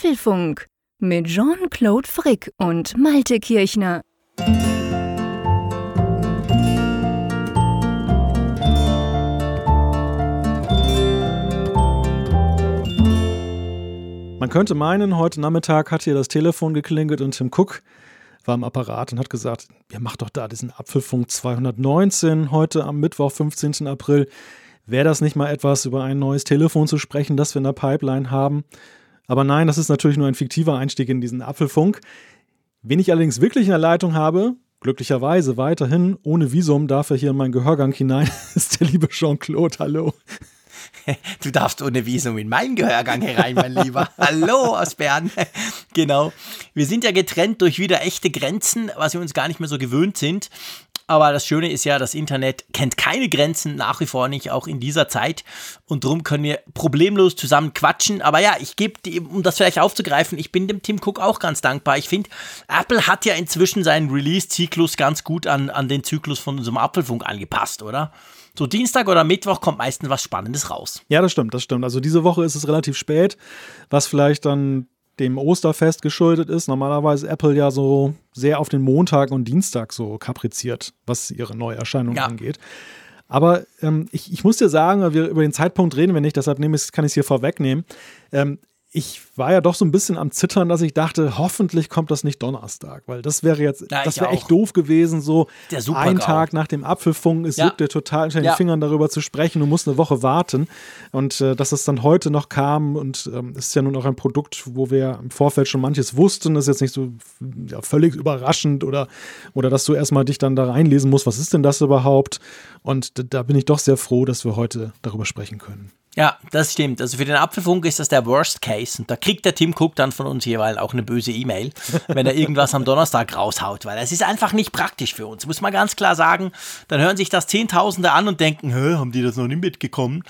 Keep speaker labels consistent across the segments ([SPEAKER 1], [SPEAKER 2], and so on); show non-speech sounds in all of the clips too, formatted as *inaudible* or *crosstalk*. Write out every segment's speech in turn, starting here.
[SPEAKER 1] Apfelfunk mit Jean-Claude Frick und Malte Kirchner.
[SPEAKER 2] Man könnte meinen, heute Nachmittag hat hier das Telefon geklingelt und Tim Cook war am Apparat und hat gesagt, ihr macht doch da diesen Apfelfunk 219 heute am Mittwoch, 15. April. Wäre das nicht mal etwas, über ein neues Telefon zu sprechen, das wir in der Pipeline haben? Aber nein, das ist natürlich nur ein fiktiver Einstieg in diesen Apfelfunk. Wen ich allerdings wirklich in der Leitung habe, glücklicherweise weiterhin ohne Visum, darf er hier in meinen Gehörgang hinein, *laughs* ist der liebe Jean-Claude. Hallo.
[SPEAKER 3] Du darfst ohne Visum in meinen Gehörgang herein, mein Lieber. *laughs* Hallo aus Bern. genau. Wir sind ja getrennt durch wieder echte Grenzen, was wir uns gar nicht mehr so gewöhnt sind. Aber das Schöne ist ja, das Internet kennt keine Grenzen, nach wie vor nicht, auch in dieser Zeit. Und darum können wir problemlos zusammen quatschen. Aber ja, ich gebe, um das vielleicht aufzugreifen, ich bin dem Tim Cook auch ganz dankbar. Ich finde, Apple hat ja inzwischen seinen Release-Zyklus ganz gut an, an den Zyklus von unserem Apfelfunk angepasst, oder? So Dienstag oder Mittwoch kommt meistens was Spannendes raus.
[SPEAKER 2] Ja, das stimmt, das stimmt. Also diese Woche ist es relativ spät, was vielleicht dann dem Osterfest geschuldet ist. Normalerweise Apple ja so sehr auf den Montag und Dienstag so kapriziert, was ihre Neuerscheinungen ja. angeht. Aber ähm, ich, ich muss dir sagen, wir über den Zeitpunkt reden wir nicht, deshalb nehme ich, kann ich es hier vorwegnehmen. Ähm, ich war ja doch so ein bisschen am Zittern, dass ich dachte, hoffentlich kommt das nicht Donnerstag, weil das wäre jetzt, ja, das wäre echt doof gewesen, so ein Tag nach dem Apfelfunk, es ja. juckt dir total in den ja. Fingern darüber zu sprechen, du musst eine Woche warten und äh, dass es dann heute noch kam und ähm, ist ja nun auch ein Produkt, wo wir im Vorfeld schon manches wussten, das ist jetzt nicht so ja, völlig überraschend oder, oder dass du erstmal dich dann da reinlesen musst, was ist denn das überhaupt und da bin ich doch sehr froh, dass wir heute darüber sprechen können.
[SPEAKER 3] Ja, das stimmt. Also für den Apfelfunk ist das der Worst Case. Und da kriegt der Tim Cook dann von uns jeweils auch eine böse E-Mail, wenn er irgendwas am Donnerstag raushaut, weil es ist einfach nicht praktisch für uns, muss man ganz klar sagen. Dann hören sich das Zehntausende an und denken, Hä, haben die das noch nicht mitgekommen?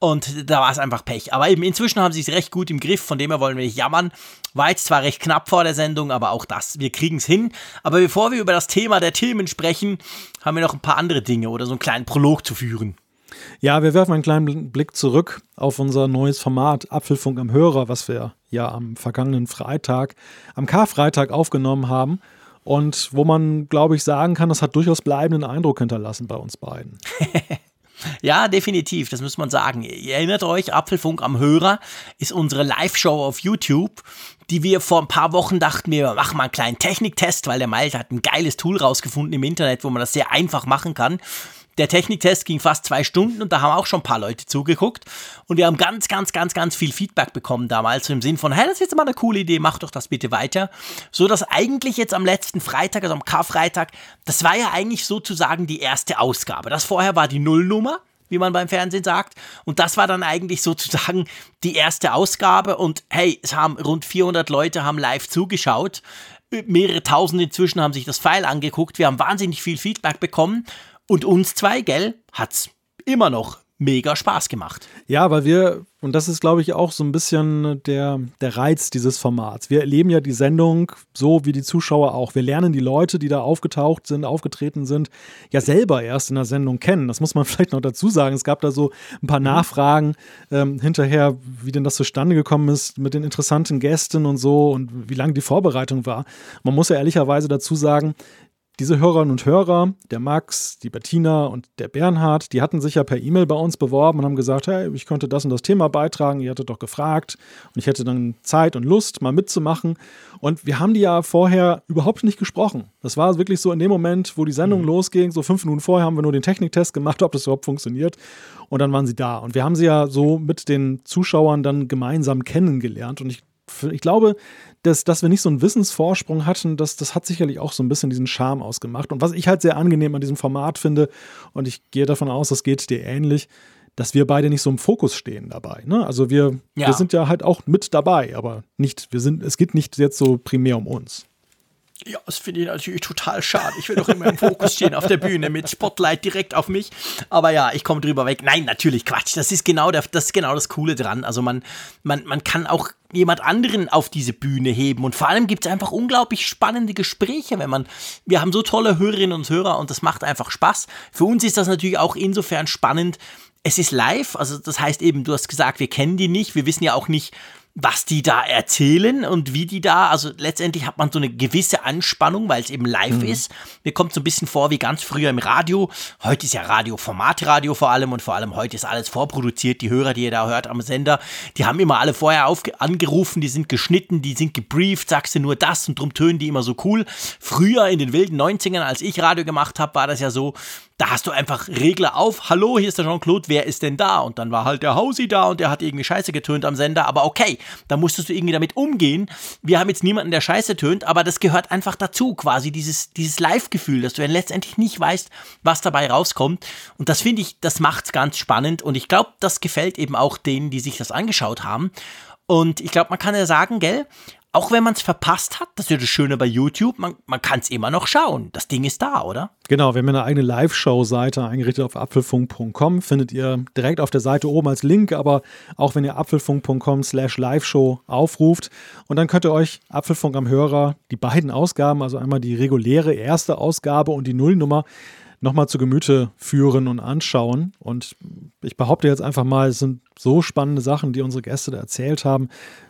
[SPEAKER 3] Und da war es einfach Pech. Aber eben inzwischen haben sie es recht gut im Griff, von dem her wollen wir nicht jammern. War jetzt zwar recht knapp vor der Sendung, aber auch das, wir kriegen es hin. Aber bevor wir über das Thema der Themen sprechen, haben wir noch ein paar andere Dinge oder so einen kleinen Prolog zu führen.
[SPEAKER 2] Ja, wir werfen einen kleinen Blick zurück auf unser neues Format Apfelfunk am Hörer, was wir ja am vergangenen Freitag, am Karfreitag aufgenommen haben. Und wo man, glaube ich, sagen kann, das hat durchaus bleibenden Eindruck hinterlassen bei uns beiden. *laughs*
[SPEAKER 3] Ja, definitiv, das muss man sagen. Ihr erinnert euch, Apfelfunk am Hörer ist unsere Live-Show auf YouTube, die wir vor ein paar Wochen dachten, wir machen mal einen kleinen Techniktest, weil der Malte hat ein geiles Tool rausgefunden im Internet, wo man das sehr einfach machen kann. Der Techniktest ging fast zwei Stunden und da haben auch schon ein paar Leute zugeguckt. Und wir haben ganz, ganz, ganz, ganz viel Feedback bekommen damals im Sinn von, hey, das ist jetzt mal eine coole Idee, mach doch das bitte weiter. So dass eigentlich jetzt am letzten Freitag, also am Karfreitag, das war ja eigentlich sozusagen die erste Ausgabe. Das vorher war die Nullnummer wie man beim Fernsehen sagt. Und das war dann eigentlich sozusagen die erste Ausgabe. Und hey, es haben rund 400 Leute haben live zugeschaut. Mehrere tausend inzwischen haben sich das Pfeil angeguckt. Wir haben wahnsinnig viel Feedback bekommen. Und uns zwei, gell, hat's immer noch mega Spaß gemacht.
[SPEAKER 2] Ja, weil wir, und das ist, glaube ich, auch so ein bisschen der, der Reiz dieses Formats. Wir erleben ja die Sendung so wie die Zuschauer auch. Wir lernen die Leute, die da aufgetaucht sind, aufgetreten sind, ja selber erst in der Sendung kennen. Das muss man *laughs* vielleicht noch dazu sagen. Es gab da so ein paar mhm. Nachfragen ähm, hinterher, wie denn das zustande gekommen ist mit den interessanten Gästen und so und wie lang die Vorbereitung war. Man muss ja ehrlicherweise dazu sagen, diese Hörerinnen und Hörer, der Max, die Bettina und der Bernhard, die hatten sich ja per E-Mail bei uns beworben und haben gesagt, hey, ich könnte das und das Thema beitragen, ihr hattet doch gefragt und ich hätte dann Zeit und Lust, mal mitzumachen. Und wir haben die ja vorher überhaupt nicht gesprochen. Das war wirklich so in dem Moment, wo die Sendung mhm. losging, so fünf Minuten vorher haben wir nur den Techniktest gemacht, ob das überhaupt funktioniert. Und dann waren sie da. Und wir haben sie ja so mit den Zuschauern dann gemeinsam kennengelernt. Und ich ich glaube, dass, dass wir nicht so einen Wissensvorsprung hatten, das, das hat sicherlich auch so ein bisschen diesen Charme ausgemacht. Und was ich halt sehr angenehm an diesem Format finde, und ich gehe davon aus, das geht dir ähnlich, dass wir beide nicht so im Fokus stehen dabei. Ne? Also wir, ja. wir sind ja halt auch mit dabei, aber nicht, wir sind, es geht nicht jetzt so primär um uns.
[SPEAKER 3] Ja, das finde ich natürlich total schade. Ich will doch immer im Fokus stehen auf der Bühne mit Spotlight direkt auf mich. Aber ja, ich komme drüber weg. Nein, natürlich Quatsch. Das ist genau, der, das, ist genau das Coole dran. Also man, man, man kann auch jemand anderen auf diese Bühne heben. Und vor allem gibt es einfach unglaublich spannende Gespräche, wenn man, wir haben so tolle Hörerinnen und Hörer und das macht einfach Spaß. Für uns ist das natürlich auch insofern spannend. Es ist live, also das heißt eben, du hast gesagt, wir kennen die nicht, wir wissen ja auch nicht, was die da erzählen und wie die da, also letztendlich hat man so eine gewisse Anspannung, weil es eben live mhm. ist. Mir kommt so ein bisschen vor wie ganz früher im Radio. Heute ist ja Radio, Formatradio vor allem und vor allem heute ist alles vorproduziert. Die Hörer, die ihr da hört am Sender, die haben immer alle vorher angerufen, die sind geschnitten, die sind gebrieft, sagst du nur das und drum tönen die immer so cool. Früher in den wilden 90ern, als ich Radio gemacht habe, war das ja so, da hast du einfach Regler auf. Hallo, hier ist der Jean-Claude, wer ist denn da? Und dann war halt der Hausi da und der hat irgendwie Scheiße getönt am Sender. Aber okay, da musstest du irgendwie damit umgehen. Wir haben jetzt niemanden, der Scheiße tönt, aber das gehört einfach dazu, quasi dieses, dieses Live-Gefühl, dass du dann letztendlich nicht weißt, was dabei rauskommt. Und das finde ich, das macht's ganz spannend. Und ich glaube, das gefällt eben auch denen, die sich das angeschaut haben. Und ich glaube, man kann ja sagen, gell, auch wenn man es verpasst hat, das ist ja das Schöne bei YouTube, man, man kann es immer noch schauen. Das Ding ist da, oder?
[SPEAKER 2] Genau, wir haben eine eigene Live-Show-Seite eingerichtet auf apfelfunk.com. Findet ihr direkt auf der Seite oben als Link, aber auch wenn ihr apfelfunk.com slash Live-Show aufruft. Und dann könnt ihr euch Apfelfunk am Hörer, die beiden Ausgaben, also einmal die reguläre erste Ausgabe und die Nullnummer, nochmal zu Gemüte führen und anschauen. Und ich behaupte jetzt einfach mal, es sind so spannende Sachen, die unsere Gäste da erzählt haben.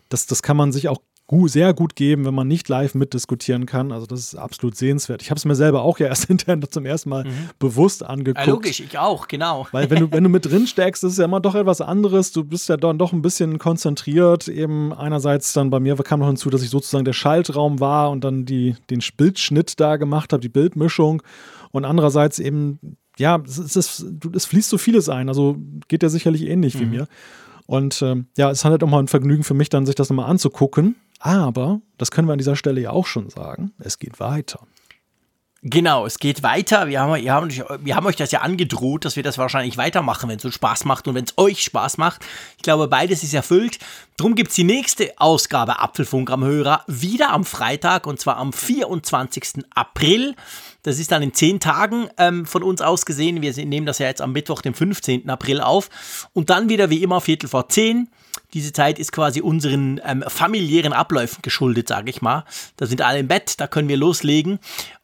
[SPEAKER 2] Das, das kann man sich auch sehr gut geben, wenn man nicht live mitdiskutieren kann. Also das ist absolut sehenswert. Ich habe es mir selber auch ja *laughs* erst hinterher zum ersten Mal mhm. bewusst angeguckt. Ja,
[SPEAKER 3] logisch, ich auch, genau.
[SPEAKER 2] Weil wenn du, *laughs* wenn du mit drin steckst, ist es ja immer doch etwas anderes. Du bist ja dann doch ein bisschen konzentriert. Eben einerseits dann bei mir kam noch hinzu, dass ich sozusagen der Schaltraum war und dann die, den Bildschnitt da gemacht habe, die Bildmischung. Und andererseits eben, ja, es, ist, es fließt so vieles ein. Also geht ja sicherlich ähnlich mhm. wie mir. Und ähm, ja, es halt auch mal ein Vergnügen für mich, dann sich das nochmal anzugucken. Aber, das können wir an dieser Stelle ja auch schon sagen, es geht weiter.
[SPEAKER 3] Genau, es geht weiter. Wir haben, wir, haben, wir haben euch das ja angedroht, dass wir das wahrscheinlich weitermachen, wenn es uns Spaß macht und wenn es euch Spaß macht. Ich glaube, beides ist erfüllt. Drum gibt es die nächste Ausgabe Apfelfunk am Hörer wieder am Freitag und zwar am 24. April. Das ist dann in zehn Tagen ähm, von uns aus gesehen. Wir nehmen das ja jetzt am Mittwoch, den 15. April auf. Und dann wieder wie immer Viertel vor zehn. Diese Zeit ist quasi unseren ähm, familiären Abläufen geschuldet, sage ich mal. Da sind alle im Bett, da können wir loslegen.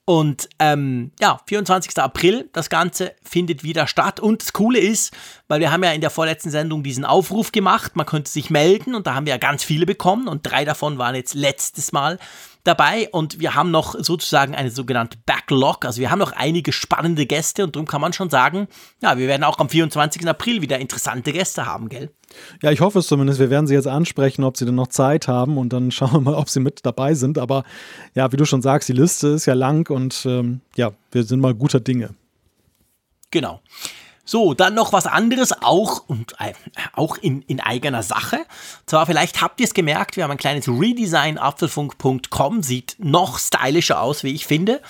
[SPEAKER 3] Und ähm, ja, 24. April, das Ganze findet wieder statt. Und das Coole ist, weil wir haben ja in der vorletzten Sendung diesen Aufruf gemacht, man könnte sich melden und da haben wir ja ganz viele bekommen und drei davon waren jetzt letztes Mal dabei und wir haben noch sozusagen eine sogenannte Backlog, also wir haben noch einige spannende Gäste und darum kann man schon sagen, ja, wir werden auch am 24. April wieder interessante Gäste haben, gell?
[SPEAKER 2] Ja, ich hoffe es zumindest. Wir werden sie jetzt ansprechen, ob sie denn noch Zeit haben und dann *laughs* schauen wir mal, ob sie mit dabei sind. Aber ja, wie du schon sagst, die Liste ist ja lang und ähm, ja, wir sind mal guter Dinge.
[SPEAKER 3] Genau. So, dann noch was anderes, auch und äh, auch in, in eigener Sache. Zwar, vielleicht habt ihr es gemerkt, wir haben ein kleines Redesign. Apfelfunk.com sieht noch stylischer aus, wie ich finde.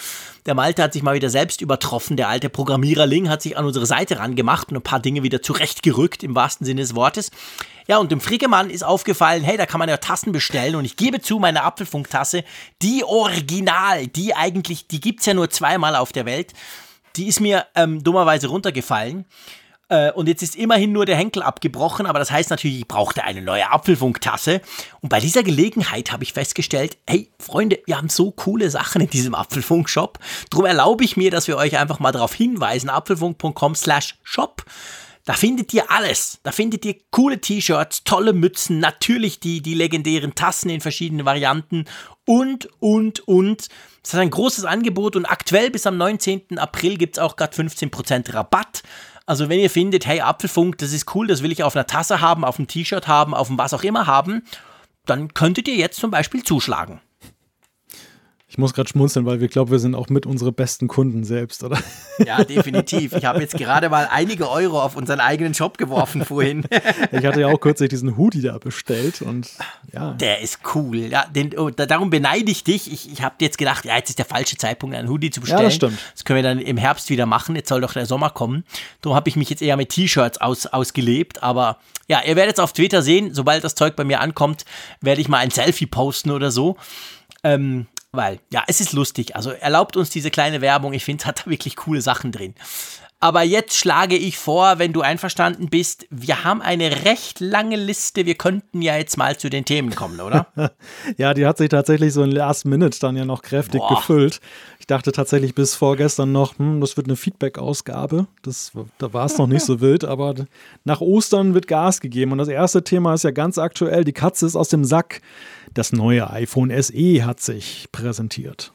[SPEAKER 3] Der Malte hat sich mal wieder selbst übertroffen. Der alte Programmiererling hat sich an unsere Seite rangemacht und ein paar Dinge wieder zurechtgerückt, im wahrsten Sinne des Wortes. Ja, und dem Frickemann ist aufgefallen, hey, da kann man ja Tassen bestellen. Und ich gebe zu, meine Apfelfunktasse, die Original, die eigentlich, die gibt es ja nur zweimal auf der Welt. Die ist mir ähm, dummerweise runtergefallen. Äh, und jetzt ist immerhin nur der Henkel abgebrochen, aber das heißt natürlich, ich brauchte eine neue Apfelfunktasse. Und bei dieser Gelegenheit habe ich festgestellt, hey Freunde, wir haben so coole Sachen in diesem Apfelfunk-Shop. Darum erlaube ich mir, dass wir euch einfach mal darauf hinweisen, apfelfunk.com slash shop. Da findet ihr alles. Da findet ihr coole T-Shirts, tolle Mützen, natürlich die, die legendären Tassen in verschiedenen Varianten und, und, und. Es hat ein großes Angebot und aktuell bis am 19. April gibt es auch gerade 15% Rabatt. Also wenn ihr findet, hey, Apfelfunk, das ist cool, das will ich auf einer Tasse haben, auf einem T-Shirt haben, auf dem was auch immer haben, dann könntet ihr jetzt zum Beispiel zuschlagen.
[SPEAKER 2] Ich muss gerade schmunzeln, weil wir glauben, wir sind auch mit unsere besten Kunden selbst, oder? *laughs*
[SPEAKER 3] Ja, definitiv. Ich habe jetzt gerade mal einige Euro auf unseren eigenen Shop geworfen vorhin. *laughs*
[SPEAKER 2] Ich hatte ja auch kürzlich diesen Hoodie da bestellt und ja.
[SPEAKER 3] Der ist cool. Ja, den, oh, darum beneide ich dich. Ich, ich habe jetzt gedacht, ja, jetzt ist der falsche Zeitpunkt, einen Hoodie zu bestellen. Ja,
[SPEAKER 2] das stimmt.
[SPEAKER 3] Das können wir dann im Herbst wieder machen. Jetzt soll doch der Sommer kommen. Darum habe ich mich jetzt eher mit T-Shirts aus, ausgelebt. Aber ja, ihr werdet es auf Twitter sehen. Sobald das Zeug bei mir ankommt, werde ich mal ein Selfie posten oder so. Ähm, weil, ja, es ist lustig. Also erlaubt uns diese kleine Werbung. Ich finde, es hat da wirklich coole Sachen drin. Aber jetzt schlage ich vor, wenn du einverstanden bist, wir haben eine recht lange Liste. Wir könnten ja jetzt mal zu den Themen kommen, oder? *laughs*
[SPEAKER 2] ja, die hat sich tatsächlich so in Last Minute dann ja noch kräftig Boah. gefüllt. Ich dachte tatsächlich bis vorgestern noch, hm, das wird eine Feedback-Ausgabe. Da war es noch nicht so *laughs* wild, aber nach Ostern wird Gas gegeben. Und das erste Thema ist ja ganz aktuell. Die Katze ist aus dem Sack. Das neue iPhone SE hat sich präsentiert.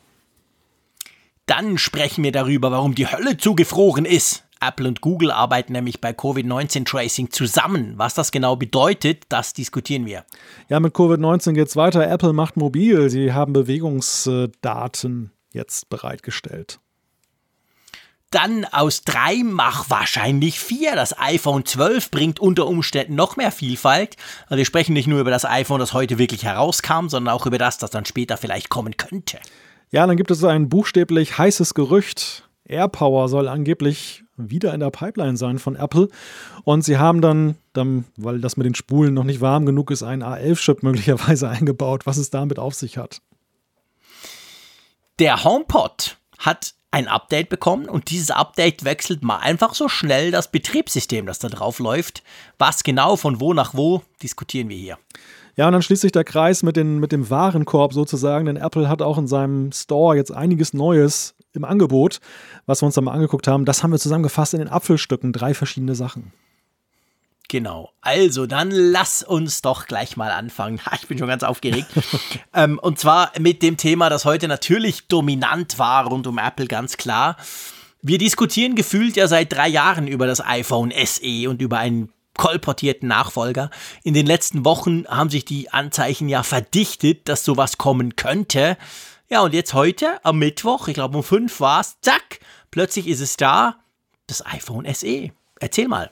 [SPEAKER 3] Dann sprechen wir darüber, warum die Hölle zugefroren ist. Apple und Google arbeiten nämlich bei Covid-19-Tracing zusammen. Was das genau bedeutet, das diskutieren wir.
[SPEAKER 2] Ja, mit Covid-19 geht es weiter. Apple macht mobil. Sie haben Bewegungsdaten jetzt bereitgestellt.
[SPEAKER 3] Dann aus drei mach wahrscheinlich vier. Das iPhone 12 bringt unter Umständen noch mehr Vielfalt. Also wir sprechen nicht nur über das iPhone, das heute wirklich herauskam, sondern auch über das, das dann später vielleicht kommen könnte.
[SPEAKER 2] Ja, dann gibt es ein buchstäblich heißes Gerücht. AirPower soll angeblich wieder in der Pipeline sein von Apple. Und sie haben dann, dann weil das mit den Spulen noch nicht warm genug ist, einen A11-Chip möglicherweise *laughs* eingebaut, was es damit auf sich hat.
[SPEAKER 3] Der HomePod hat ein Update bekommen und dieses Update wechselt mal einfach so schnell das Betriebssystem, das da drauf läuft. Was genau von wo nach wo, diskutieren wir hier.
[SPEAKER 2] Ja, und dann schließt sich der Kreis mit, den, mit dem Warenkorb sozusagen, denn Apple hat auch in seinem Store jetzt einiges Neues im Angebot, was wir uns dann mal angeguckt haben. Das haben wir zusammengefasst in den Apfelstücken, drei verschiedene Sachen.
[SPEAKER 3] Genau. Also, dann lass uns doch gleich mal anfangen. Ich bin schon ganz aufgeregt. *laughs* ähm, und zwar mit dem Thema, das heute natürlich dominant war rund um Apple, ganz klar. Wir diskutieren gefühlt ja seit drei Jahren über das iPhone SE und über einen kolportierten Nachfolger. In den letzten Wochen haben sich die Anzeichen ja verdichtet, dass sowas kommen könnte. Ja, und jetzt heute, am Mittwoch, ich glaube um fünf war es, zack, plötzlich ist es da, das iPhone SE. Erzähl mal.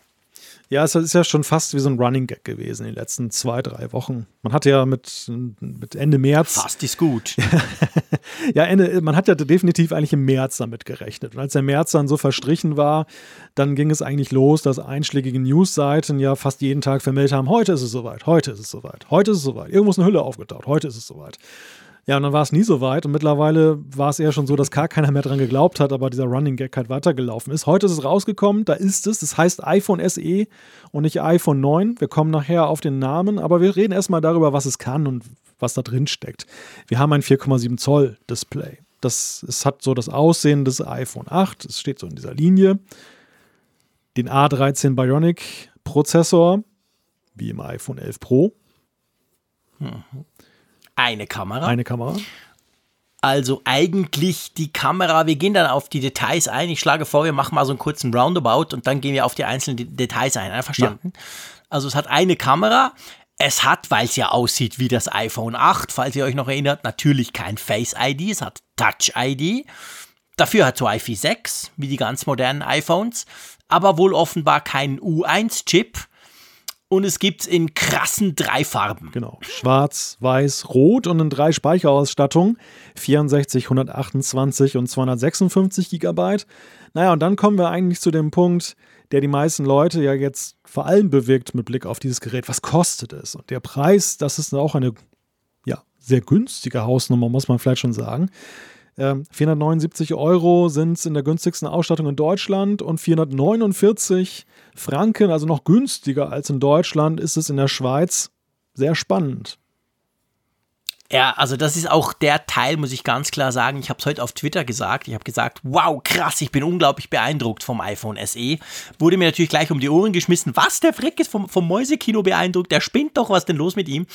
[SPEAKER 2] Ja, es ist ja schon fast wie so ein Running Gag gewesen in den letzten zwei, drei Wochen. Man hatte ja mit, mit Ende März.
[SPEAKER 3] Fast ist gut. *laughs*
[SPEAKER 2] ja, Ende, man hat ja definitiv eigentlich im März damit gerechnet. Und als der März dann so verstrichen war, dann ging es eigentlich los, dass einschlägige Newsseiten ja fast jeden Tag vermeldet haben: heute ist es soweit, heute ist es soweit, heute ist es soweit. Irgendwo ist eine Hülle aufgetaucht, heute ist es soweit. Ja, und dann war es nie so weit und mittlerweile war es eher schon so, dass gar keiner mehr dran geglaubt hat, aber dieser Running Gag halt weitergelaufen ist. Heute ist es rausgekommen, da ist es. Das heißt iPhone SE und nicht iPhone 9. Wir kommen nachher auf den Namen, aber wir reden erstmal darüber, was es kann und was da drin steckt. Wir haben ein 4,7 Zoll Display. Das es hat so das Aussehen des iPhone 8. Es steht so in dieser Linie. Den A13 Bionic Prozessor, wie im iPhone 11 Pro.
[SPEAKER 3] Mhm eine Kamera.
[SPEAKER 2] Eine Kamera.
[SPEAKER 3] Also eigentlich die Kamera, wir gehen dann auf die Details ein. Ich schlage vor, wir machen mal so einen kurzen Roundabout und dann gehen wir auf die einzelnen Details ein. Einverstanden? Ja. Also es hat eine Kamera. Es hat, weil es ja aussieht wie das iPhone 8, falls ihr euch noch erinnert, natürlich kein Face ID, es hat Touch ID. Dafür hat es Wi-Fi 6, wie die ganz modernen iPhones, aber wohl offenbar keinen U1-Chip und es gibt es in krassen drei Farben.
[SPEAKER 2] Genau. Schwarz, Weiß, Rot und in drei Speicherausstattungen. 64, 128 und 256 Gigabyte. Naja, und dann kommen wir eigentlich zu dem Punkt, der die meisten Leute ja jetzt vor allem bewegt mit Blick auf dieses Gerät. Was kostet es? Und der Preis, das ist auch eine ja, sehr günstige Hausnummer, muss man vielleicht schon sagen. 479 ähm, Euro sind es in der günstigsten Ausstattung in Deutschland und 449 Franken, also noch günstiger als in Deutschland, ist es in der Schweiz. Sehr spannend.
[SPEAKER 3] Ja, also das ist auch der Teil, muss ich ganz klar sagen. Ich habe es heute auf Twitter gesagt. Ich habe gesagt, wow, krass, ich bin unglaublich beeindruckt vom iPhone SE. Wurde mir natürlich gleich um die Ohren geschmissen. Was, der Frick ist vom, vom Mäusekino beeindruckt? Der spinnt doch, was denn los mit ihm?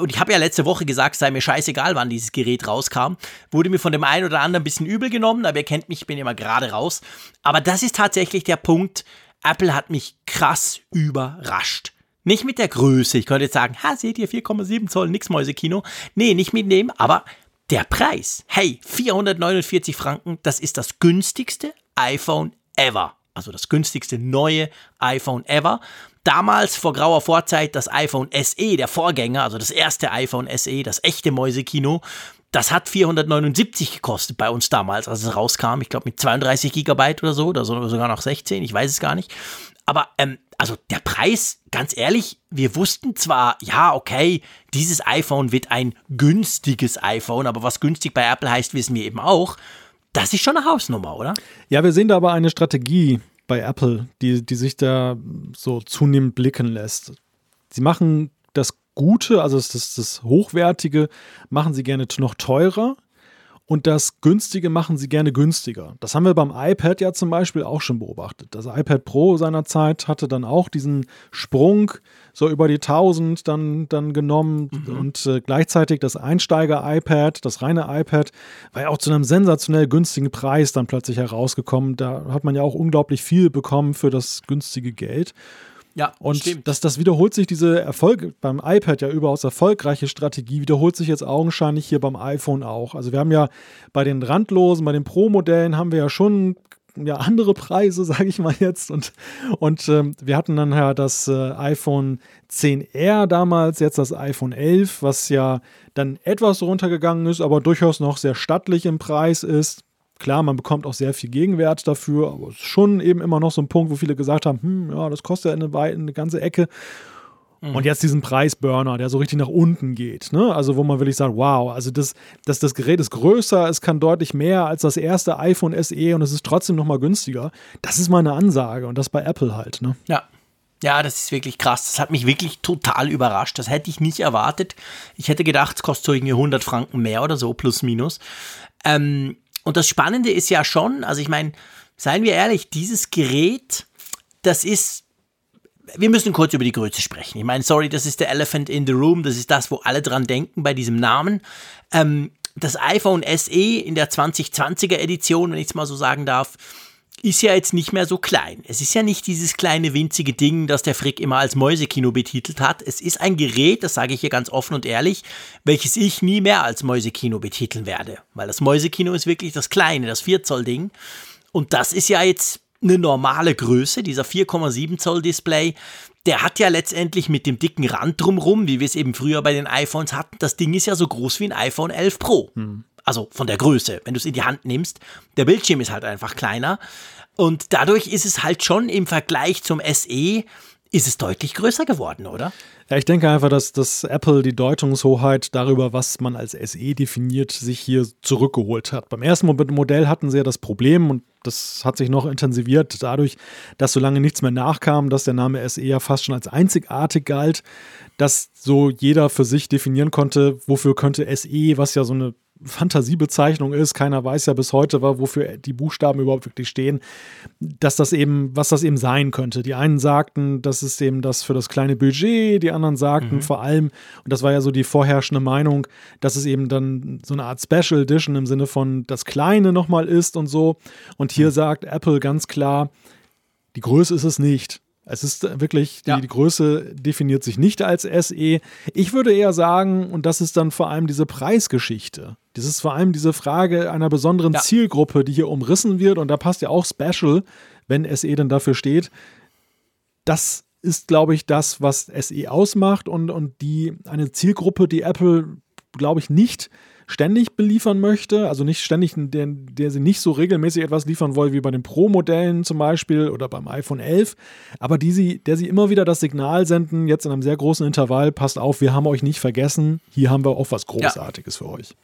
[SPEAKER 3] Und ich habe ja letzte Woche gesagt, sei mir scheißegal, wann dieses Gerät rauskam. Wurde mir von dem einen oder anderen ein bisschen übel genommen, aber ihr kennt mich, ich bin immer gerade raus. Aber das ist tatsächlich der Punkt. Apple hat mich krass überrascht. Nicht mit der Größe. Ich könnte jetzt sagen, ha, seht ihr, 4,7 Zoll, nix Mäusekino. Nee, nicht mit dem, aber der Preis. Hey, 449 Franken, das ist das günstigste iPhone ever. Also das günstigste neue iPhone ever. Damals vor grauer Vorzeit das iPhone SE, der Vorgänger, also das erste iPhone SE, das echte Mäusekino. Das hat 479 gekostet bei uns damals, als es rauskam. Ich glaube mit 32 Gigabyte oder so, oder sogar noch 16, ich weiß es gar nicht. Aber ähm, also der Preis, ganz ehrlich, wir wussten zwar, ja, okay, dieses iPhone wird ein günstiges iPhone, aber was günstig bei Apple heißt, wissen wir eben auch. Das ist schon eine Hausnummer, oder?
[SPEAKER 2] Ja, wir sehen da aber eine Strategie bei Apple, die, die sich da so zunehmend blicken lässt. Sie machen Gute, also das, das Hochwertige, machen sie gerne noch teurer und das Günstige machen sie gerne günstiger. Das haben wir beim iPad ja zum Beispiel auch schon beobachtet. Das iPad Pro seinerzeit hatte dann auch diesen Sprung so über die 1000 dann, dann genommen mhm. und äh, gleichzeitig das Einsteiger-iPad, das reine iPad, war ja auch zu einem sensationell günstigen Preis dann plötzlich herausgekommen. Da hat man ja auch unglaublich viel bekommen für das günstige Geld.
[SPEAKER 3] Ja,
[SPEAKER 2] und stimmt. Das, das wiederholt sich, diese Erfolg beim iPad ja überaus erfolgreiche Strategie, wiederholt sich jetzt augenscheinlich hier beim iPhone auch. Also wir haben ja bei den randlosen, bei den Pro-Modellen haben wir ja schon ja, andere Preise, *laughs* sage ich mal jetzt. Und, und ähm, wir hatten dann ja das äh, iPhone 10R damals, jetzt das iPhone 11, was ja dann etwas runtergegangen ist, aber durchaus noch sehr stattlich im Preis ist. Klar, man bekommt auch sehr viel Gegenwert dafür, aber es ist schon eben immer noch so ein Punkt, wo viele gesagt haben, hm, ja, das kostet ja eine, eine ganze Ecke. Mhm. Und jetzt diesen Preisburner, der so richtig nach unten geht. Ne? Also, wo man wirklich sagt, wow, also das, das, das Gerät ist größer, es kann deutlich mehr als das erste iPhone SE und es ist trotzdem nochmal günstiger. Das ist meine Ansage und das bei Apple halt. Ne?
[SPEAKER 3] Ja. Ja, das ist wirklich krass. Das hat mich wirklich total überrascht. Das hätte ich nicht erwartet. Ich hätte gedacht, es kostet so irgendwie 100 Franken mehr oder so, plus minus. Ähm, und das Spannende ist ja schon, also ich meine, seien wir ehrlich, dieses Gerät, das ist wir müssen kurz über die Größe sprechen. Ich meine, sorry, das ist der Elephant in the Room, das ist das, wo alle dran denken bei diesem Namen. Ähm, das iPhone SE in der 2020er Edition, wenn ich es mal so sagen darf, ist ja jetzt nicht mehr so klein. Es ist ja nicht dieses kleine winzige Ding, das der Frick immer als Mäusekino betitelt hat. Es ist ein Gerät, das sage ich hier ganz offen und ehrlich, welches ich nie mehr als Mäusekino betiteln werde. Weil das Mäusekino ist wirklich das kleine, das 4 Zoll Ding. Und das ist ja jetzt eine normale Größe, dieser 4,7 Zoll Display. Der hat ja letztendlich mit dem dicken Rand drumrum, wie wir es eben früher bei den iPhones hatten, das Ding ist ja so groß wie ein iPhone 11 Pro. Hm. Also von der Größe, wenn du es in die Hand nimmst. Der Bildschirm ist halt einfach kleiner. Und dadurch ist es halt schon im Vergleich zum SE, ist es deutlich größer geworden, oder?
[SPEAKER 2] Ja, ich denke einfach, dass, dass Apple die Deutungshoheit darüber, was man als SE definiert, sich hier zurückgeholt hat. Beim ersten Modell hatten sie ja das Problem, und das hat sich noch intensiviert dadurch, dass so lange nichts mehr nachkam, dass der Name SE ja fast schon als einzigartig galt, dass so jeder für sich definieren konnte, wofür könnte SE, was ja so eine Fantasiebezeichnung ist. Keiner weiß ja bis heute, wofür die Buchstaben überhaupt wirklich stehen, dass das eben, was das eben sein könnte. Die einen sagten, das ist eben das für das kleine Budget, die anderen sagten mhm. vor allem, und das war ja so die vorherrschende Meinung, dass es eben dann so eine Art Special Edition im Sinne von das Kleine nochmal ist und so. Und hier mhm. sagt Apple ganz klar, die Größe ist es nicht. Es ist wirklich, die, ja. die, Größe definiert sich nicht als SE. Ich würde eher sagen, und das ist dann vor allem diese Preisgeschichte. Das ist vor allem diese Frage einer besonderen ja. Zielgruppe, die hier umrissen wird. Und da passt ja auch Special, wenn SE dann dafür steht. Das ist, glaube ich, das, was SE ausmacht und, und die eine Zielgruppe, die Apple, glaube ich, nicht ständig beliefern möchte, also nicht ständig, der, der sie nicht so regelmäßig etwas liefern will wie bei den Pro-Modellen zum Beispiel oder beim iPhone 11, aber die sie, der sie immer wieder das Signal senden, jetzt in einem sehr großen Intervall, passt auf, wir haben euch nicht vergessen, hier haben wir auch was Großartiges ja. für euch.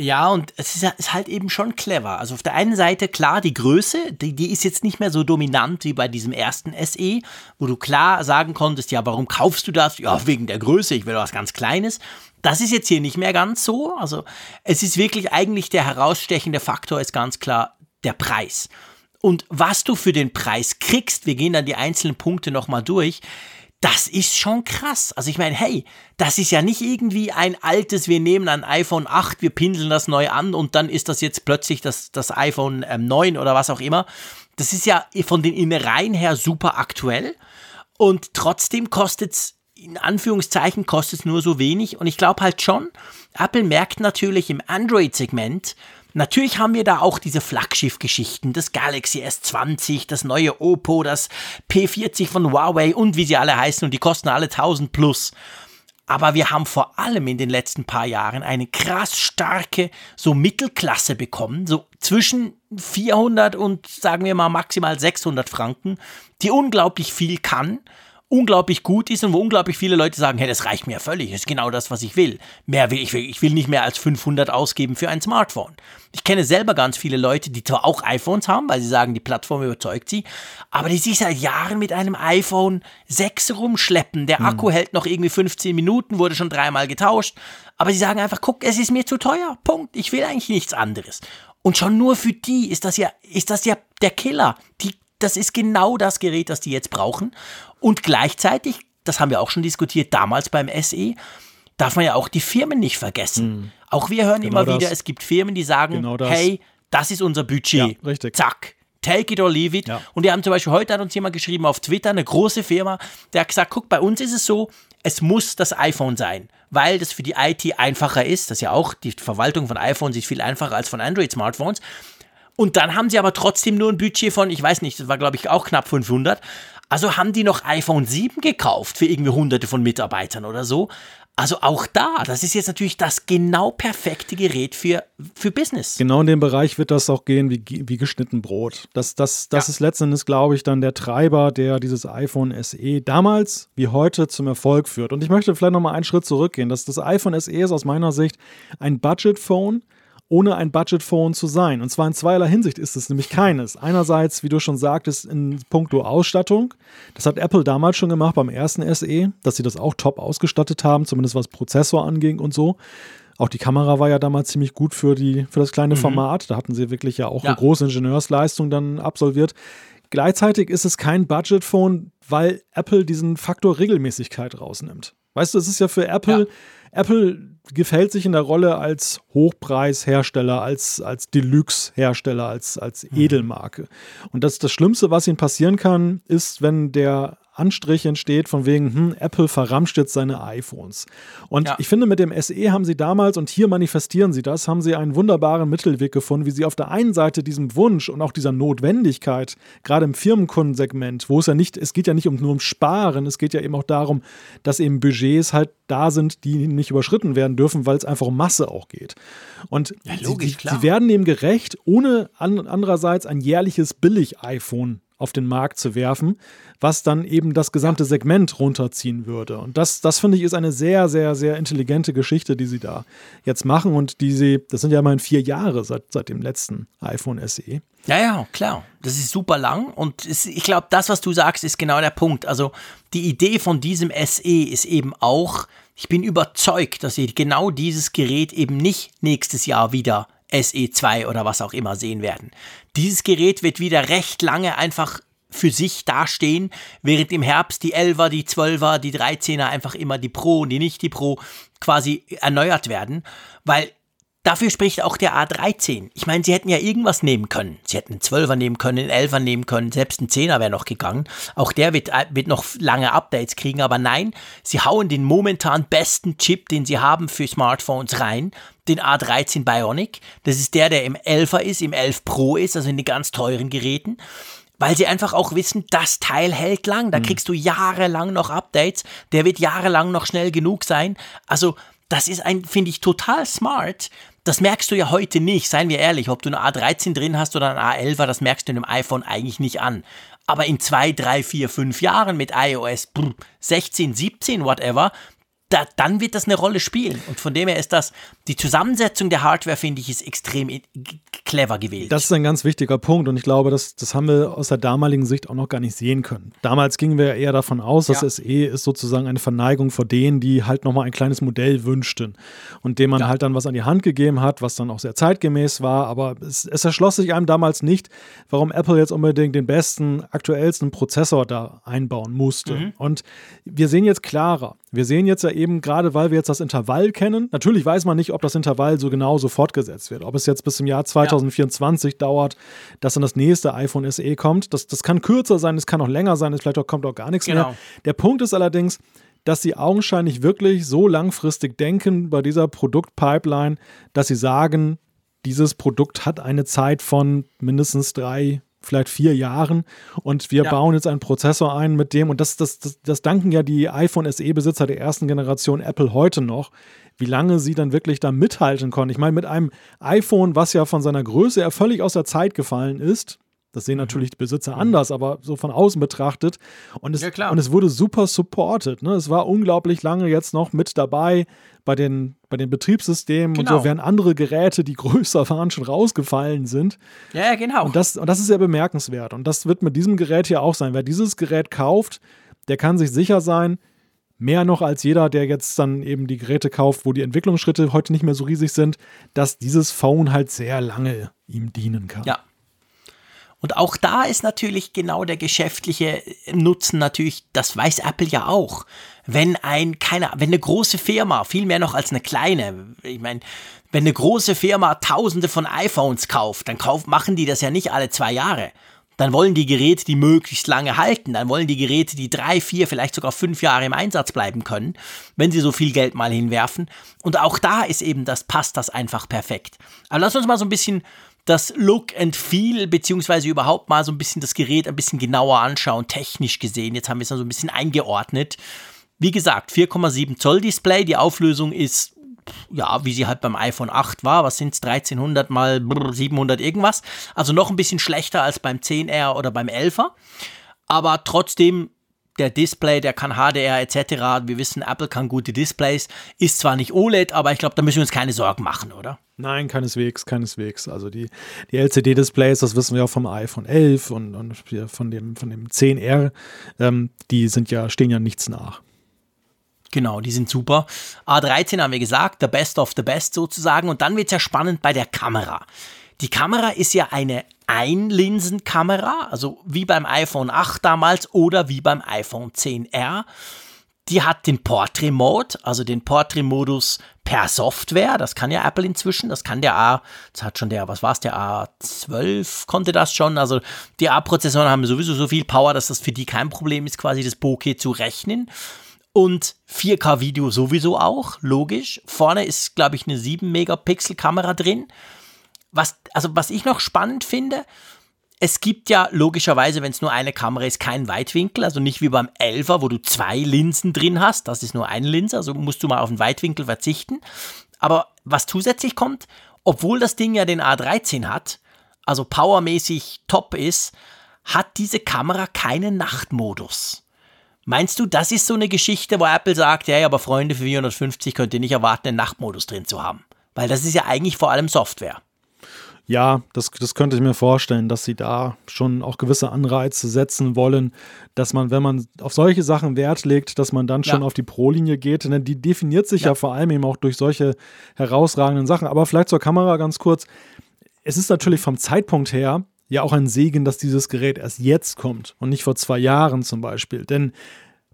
[SPEAKER 3] Ja, und es ist, ist, halt eben schon clever. Also auf der einen Seite, klar, die Größe, die, die, ist jetzt nicht mehr so dominant wie bei diesem ersten SE, wo du klar sagen konntest, ja, warum kaufst du das? Ja, wegen der Größe, ich will was ganz Kleines. Das ist jetzt hier nicht mehr ganz so. Also es ist wirklich eigentlich der herausstechende Faktor ist ganz klar der Preis. Und was du für den Preis kriegst, wir gehen dann die einzelnen Punkte nochmal durch, das ist schon krass. Also ich meine, hey, das ist ja nicht irgendwie ein altes, wir nehmen ein iPhone 8, wir pinseln das neu an und dann ist das jetzt plötzlich das, das iPhone ähm, 9 oder was auch immer. Das ist ja von den Innereien her super aktuell und trotzdem kostet es in Anführungszeichen kostet es nur so wenig. Und ich glaube halt schon, Apple merkt natürlich im Android-Segment, natürlich haben wir da auch diese Flaggschiff-Geschichten, das Galaxy S20, das neue Oppo, das P40 von Huawei und wie sie alle heißen und die kosten alle 1000 plus. Aber wir haben vor allem in den letzten paar Jahren eine krass starke so Mittelklasse bekommen, so zwischen 400 und sagen wir mal maximal 600 Franken, die unglaublich viel kann unglaublich gut ist und wo unglaublich viele Leute sagen, hey, das reicht mir völlig, das ist genau das, was ich will. Mehr will ich, will, ich will nicht mehr als 500 ausgeben für ein Smartphone. Ich kenne selber ganz viele Leute, die zwar auch iPhones haben, weil sie sagen, die Plattform überzeugt sie, aber die sich seit Jahren mit einem iPhone 6 rumschleppen. Der Akku hm. hält noch irgendwie 15 Minuten, wurde schon dreimal getauscht, aber sie sagen einfach, guck, es ist mir zu teuer. Punkt. Ich will eigentlich nichts anderes. Und schon nur für die ist das ja, ist das ja der Killer. Die das ist genau das Gerät, das die jetzt brauchen. Und gleichzeitig, das haben wir auch schon diskutiert, damals beim SE, darf man ja auch die Firmen nicht vergessen. Mhm. Auch wir hören genau immer wieder, es gibt Firmen, die sagen, genau das. hey, das ist unser Budget. Ja, richtig. Zack. Take it or leave it. Ja. Und wir haben zum Beispiel heute hat uns jemand geschrieben auf Twitter, eine große Firma, der hat gesagt, guck, bei uns ist es so, es muss das iPhone sein, weil das für die IT einfacher ist. Das ist ja auch, die Verwaltung von iPhones ist viel einfacher als von Android-Smartphones. Und dann haben sie aber trotzdem nur ein Budget von, ich weiß nicht, das war glaube ich auch knapp 500. Also haben die noch iPhone 7 gekauft für irgendwie hunderte von Mitarbeitern oder so. Also auch da, das ist jetzt natürlich das genau perfekte Gerät für, für Business.
[SPEAKER 2] Genau in dem Bereich wird das auch gehen wie, wie geschnitten Brot. Das, das, das ja. ist letztendlich, glaube ich, dann der Treiber, der dieses iPhone SE damals wie heute zum Erfolg führt. Und ich möchte vielleicht nochmal einen Schritt zurückgehen. Das, das iPhone SE ist aus meiner Sicht ein Budget-Phone ohne ein Budget-Phone zu sein. Und zwar in zweierlei Hinsicht ist es nämlich keines. Einerseits, wie du schon sagtest, in puncto Ausstattung. Das hat Apple damals schon gemacht beim ersten SE, dass sie das auch top ausgestattet haben, zumindest was Prozessor anging und so. Auch die Kamera war ja damals ziemlich gut für, die, für das kleine mhm. Format. Da hatten sie wirklich ja auch ja. eine große Ingenieursleistung dann absolviert. Gleichzeitig ist es kein Budget-Phone, weil Apple diesen Faktor Regelmäßigkeit rausnimmt. Weißt du, es ist ja für Apple, ja. Apple gefällt sich in der Rolle als Hochpreishersteller, als, als Deluxe-Hersteller, als, als mhm. Edelmarke. Und das, das Schlimmste, was ihnen passieren kann, ist, wenn der Anstrich entsteht von wegen, hm, Apple verramscht jetzt seine iPhones. Und ja. ich finde, mit dem SE haben sie damals, und hier manifestieren sie das, haben sie einen wunderbaren Mittelweg gefunden, wie sie auf der einen Seite diesem Wunsch und auch dieser Notwendigkeit, gerade im Firmenkundensegment, wo es ja nicht, es geht ja nicht um, nur um Sparen, es geht ja eben auch darum, dass eben Budgets halt da sind, die nicht überschritten werden dürfen, weil es einfach um Masse auch geht. Und ja, logisch, sie, sie, werden dem gerecht, ohne an, andererseits ein jährliches Billig-iPhone auf den Markt zu werfen, was dann eben das gesamte Segment runterziehen würde. Und das, das finde ich, ist eine sehr, sehr, sehr intelligente Geschichte, die sie da jetzt machen und die sie, das sind ja immerhin vier Jahre seit, seit dem letzten iPhone SE.
[SPEAKER 3] Ja, ja, klar. Das ist super lang und es, ich glaube, das, was du sagst, ist genau der Punkt. Also die Idee von diesem SE ist eben auch, ich bin überzeugt, dass sie genau dieses Gerät eben nicht nächstes Jahr wieder SE2 oder was auch immer sehen werden. Dieses Gerät wird wieder recht lange einfach für sich dastehen, während im Herbst die 11er, die 12er, die 13er einfach immer die Pro und die nicht die Pro quasi erneuert werden, weil Dafür spricht auch der A13. Ich meine, sie hätten ja irgendwas nehmen können. Sie hätten einen 12er nehmen können, einen 11er nehmen können, selbst ein 10er wäre noch gegangen. Auch der wird, äh, wird noch lange Updates kriegen, aber nein, sie hauen den momentan besten Chip, den sie haben für Smartphones rein, den A13 Bionic. Das ist der, der im 11er ist, im 11 Pro ist, also in den ganz teuren Geräten weil sie einfach auch wissen, das Teil hält lang. Da mhm. kriegst du jahrelang noch Updates. Der wird jahrelang noch schnell genug sein. Also, das ist ein, finde ich, total smart. Das merkst du ja heute nicht, seien wir ehrlich. Ob du eine A13 drin hast oder eine A11, das merkst du in dem iPhone eigentlich nicht an. Aber in zwei, drei, vier, fünf Jahren mit iOS 16, 17, whatever, da, dann wird das eine Rolle spielen. Und von dem her ist das, die Zusammensetzung der Hardware, finde ich, ist extrem clever gewählt.
[SPEAKER 2] Das ist ein ganz wichtiger Punkt und ich glaube, das, das haben wir aus der damaligen Sicht auch noch gar nicht sehen können. Damals gingen wir eher davon aus, dass ja. SE ist sozusagen eine Verneigung vor denen, die halt nochmal ein kleines Modell wünschten und dem man ja. halt dann was an die Hand gegeben hat, was dann auch sehr zeitgemäß war, aber es, es erschloss sich einem damals nicht, warum Apple jetzt unbedingt den besten, aktuellsten Prozessor da einbauen musste. Mhm. Und wir sehen jetzt klarer. Wir sehen jetzt ja eben, gerade weil wir jetzt das Intervall kennen, natürlich weiß man nicht, ob das Intervall so genau so fortgesetzt wird. Ob es jetzt bis zum Jahr 2024 ja. dauert, dass dann das nächste iPhone SE kommt. Das, das kann kürzer sein, es kann auch länger sein, es vielleicht auch, kommt auch gar nichts genau. mehr. Der Punkt ist allerdings, dass sie augenscheinlich wirklich so langfristig denken bei dieser Produktpipeline, dass sie sagen, dieses Produkt hat eine Zeit von mindestens drei, vielleicht vier Jahren und wir ja. bauen jetzt einen Prozessor ein mit dem und das, das, das, das danken ja die iPhone SE-Besitzer der ersten Generation Apple heute noch, wie lange sie dann wirklich da mithalten konnten. Ich meine, mit einem iPhone, was ja von seiner Größe ja völlig aus der Zeit gefallen ist, Das sehen natürlich die Besitzer anders, aber so von außen betrachtet. Und es,
[SPEAKER 3] Ja, klar.
[SPEAKER 2] und es wurde super supported. Ne? Es war unglaublich lange jetzt noch mit dabei bei den, bei den Betriebssystemen und
[SPEAKER 3] Genau.
[SPEAKER 2] so, während andere Geräte, die *laughs* größer waren, schon rausgefallen sind.
[SPEAKER 3] Ja, ja, genau.
[SPEAKER 2] Und das, und das ist sehr bemerkenswert. Und das wird mit diesem Gerät hier auch sein. Wer dieses Gerät kauft, der kann sich sicher sein, mehr noch als jeder, der jetzt dann eben die Geräte kauft, wo die Entwicklungsschritte heute nicht mehr so riesig sind, dass dieses Phone halt sehr lange ihm dienen kann.
[SPEAKER 3] Ja. Und auch da ist natürlich genau der geschäftliche Nutzen natürlich, das weiß Apple ja auch. Wenn ein, keine, wenn eine große Firma, viel mehr noch als eine kleine, ich meine, wenn eine große Firma tausende von iPhones kauft, dann kauf, machen die das ja nicht alle zwei Jahre. Dann wollen die Geräte die möglichst lange halten. Dann wollen die Geräte, die drei, vier, vielleicht sogar fünf Jahre im Einsatz bleiben können, wenn sie so viel Geld mal hinwerfen. Und auch da ist eben das, passt das einfach perfekt. Aber lass uns mal so ein bisschen das Look and Feel, beziehungsweise überhaupt mal so ein bisschen das Gerät ein bisschen genauer anschauen, technisch gesehen. Jetzt haben wir es so ein bisschen eingeordnet. Wie gesagt, 4,7 Zoll Display, die Auflösung ist, ja, wie sie halt beim iPhone 8 war. Was sind es? 1300 mal brr, 700 irgendwas. Also noch ein bisschen schlechter als beim 10R oder beim 11er. Aber trotzdem, der Display, der kann HDR etc. Wir wissen, Apple kann gute Displays. Ist zwar nicht OLED, aber ich glaube, da müssen wir uns keine Sorgen machen, oder?
[SPEAKER 2] Nein, keineswegs, keineswegs. Also die, die LCD-Displays, das wissen wir auch vom iPhone 11 und, und von, dem, von dem 10R, ähm, die sind ja, stehen ja nichts nach.
[SPEAKER 3] Genau, die sind super. A13 haben wir gesagt, the best of the best sozusagen. Und dann wird es ja spannend bei der Kamera. Die Kamera ist ja eine Einlinsenkamera, also wie beim iPhone 8 damals oder wie beim iPhone 10R. Die hat den Portrait Mode, also den Portrait Modus per Software. Das kann ja Apple inzwischen. Das kann der A, das hat schon der, was war es, der A12 konnte das schon. Also die A-Prozessoren haben sowieso so viel Power, dass das für die kein Problem ist, quasi das Bokeh zu rechnen. Und 4K-Video sowieso auch, logisch. Vorne ist, glaube ich, eine 7-Megapixel-Kamera drin. Was, also was ich noch spannend finde, es gibt ja logischerweise, wenn es nur eine Kamera ist, keinen Weitwinkel, also nicht wie beim 11er, wo du zwei Linsen drin hast, das ist nur eine Linse, also musst du mal auf den Weitwinkel verzichten. Aber was zusätzlich kommt, obwohl das Ding ja den A13 hat, also powermäßig top ist, hat diese Kamera keinen Nachtmodus. Meinst du, das ist so eine Geschichte, wo Apple sagt, ja, aber Freunde, für 450 könnt ihr nicht erwarten, einen Nachtmodus drin zu haben? Weil das ist ja eigentlich vor allem Software.
[SPEAKER 2] Ja, das, das könnte ich mir vorstellen, dass sie da schon auch gewisse Anreize setzen wollen, dass man, wenn man auf solche Sachen Wert legt, dass man dann schon
[SPEAKER 3] Ja.
[SPEAKER 2] auf die Pro-Linie geht. Denn die definiert sich ja.
[SPEAKER 3] Ja.
[SPEAKER 2] vor allem eben auch durch solche herausragenden Sachen. Aber vielleicht zur Kamera ganz kurz. Es ist natürlich vom Zeitpunkt her ja auch ein Segen, dass dieses Gerät erst jetzt kommt und nicht vor zwei Jahren zum Beispiel. Denn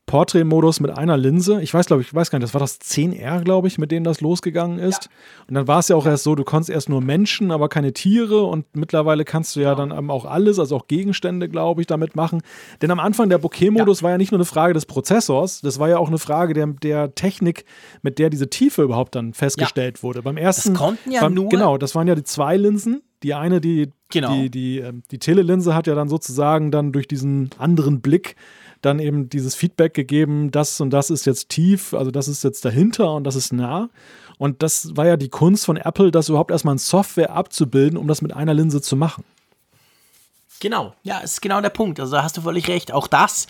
[SPEAKER 2] Portrait-Modus mit einer Linse. Ich weiß, glaube ich, weiß gar nicht, das war das 10R, glaube ich, mit dem das losgegangen ist. Und dann war es ja auch erst so, du konntest erst nur Menschen, aber keine Tiere. Und mittlerweile kannst du ja dann eben auch alles, also auch Gegenstände, glaube ich, damit machen. Denn am Anfang der Bokeh-Modus war ja nicht nur eine Frage des Prozessors, das war ja auch eine Frage der, der Technik, mit der diese Tiefe überhaupt dann festgestellt wurde. Beim ersten.
[SPEAKER 3] konnten ja
[SPEAKER 2] beim,
[SPEAKER 3] nur-
[SPEAKER 2] Genau, das waren ja die zwei Linsen. Die eine, die,
[SPEAKER 3] Genau.
[SPEAKER 2] die, die, ähm, die Telelinse hat ja dann sozusagen dann durch diesen anderen Blick dann eben dieses Feedback gegeben, das und das ist jetzt tief, also das ist jetzt dahinter und das ist nah. Und das war ja die Kunst von Apple, das überhaupt erstmal in Software abzubilden, um das mit einer Linse zu machen.
[SPEAKER 3] Genau, ja, ist genau der Punkt. Also da hast du völlig recht. Auch das,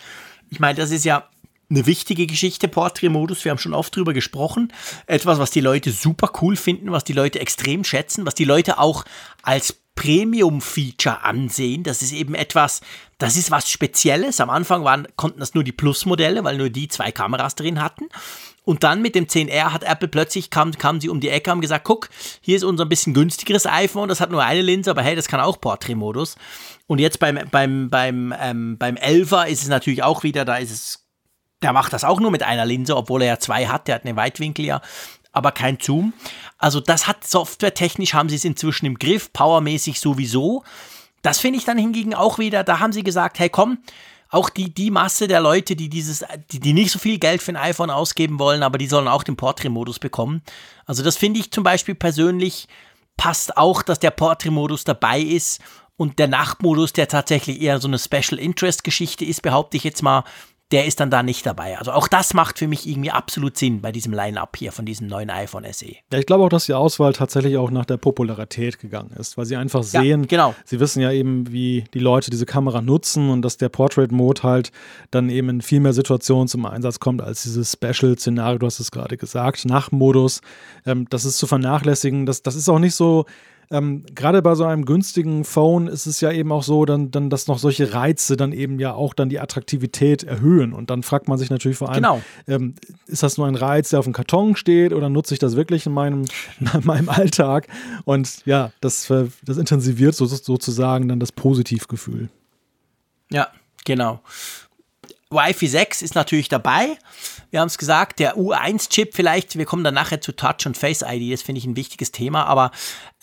[SPEAKER 3] ich meine, das ist ja eine wichtige Geschichte, Portrait-Modus. Wir haben schon oft drüber gesprochen. Etwas, was die Leute super cool finden, was die Leute extrem schätzen, was die Leute auch als Premium-Feature ansehen. Das ist eben etwas, das ist was Spezielles. Am Anfang waren, konnten das nur die Plus-Modelle, weil nur die zwei Kameras drin hatten. Und dann mit dem 10R hat Apple plötzlich, kam, kam sie um die Ecke, haben gesagt, guck, hier ist unser ein bisschen günstigeres iPhone, das hat nur eine Linse, aber hey, das kann auch Portrait-Modus. Und jetzt beim, beim, beim, ähm, beim 11er ist es natürlich auch wieder, da ist es, der macht das auch nur mit einer Linse, obwohl er ja zwei hat, der hat einen Weitwinkel ja, aber kein Zoom. Also das hat softwaretechnisch, haben sie es inzwischen im Griff, powermäßig sowieso. Das finde ich dann hingegen auch wieder, da haben sie gesagt, hey komm, auch die, die Masse der Leute, die dieses, die, die nicht so viel Geld für ein iPhone ausgeben wollen, aber die sollen auch den Portrait-Modus bekommen. Also das finde ich zum Beispiel persönlich passt auch, dass der Portrait-Modus dabei ist und der Nachtmodus, der tatsächlich eher so eine Special Interest Geschichte ist, behaupte ich jetzt mal, der ist dann da nicht dabei. Also auch das macht für mich irgendwie absolut Sinn bei diesem Line-Up hier von diesem neuen iPhone SE.
[SPEAKER 2] Ja, ich glaube auch, dass die Auswahl tatsächlich auch nach der Popularität gegangen ist, weil sie einfach sehen,
[SPEAKER 3] ja, genau.
[SPEAKER 2] sie wissen ja eben, wie die Leute diese Kamera nutzen und dass der Portrait-Mode halt dann eben in viel mehr Situationen zum Einsatz kommt als dieses Special-Szenario, du hast es gerade gesagt, Nachtmodus. Ähm, das ist zu vernachlässigen. Das, das ist auch nicht so ähm, gerade bei so einem günstigen Phone ist es ja eben auch so, dann, dann, dass noch solche Reize dann eben ja auch dann die Attraktivität erhöhen. Und dann fragt man sich natürlich vor allem,
[SPEAKER 3] genau.
[SPEAKER 2] ähm, ist das nur ein Reiz, der auf dem Karton steht oder nutze ich das wirklich in meinem, *laughs* in meinem Alltag? Und ja, das, das intensiviert so, sozusagen dann das Positivgefühl.
[SPEAKER 3] Ja, genau. Wi-Fi 6 ist natürlich dabei. Wir haben es gesagt, der U1-Chip vielleicht, wir kommen dann nachher zu Touch und Face ID, das finde ich ein wichtiges Thema, aber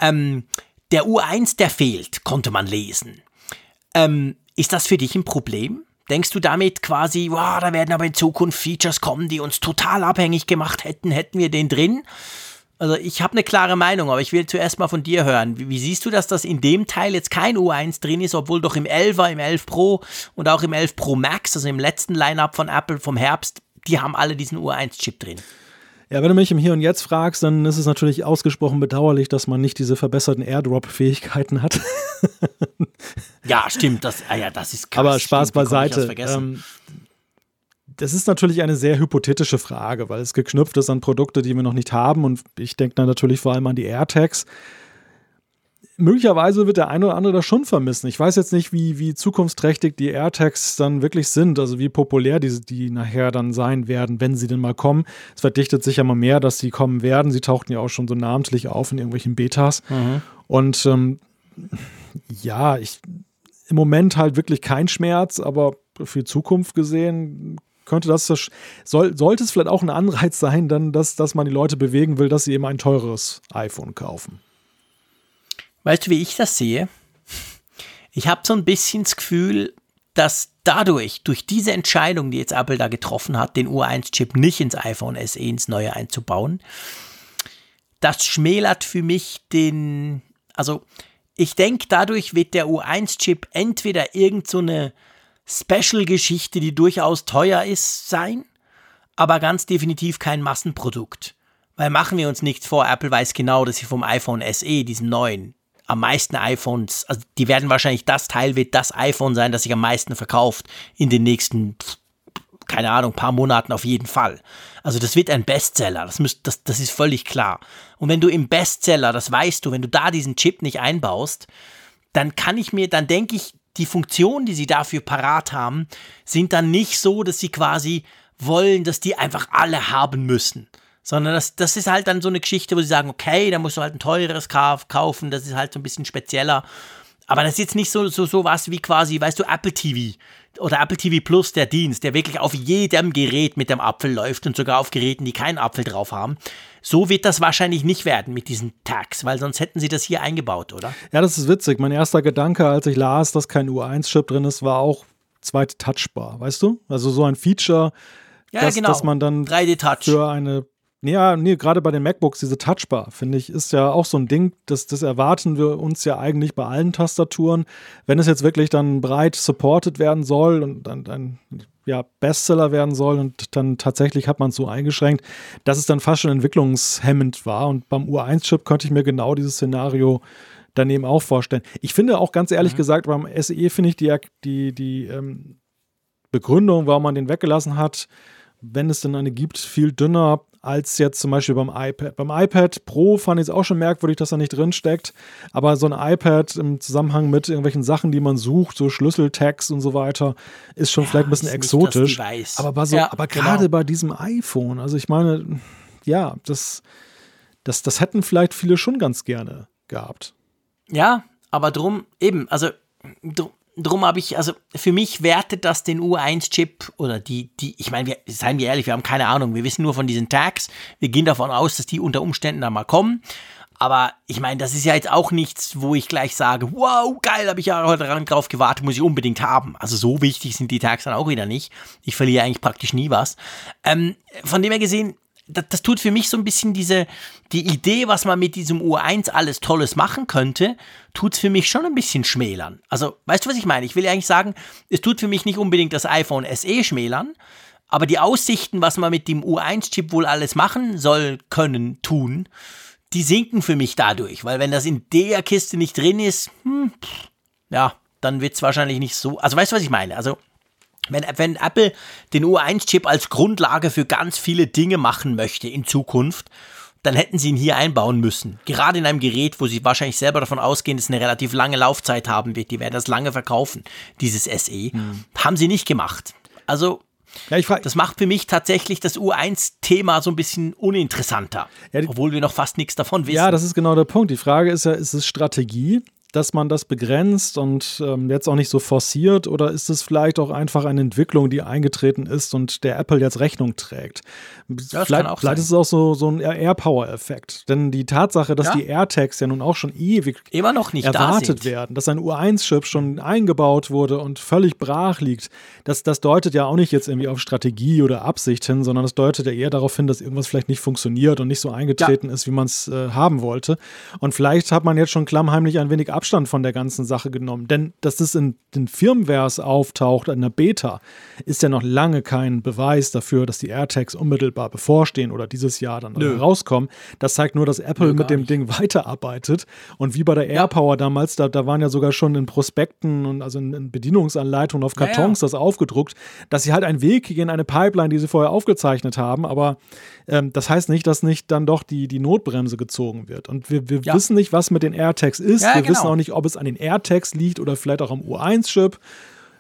[SPEAKER 3] ähm, der U1, der fehlt, konnte man lesen. Ähm, ist das für dich ein Problem? Denkst du damit quasi, wow, da werden aber in Zukunft Features kommen, die uns total abhängig gemacht hätten, hätten wir den drin? Also ich habe eine klare Meinung, aber ich will zuerst mal von dir hören. Wie, wie, siehst du, dass das in dem Teil jetzt kein U1 drin ist, obwohl doch im 11er, im 11 Pro und auch im 11 Pro Max, also im letzten Lineup von Apple vom Herbst, die haben alle diesen U1-Chip drin.
[SPEAKER 2] Ja, wenn du mich im Hier und Jetzt fragst, dann ist es natürlich ausgesprochen bedauerlich, dass man nicht diese verbesserten Airdrop-Fähigkeiten hat. *laughs*
[SPEAKER 3] ja, stimmt. Das, ah ja, das ist
[SPEAKER 2] krass. Aber Spaß stimmt, beiseite. Ähm, das ist natürlich eine sehr hypothetische Frage, weil es geknüpft ist an Produkte, die wir noch nicht haben. Und ich denke dann natürlich vor allem an die AirTags. Möglicherweise wird der eine oder andere das schon vermissen. Ich weiß jetzt nicht, wie, wie zukunftsträchtig die AirTags dann wirklich sind, also wie populär die, die nachher dann sein werden, wenn sie denn mal kommen. Es verdichtet sich ja mal mehr, dass sie kommen werden. Sie tauchten ja auch schon so namentlich auf in irgendwelchen Betas. Mhm. Und ähm, ja, ich im Moment halt wirklich kein Schmerz, aber für Zukunft gesehen könnte das, soll, sollte es vielleicht auch ein Anreiz sein, dann, dass, dass man die Leute bewegen will, dass sie eben ein teures iPhone kaufen.
[SPEAKER 3] Weißt du, wie ich das sehe? Ich habe so ein bisschen das Gefühl, dass dadurch, durch diese Entscheidung, die jetzt Apple da getroffen hat, den U1-Chip nicht ins iPhone SE ins neue einzubauen, das schmälert für mich den, also ich denke, dadurch wird der U1-Chip entweder irgend so eine Special-Geschichte, die durchaus teuer ist, sein, aber ganz definitiv kein Massenprodukt. Weil machen wir uns nichts vor, Apple weiß genau, dass sie vom iPhone SE, diesem neuen, am meisten iPhones, also die werden wahrscheinlich, das Teil wird das iPhone sein, das sich am meisten verkauft in den nächsten, keine Ahnung, paar Monaten auf jeden Fall. Also das wird ein Bestseller, das, müsst, das, das ist völlig klar. Und wenn du im Bestseller, das weißt du, wenn du da diesen Chip nicht einbaust, dann kann ich mir, dann denke ich, die Funktionen, die sie dafür parat haben, sind dann nicht so, dass sie quasi wollen, dass die einfach alle haben müssen. Sondern das, das ist halt dann so eine Geschichte, wo sie sagen, okay, da musst du halt ein teureres kaufen, das ist halt so ein bisschen spezieller. Aber das ist jetzt nicht so, so, so was wie quasi, weißt du, Apple TV oder Apple TV Plus, der Dienst, der wirklich auf jedem Gerät mit dem Apfel läuft und sogar auf Geräten, die keinen Apfel drauf haben. So wird das wahrscheinlich nicht werden mit diesen Tags, weil sonst hätten sie das hier eingebaut, oder?
[SPEAKER 2] Ja, das ist witzig. Mein erster Gedanke, als ich las, dass kein U1-Chip drin ist, war auch zweite Touchbar, weißt du? Also so ein Feature, ja, dass, genau. dass man dann für eine ja, nee, gerade bei den MacBooks, diese Touchbar, finde ich, ist ja auch so ein Ding, das, das erwarten wir uns ja eigentlich bei allen Tastaturen. Wenn es jetzt wirklich dann breit supported werden soll und dann ein ja, Bestseller werden soll und dann tatsächlich hat man es so eingeschränkt, dass es dann fast schon entwicklungshemmend war. Und beim U1-Chip könnte ich mir genau dieses Szenario daneben auch vorstellen. Ich finde auch ganz ehrlich mhm. gesagt, beim SE finde ich die, die, die ähm, Begründung, warum man den weggelassen hat, wenn es denn eine gibt, viel dünner als jetzt zum Beispiel beim iPad. Beim iPad Pro fand ich es auch schon merkwürdig, dass da nicht drin steckt. Aber so ein iPad im Zusammenhang mit irgendwelchen Sachen, die man sucht, so Schlüsseltags und so weiter, ist schon ja, vielleicht ein bisschen exotisch. aber, so, ja, aber genau. gerade bei diesem iPhone, also ich meine, ja, das, das, das hätten vielleicht viele schon ganz gerne gehabt.
[SPEAKER 3] Ja, aber drum, eben, also drum, drum habe ich, also für mich wertet das den U1-Chip oder die, die, ich meine, wir, seien wir ehrlich, wir haben keine Ahnung, wir wissen nur von diesen Tags, wir gehen davon aus, dass die unter Umständen da mal kommen. Aber ich meine, das ist ja jetzt auch nichts, wo ich gleich sage, wow, geil, habe ich ja heute drauf gewartet, muss ich unbedingt haben. Also so wichtig sind die Tags dann auch wieder nicht. Ich verliere eigentlich praktisch nie was. Ähm, von dem her gesehen, das, das, tut für mich so ein bisschen diese, die Idee, was man mit diesem U1 alles Tolles machen könnte, tut es für mich schon ein bisschen schmälern. Also, weißt du, was ich meine? Ich will eigentlich sagen, es tut für mich nicht unbedingt das iPhone SE schmälern, aber die Aussichten, was man mit dem U1-Chip wohl alles machen soll, können, tun, die sinken für mich dadurch. Weil wenn das in der Kiste nicht drin ist, hm, ja, dann wird es wahrscheinlich nicht so. Also, weißt du, was ich meine? Also, wenn, wenn Apple den U1-Chip als Grundlage für ganz viele Dinge machen möchte in Zukunft, dann hätten sie ihn hier einbauen müssen. Gerade in einem Gerät, wo sie wahrscheinlich selber davon ausgehen, dass es eine relativ lange Laufzeit haben wird. Die werden das lange verkaufen, dieses SE. Mhm. Haben sie nicht gemacht. Also, ja, das macht für mich tatsächlich das U1-Thema so ein bisschen uninteressanter. Ja, obwohl wir noch fast nichts davon wissen.
[SPEAKER 2] Ja, das ist genau der Punkt. Die Frage ist ja, ist es Strategie? Dass man das begrenzt und ähm, jetzt auch nicht so forciert oder ist es vielleicht auch einfach eine Entwicklung, die eingetreten ist und der Apple jetzt Rechnung trägt? Ja, vielleicht, vielleicht ist es auch so, so ein Air-Power-Effekt. Denn die Tatsache, dass ja. die AirTags ja nun auch schon ewig
[SPEAKER 3] immer noch nicht
[SPEAKER 2] erwartet werden, dass ein U1-Chip schon eingebaut wurde und völlig brach liegt, das, das deutet ja auch nicht jetzt irgendwie auf Strategie oder Absicht hin, sondern das deutet ja eher darauf hin, dass irgendwas vielleicht nicht funktioniert und nicht so eingetreten ja. ist, wie man es äh, haben wollte. Und vielleicht hat man jetzt schon klammheimlich ein wenig ab Abstand von der ganzen Sache genommen. Denn dass es in den Firmwares auftaucht, in der Beta, ist ja noch lange kein Beweis dafür, dass die AirTags unmittelbar bevorstehen oder dieses Jahr dann Nö. rauskommen. Das zeigt nur, dass Apple Nö, mit dem nicht. Ding weiterarbeitet. Und wie bei der AirPower damals, da, da waren ja sogar schon in Prospekten und also in, in Bedienungsanleitungen auf Kartons ja, ja. das aufgedruckt, dass sie halt einen Weg gehen, eine Pipeline, die sie vorher aufgezeichnet haben. Aber ähm, das heißt nicht, dass nicht dann doch die, die Notbremse gezogen wird. Und wir, wir ja. wissen nicht, was mit den AirTags ist. wir genau. wissen auch nicht, ob es an den AirTags liegt oder vielleicht auch am U1-Chip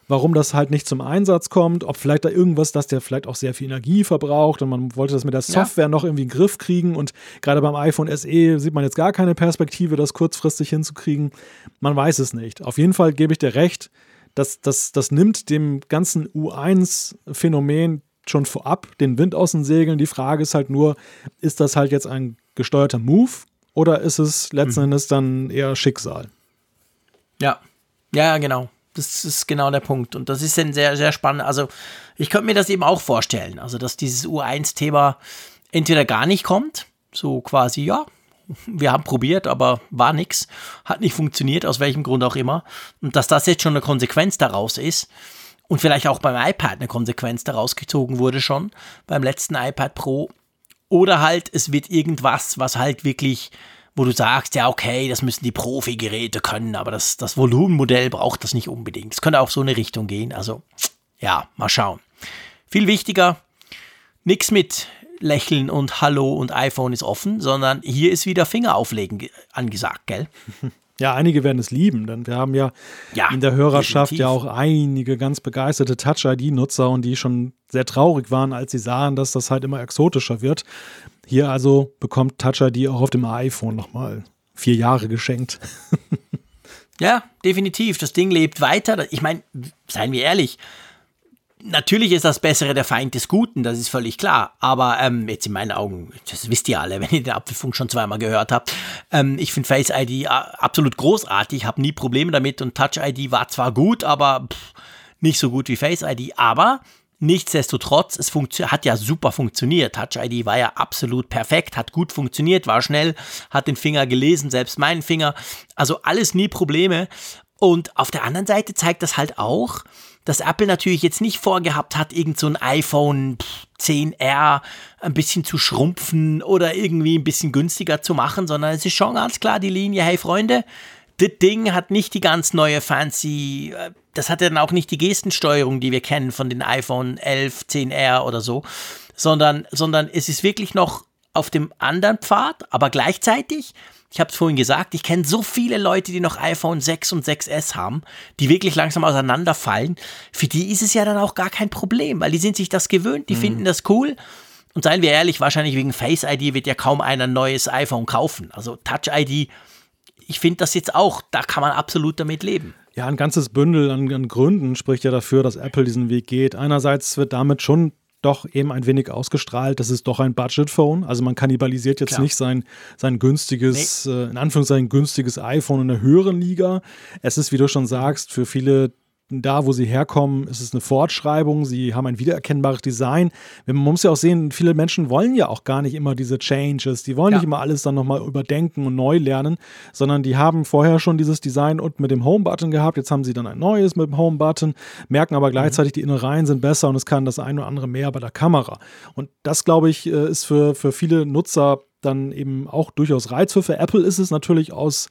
[SPEAKER 2] warum das halt nicht zum Einsatz kommt, ob vielleicht da irgendwas, dass der vielleicht auch sehr viel Energie verbraucht und man wollte das mit der Software ja. noch irgendwie in den Griff kriegen und gerade beim iPhone SE sieht man jetzt gar keine Perspektive, das kurzfristig hinzukriegen. Man weiß es nicht. Auf jeden Fall gebe ich dir recht, dass das, das nimmt dem ganzen U1-Phänomen schon vorab den Wind aus den Segeln. Die Frage ist halt nur, ist das halt jetzt ein gesteuerter Move oder ist es letzten mhm. Endes dann eher Schicksal?
[SPEAKER 3] Ja, ja, genau. Das ist genau der Punkt. Und das ist dann sehr, sehr spannend. Also, ich könnte mir das eben auch vorstellen. Also, dass dieses U1-Thema entweder gar nicht kommt, so quasi, ja, wir haben probiert, aber war nichts, hat nicht funktioniert, aus welchem Grund auch immer. Und dass das jetzt schon eine Konsequenz daraus ist und vielleicht auch beim iPad eine Konsequenz daraus gezogen wurde schon, beim letzten iPad Pro. Oder halt, es wird irgendwas, was halt wirklich wo du sagst, ja, okay, das müssen die Profi-Geräte können, aber das, das Volumenmodell braucht das nicht unbedingt. Es könnte auch so eine Richtung gehen. Also, ja, mal schauen. Viel wichtiger, nichts mit Lächeln und Hallo und iPhone ist offen, sondern hier ist wieder Finger auflegen angesagt, gell? *laughs*
[SPEAKER 2] Ja, einige werden es lieben, denn wir haben ja, ja in der Hörerschaft definitiv. ja auch einige ganz begeisterte Touch-ID-Nutzer und die schon sehr traurig waren, als sie sahen, dass das halt immer exotischer wird. Hier also bekommt Touch ID auch auf dem iPhone nochmal vier Jahre geschenkt.
[SPEAKER 3] ja, definitiv. Das Ding lebt weiter. Ich meine, seien wir ehrlich, Natürlich ist das Bessere der Feind des Guten, das ist völlig klar. Aber ähm, jetzt in meinen Augen, das wisst ihr alle, *laughs* wenn ihr den Apfelfunk schon zweimal gehört habt, ähm, ich finde Face ID äh, absolut großartig, habe nie Probleme damit und Touch ID war zwar gut, aber pff, nicht so gut wie Face ID. Aber Nichtsdestotrotz, es hat ja super funktioniert. Touch ID war ja absolut perfekt, hat gut funktioniert, war schnell, hat den Finger gelesen, selbst meinen Finger. Also alles nie Probleme. Und auf der anderen Seite zeigt das halt auch, dass Apple natürlich jetzt nicht vorgehabt hat, irgend so ein iPhone 10R ein bisschen zu schrumpfen oder irgendwie ein bisschen günstiger zu machen, sondern es ist schon ganz klar die Linie, hey Freunde, das Ding hat nicht die ganz neue fancy, äh, das hat dann auch nicht die Gestensteuerung, die wir kennen von den iPhone 11, 10R oder so, sondern, sondern es ist wirklich noch auf dem anderen Pfad, aber gleichzeitig ich habe es vorhin gesagt, ich kenne so viele Leute, die noch iPhone 6 und 6S haben, die wirklich langsam auseinanderfallen. Für die ist es ja dann auch gar kein Problem, weil die sind sich das gewöhnt, die mhm. finden das cool. Und seien wir ehrlich, wahrscheinlich wegen Face ID wird ja kaum einer ein neues iPhone kaufen. Also Touch ID, ich finde das jetzt auch, da kann man absolut damit leben.
[SPEAKER 2] Ja, ein ganzes Bündel an, an, Gründen spricht ja dafür, dass Apple diesen Weg geht. Einerseits wird damit schon doch eben ein wenig ausgestrahlt. Das ist doch ein Budget-Phone. Also man kannibalisiert jetzt Klar. nicht sein, sein günstiges, nee. äh, in Anführungszeichen günstiges iPhone in der höheren Liga. Es ist, wie du schon sagst, für viele da, wo sie herkommen, ist es eine Fortschreibung. Sie haben ein wiedererkennbares Design. Man muss ja auch sehen, viele Menschen wollen ja auch gar nicht immer diese Changes. Die wollen ja. nicht immer alles dann nochmal überdenken und neu lernen, sondern die haben vorher schon dieses Design und mit dem Home-Button gehabt. Jetzt haben sie dann ein neues mit dem Home-Button, merken aber gleichzeitig, die Innereien sind besser und es kann das ein oder andere mehr bei der Kamera. Und das, glaube ich, äh, ist für, für viele Nutzer dann eben auch durchaus reizvoll. Für Apple ist es natürlich aus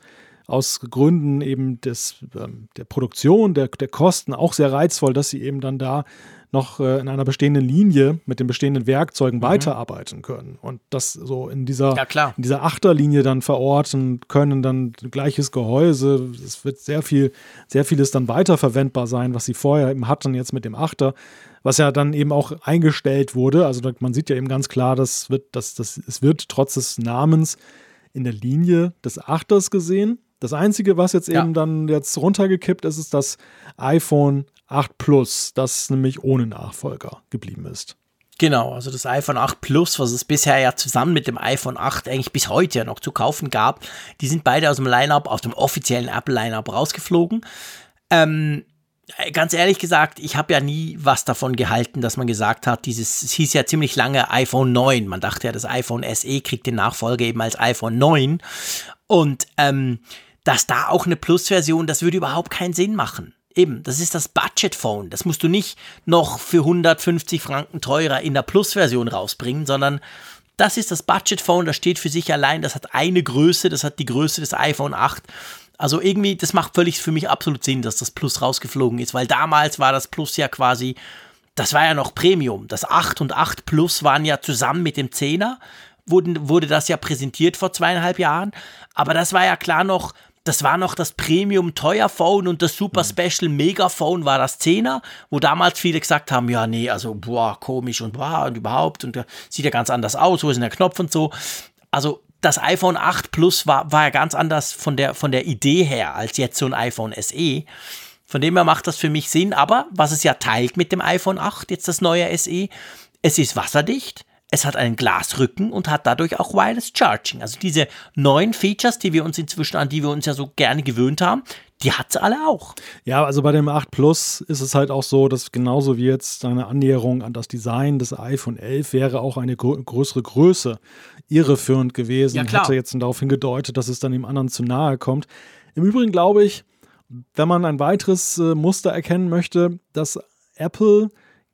[SPEAKER 2] aus Gründen eben des, ähm, der Produktion, der, der Kosten auch sehr reizvoll, dass sie eben dann da noch äh, in einer bestehenden Linie mit den bestehenden Werkzeugen mhm. weiterarbeiten können und das so in dieser,
[SPEAKER 3] ja,
[SPEAKER 2] in dieser Achterlinie dann verorten können, dann gleiches Gehäuse. Es wird sehr viel, sehr vieles dann weiterverwendbar sein, was sie vorher eben hatten, jetzt mit dem Achter, was ja dann eben auch eingestellt wurde. Also man sieht ja eben ganz klar, das wird, das, das, es wird trotz des Namens in der Linie des Achters gesehen. Das Einzige, was jetzt ja. eben dann jetzt runtergekippt ist, ist das iPhone 8 Plus, das nämlich ohne Nachfolger geblieben ist.
[SPEAKER 3] Genau, also das iPhone 8 Plus, was es bisher ja zusammen mit dem iPhone 8 eigentlich bis heute ja noch zu kaufen gab, die sind beide aus dem Lineup, aus dem offiziellen Apple Lineup rausgeflogen. Ähm, ganz ehrlich gesagt, ich habe ja nie was davon gehalten, dass man gesagt hat, dieses, es hieß ja ziemlich lange iPhone 9. Man dachte ja, das iPhone SE kriegt den Nachfolger eben als iPhone 9. Und ähm, dass da auch eine Plus-Version, das würde überhaupt keinen Sinn machen. Eben, das ist das Budget-Phone. Das musst du nicht noch für 150 Franken teurer in der Plus-Version rausbringen, sondern das ist das Budget-Phone, das steht für sich allein, das hat eine Größe, das hat die Größe des iPhone 8. Also irgendwie, das macht völlig für mich absolut Sinn, dass das Plus rausgeflogen ist, weil damals war das Plus ja quasi, das war ja noch Premium. Das 8 und 8 Plus waren ja zusammen mit dem 10er, wurden, wurde das ja präsentiert vor zweieinhalb Jahren. Aber das war ja klar noch, das war noch das Premium Teuerphone und das Super mhm. Special Megaphone war das 10er, wo damals viele gesagt haben, ja, nee, also boah, komisch und boah und überhaupt und sieht ja ganz anders aus, wo ist denn der Knopf und so. Also das iPhone 8 Plus war, war ja ganz anders von der, von der Idee her als jetzt so ein iPhone SE. Von dem her macht das für mich Sinn, aber was es ja teilt mit dem iPhone 8, jetzt das neue SE, es ist wasserdicht, es hat einen Glasrücken und hat dadurch auch Wireless Charging. Also diese neuen Features, die wir uns inzwischen, an die wir uns ja so gerne gewöhnt haben, die hat es alle auch.
[SPEAKER 2] Ja, also bei dem 8 Plus ist es halt auch so, dass genauso wie jetzt eine Annäherung an das Design des iPhone 11 wäre auch eine grö größere Größe irreführend gewesen. Ja, klar. Hätte jetzt darauf hingedeutet, dass es dann dem anderen zu nahe kommt. Im Übrigen glaube ich, wenn man ein weiteres äh, Muster erkennen möchte, dass Apple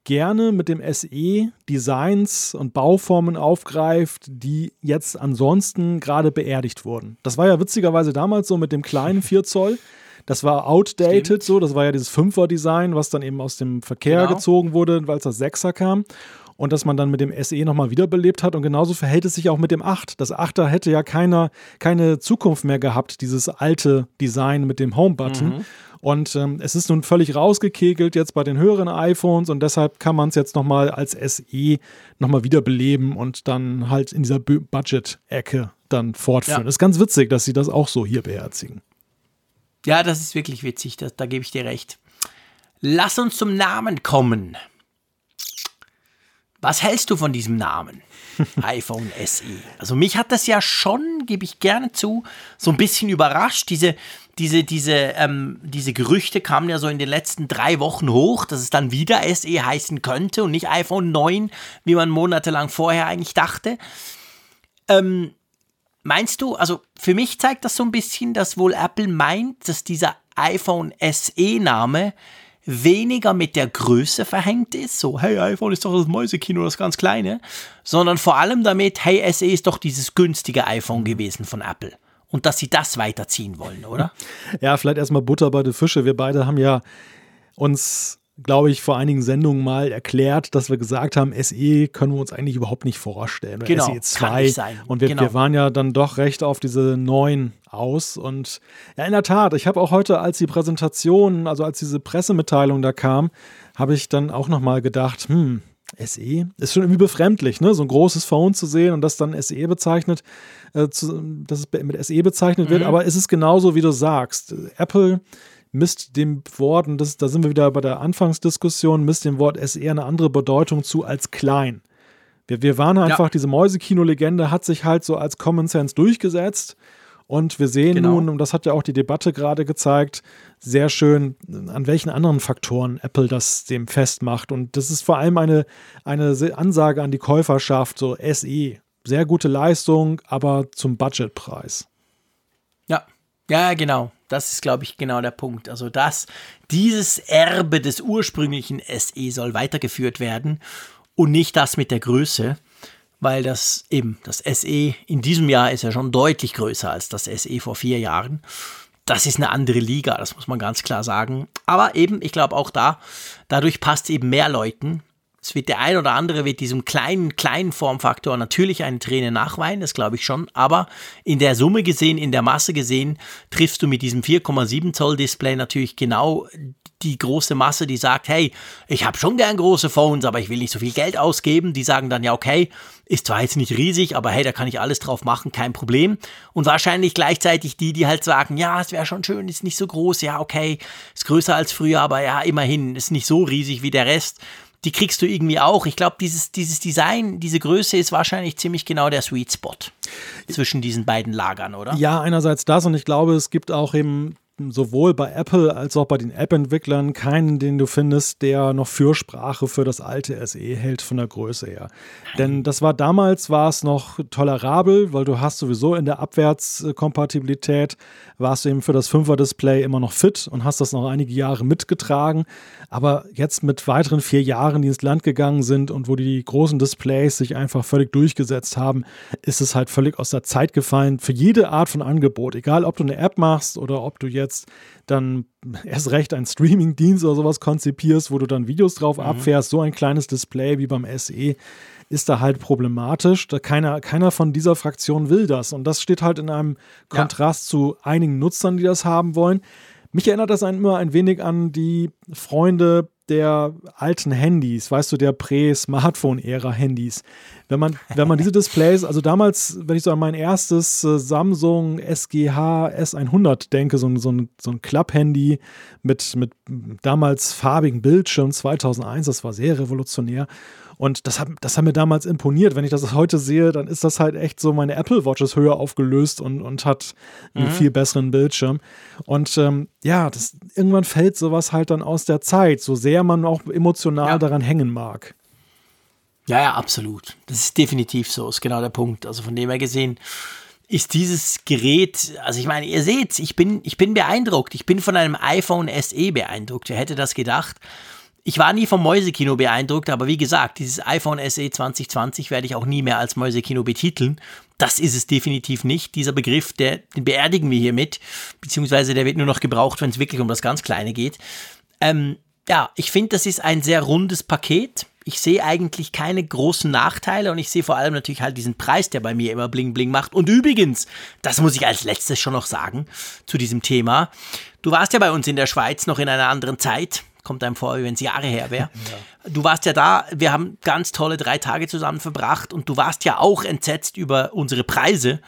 [SPEAKER 2] gerne mit dem SE Designs und Bauformen aufgreift, die jetzt ansonsten gerade beerdigt wurden. Das war ja witzigerweise damals so mit dem kleinen 4 Zoll. Das war outdated Stimmt. so, das war ja dieses 5er Design, was dann eben aus dem Verkehr genau. gezogen wurde, weil es das 6er kam und dass man dann mit dem SE nochmal wiederbelebt hat. Und genauso verhält es sich auch mit dem 8. Das 8er hätte ja keiner, keine Zukunft mehr gehabt, dieses alte Design mit dem Home-Button. Mhm. Und ähm, es ist nun völlig rausgekegelt jetzt bei den höheren iPhones und deshalb kann man es jetzt nochmal als SE nochmal wiederbeleben und dann halt in dieser Budget-Ecke dann fortführen. Ja. Ist ganz witzig, dass sie das auch so hier beherzigen.
[SPEAKER 3] Ja, das ist wirklich witzig, das, da gebe ich dir recht. Lass uns zum Namen kommen. Was hältst du von diesem Namen? *laughs* iPhone SE. Also mich hat das ja schon, gebe ich gerne zu, so ein bisschen überrascht. Diese, diese, diese, ähm, diese Gerüchte kamen ja so in den letzten drei Wochen hoch, dass es dann wieder SE heißen könnte und nicht iPhone 9, wie man monatelang vorher eigentlich dachte. Ähm, meinst du, also für mich zeigt das so ein bisschen, dass wohl Apple meint, dass dieser iPhone SE-Name weniger mit der Größe verhängt ist, so, hey, iPhone ist doch das Mäusekino, das ganz kleine, sondern vor allem damit, hey, SE ist doch dieses günstige iPhone gewesen von Apple und dass sie das weiterziehen wollen, oder? *laughs*
[SPEAKER 2] Ja, vielleicht erstmal Butter bei den Fische. Wir beide haben ja uns, glaube ich, vor einigen Sendungen mal erklärt, dass wir gesagt haben, SE können wir uns eigentlich überhaupt nicht vorstellen.
[SPEAKER 3] Genau,
[SPEAKER 2] SE 2. Und wir, genau. wir waren ja dann doch recht auf diese neuen aus. Und ja, in der Tat, ich habe auch heute, als die Präsentation, also als diese Pressemitteilung da kam, habe ich dann auch nochmal gedacht, hm, SE ist schon irgendwie befremdlich, ne? So ein großes Phone zu sehen und das dann SE bezeichnet, äh, zu, dass es mit SE bezeichnet mhm. wird, aber es ist genauso, wie du sagst. Apple misst dem Wort, und das, da sind wir wieder bei der Anfangsdiskussion, misst dem Wort SE eine andere Bedeutung zu als klein. Wir, wir waren einfach, ja. diese Mäusekino-Legende hat sich halt so als Common Sense durchgesetzt. Und wir sehen
[SPEAKER 3] Genau.
[SPEAKER 2] nun, und das hat ja auch die Debatte gerade gezeigt, sehr schön, an welchen anderen Faktoren Apple das dem festmacht. Und das ist vor allem eine, eine Ansage an die Käuferschaft, so SE. Sehr gute Leistung, aber zum Budgetpreis.
[SPEAKER 3] Ja, ja, genau. Das ist, glaube ich, genau der Punkt. Also, dass dieses Erbe des ursprünglichen SE soll weitergeführt werden und nicht das mit der Größe, weil das eben, das SE in diesem Jahr ist ja schon deutlich größer als das SE vor vier Jahren. Das ist eine andere Liga, das muss man ganz klar sagen. Aber eben, ich glaube auch da, dadurch passt eben mehr Leuten. Es wird der ein oder andere wird diesem kleinen, kleinen Formfaktor natürlich eine Träne nachweinen, das glaube ich schon. Aber in der Summe gesehen, in der Masse gesehen, triffst du mit diesem 4,7 Zoll Display natürlich genau die große Masse, die sagt, hey, ich habe schon gern große Phones, aber ich will nicht so viel Geld ausgeben. Die sagen dann, ja, okay, ist zwar jetzt nicht riesig, aber hey, da kann ich alles drauf machen, kein Problem. Und wahrscheinlich gleichzeitig die, die halt sagen, ja, es wäre schon schön, ist nicht so groß, ja, okay, ist größer als früher, aber ja, immerhin, ist nicht so riesig wie der Rest. Die kriegst du irgendwie auch. Ich glaube, dieses, dieses Design, diese Größe ist wahrscheinlich ziemlich genau der Sweet Spot zwischen diesen beiden Lagern, oder?
[SPEAKER 2] Ja, einerseits das und ich glaube, es gibt auch eben sowohl bei Apple als auch bei den App-Entwicklern keinen, den du findest, der noch Fürsprache für das alte SE hält von der Größe her. Denn das war damals, war es noch tolerabel, weil du hast sowieso in der Abwärtskompatibilität, warst du eben für das 5er-Display immer noch fit und hast das noch einige Jahre mitgetragen. Aber jetzt mit weiteren vier Jahren, die ins Land gegangen sind und wo die großen Displays sich einfach völlig durchgesetzt haben, ist es halt völlig aus der Zeit gefallen für jede Art von Angebot. Egal, ob du eine App machst oder ob du jetzt dann erst recht einen Streaming-Dienst oder sowas konzipierst, wo du dann Videos drauf abfährst, so ein kleines Display wie beim SE ist da halt problematisch. Da keiner, keiner von dieser Fraktion will das. Und das steht halt in einem
[SPEAKER 3] Ja.
[SPEAKER 2] Kontrast zu einigen Nutzern, die das haben wollen. Mich erinnert das ein- immer ein wenig an die Freunde der alten Handys, weißt du, der Prä-Smartphone-Ära-Handys. Wenn man, *laughs* wenn man diese Displays, also damals, wenn ich so an mein erstes äh, Samsung SGH S100 denke, so ein, so ein, so ein Klapp-Handy mit, mit damals farbigen Bildschirm 2001, das war sehr revolutionär. Und das hat, das hat mir damals imponiert. Wenn ich das heute sehe, dann ist das halt echt so, meine Apple Watch ist höher aufgelöst und, und hat einen viel besseren Bildschirm. Und ähm, ja, das, irgendwann fällt sowas halt dann aus der Zeit, so sehr man auch emotional
[SPEAKER 3] Ja.
[SPEAKER 2] daran hängen mag.
[SPEAKER 3] Ja, ja, absolut. Das ist definitiv so, ist genau der Punkt. Also von dem her gesehen ist dieses Gerät, also ich meine, ihr seht, ich bin, ich bin beeindruckt. Ich bin von einem iPhone SE beeindruckt. Wer hätte das gedacht? Ich war nie vom Mäusekino beeindruckt, aber wie gesagt, dieses iPhone SE 2020 werde ich auch nie mehr als Mäusekino betiteln. Das ist es definitiv nicht. Dieser Begriff, der, den beerdigen wir hiermit, beziehungsweise der wird nur noch gebraucht, wenn es wirklich um das ganz Kleine geht. Ähm, ja, ich finde, das ist ein sehr rundes Paket. Ich sehe eigentlich keine großen Nachteile und ich sehe vor allem natürlich halt diesen Preis, der bei mir immer bling bling macht. Und übrigens, das muss ich als letztes schon noch sagen zu diesem Thema. Du warst ja bei uns in der Schweiz noch in einer anderen Zeit. Kommt einem vor, wie wenn es Jahre her wäre. *laughs* Du warst ja da, wir haben ganz tolle drei Tage zusammen verbracht und du warst ja auch entsetzt über unsere Preise.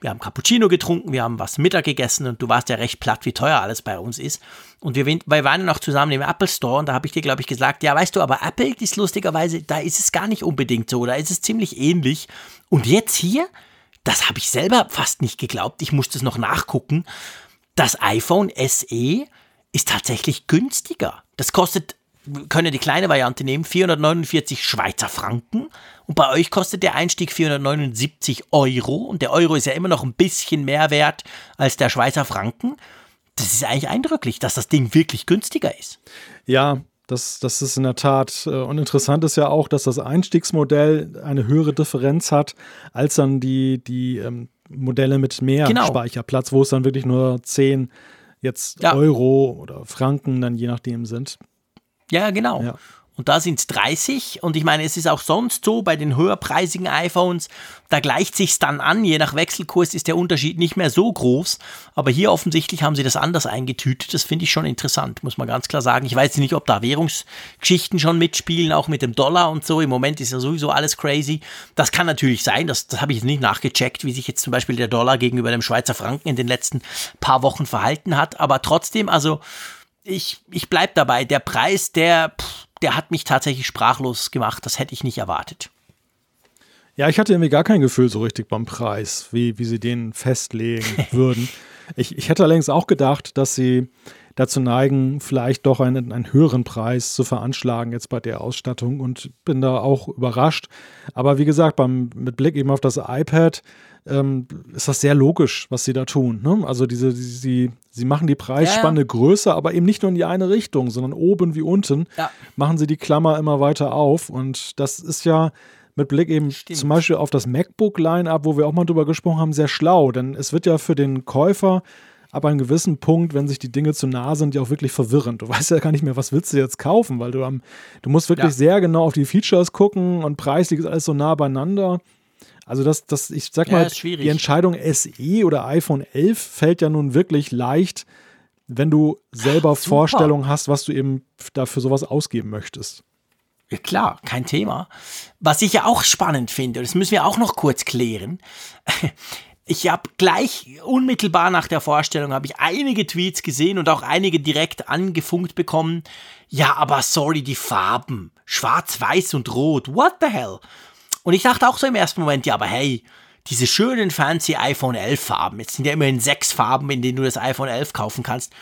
[SPEAKER 3] Wir haben Cappuccino getrunken, wir haben was Mittag gegessen und du warst ja recht platt, wie teuer alles bei uns ist. Und wir, wir waren ja noch zusammen im Apple Store und da habe ich dir, glaube ich, gesagt, ja, weißt du, aber Apple ist lustigerweise, da ist es gar nicht unbedingt so, da ist es ziemlich ähnlich. Und jetzt hier, das habe ich selber fast nicht geglaubt, ich musste es noch nachgucken, das iPhone SE ist tatsächlich günstiger. Das kostet, können ja die kleine Variante nehmen, 449 Schweizer Franken. Und bei euch kostet der Einstieg 479 Euro. Und der Euro ist ja immer noch ein bisschen mehr wert als der Schweizer Franken. Das ist eigentlich eindrücklich, dass das Ding wirklich günstiger ist.
[SPEAKER 2] Ja, das, das ist in der Tat. äh, Und interessant ist ja auch, dass das Einstiegsmodell eine höhere Differenz hat als dann die, die ähm, Modelle mit mehr
[SPEAKER 3] Genau.
[SPEAKER 2] Speicherplatz, wo es dann wirklich nur 10 jetzt
[SPEAKER 3] Ja.
[SPEAKER 2] Euro oder Franken dann je nachdem sind.
[SPEAKER 3] Ja, genau.
[SPEAKER 2] Ja.
[SPEAKER 3] Und da sind es 30. Und ich meine, es ist auch sonst so bei den höherpreisigen iPhones, da gleicht sich's dann an. Je nach Wechselkurs ist der Unterschied nicht mehr so groß. Aber hier offensichtlich haben sie das anders eingetütet. Das finde ich schon interessant, muss man ganz klar sagen. Ich weiß nicht, ob da Währungsgeschichten schon mitspielen, auch mit dem Dollar und so. Im Moment ist ja sowieso alles crazy. Das kann natürlich sein. Das, das habe ich jetzt nicht nachgecheckt, wie sich jetzt zum Beispiel der Dollar gegenüber dem Schweizer Franken in den letzten paar Wochen verhalten hat. Aber trotzdem, also ich, ich bleib dabei. Der Preis, der, pff, der hat mich tatsächlich sprachlos gemacht. Das hätte ich nicht erwartet.
[SPEAKER 2] Ja, ich hatte irgendwie gar kein Gefühl so richtig beim Preis, wie, wie sie den festlegen *laughs* würden. Ich, ich hätte allerdings auch gedacht, dass sie dazu neigen, vielleicht doch einen, einen höheren Preis zu veranschlagen jetzt bei der Ausstattung und bin da auch überrascht. Aber wie gesagt, beim, mit Blick eben auf das iPad ähm, ist das sehr logisch, was sie da tun. Ne? Also diese, die, sie, sie machen die Preisspanne ja, ja. größer, aber eben nicht nur in die eine Richtung, sondern oben wie unten ja. machen sie die Klammer immer weiter auf. Und das ist ja mit Blick eben Stimmt. zum Beispiel auf das MacBook-Line-Up, wo wir auch mal drüber gesprochen haben, sehr schlau. Denn es wird ja für den Käufer ab einem gewissen Punkt, wenn sich die Dinge zu nah sind, ja auch wirklich verwirrend. Du *laughs* weißt ja gar nicht mehr, was willst du jetzt kaufen, weil du am, du musst wirklich sehr genau auf die Features gucken und preislich ist alles so nah beieinander. Also das, das, ich sag ja, mal, die Entscheidung SE oder iPhone 11 fällt ja nun wirklich leicht, wenn du selber Ach, Vorstellungen hast, was du eben dafür sowas ausgeben möchtest.
[SPEAKER 3] Ja, klar, kein Thema. Was ich ja auch spannend finde, das müssen wir auch noch kurz klären. *laughs* Ich habe gleich unmittelbar nach der Vorstellung habe ich einige Tweets gesehen und auch einige direkt angefunkt bekommen. Ja, aber sorry, die Farben. Schwarz, weiß und rot. What the hell? Und ich dachte auch so im ersten Moment, ja, aber hey, diese schönen fancy iPhone 11 Farben, jetzt sind ja immerhin sechs Farben, in denen du das iPhone 11 kaufen kannst,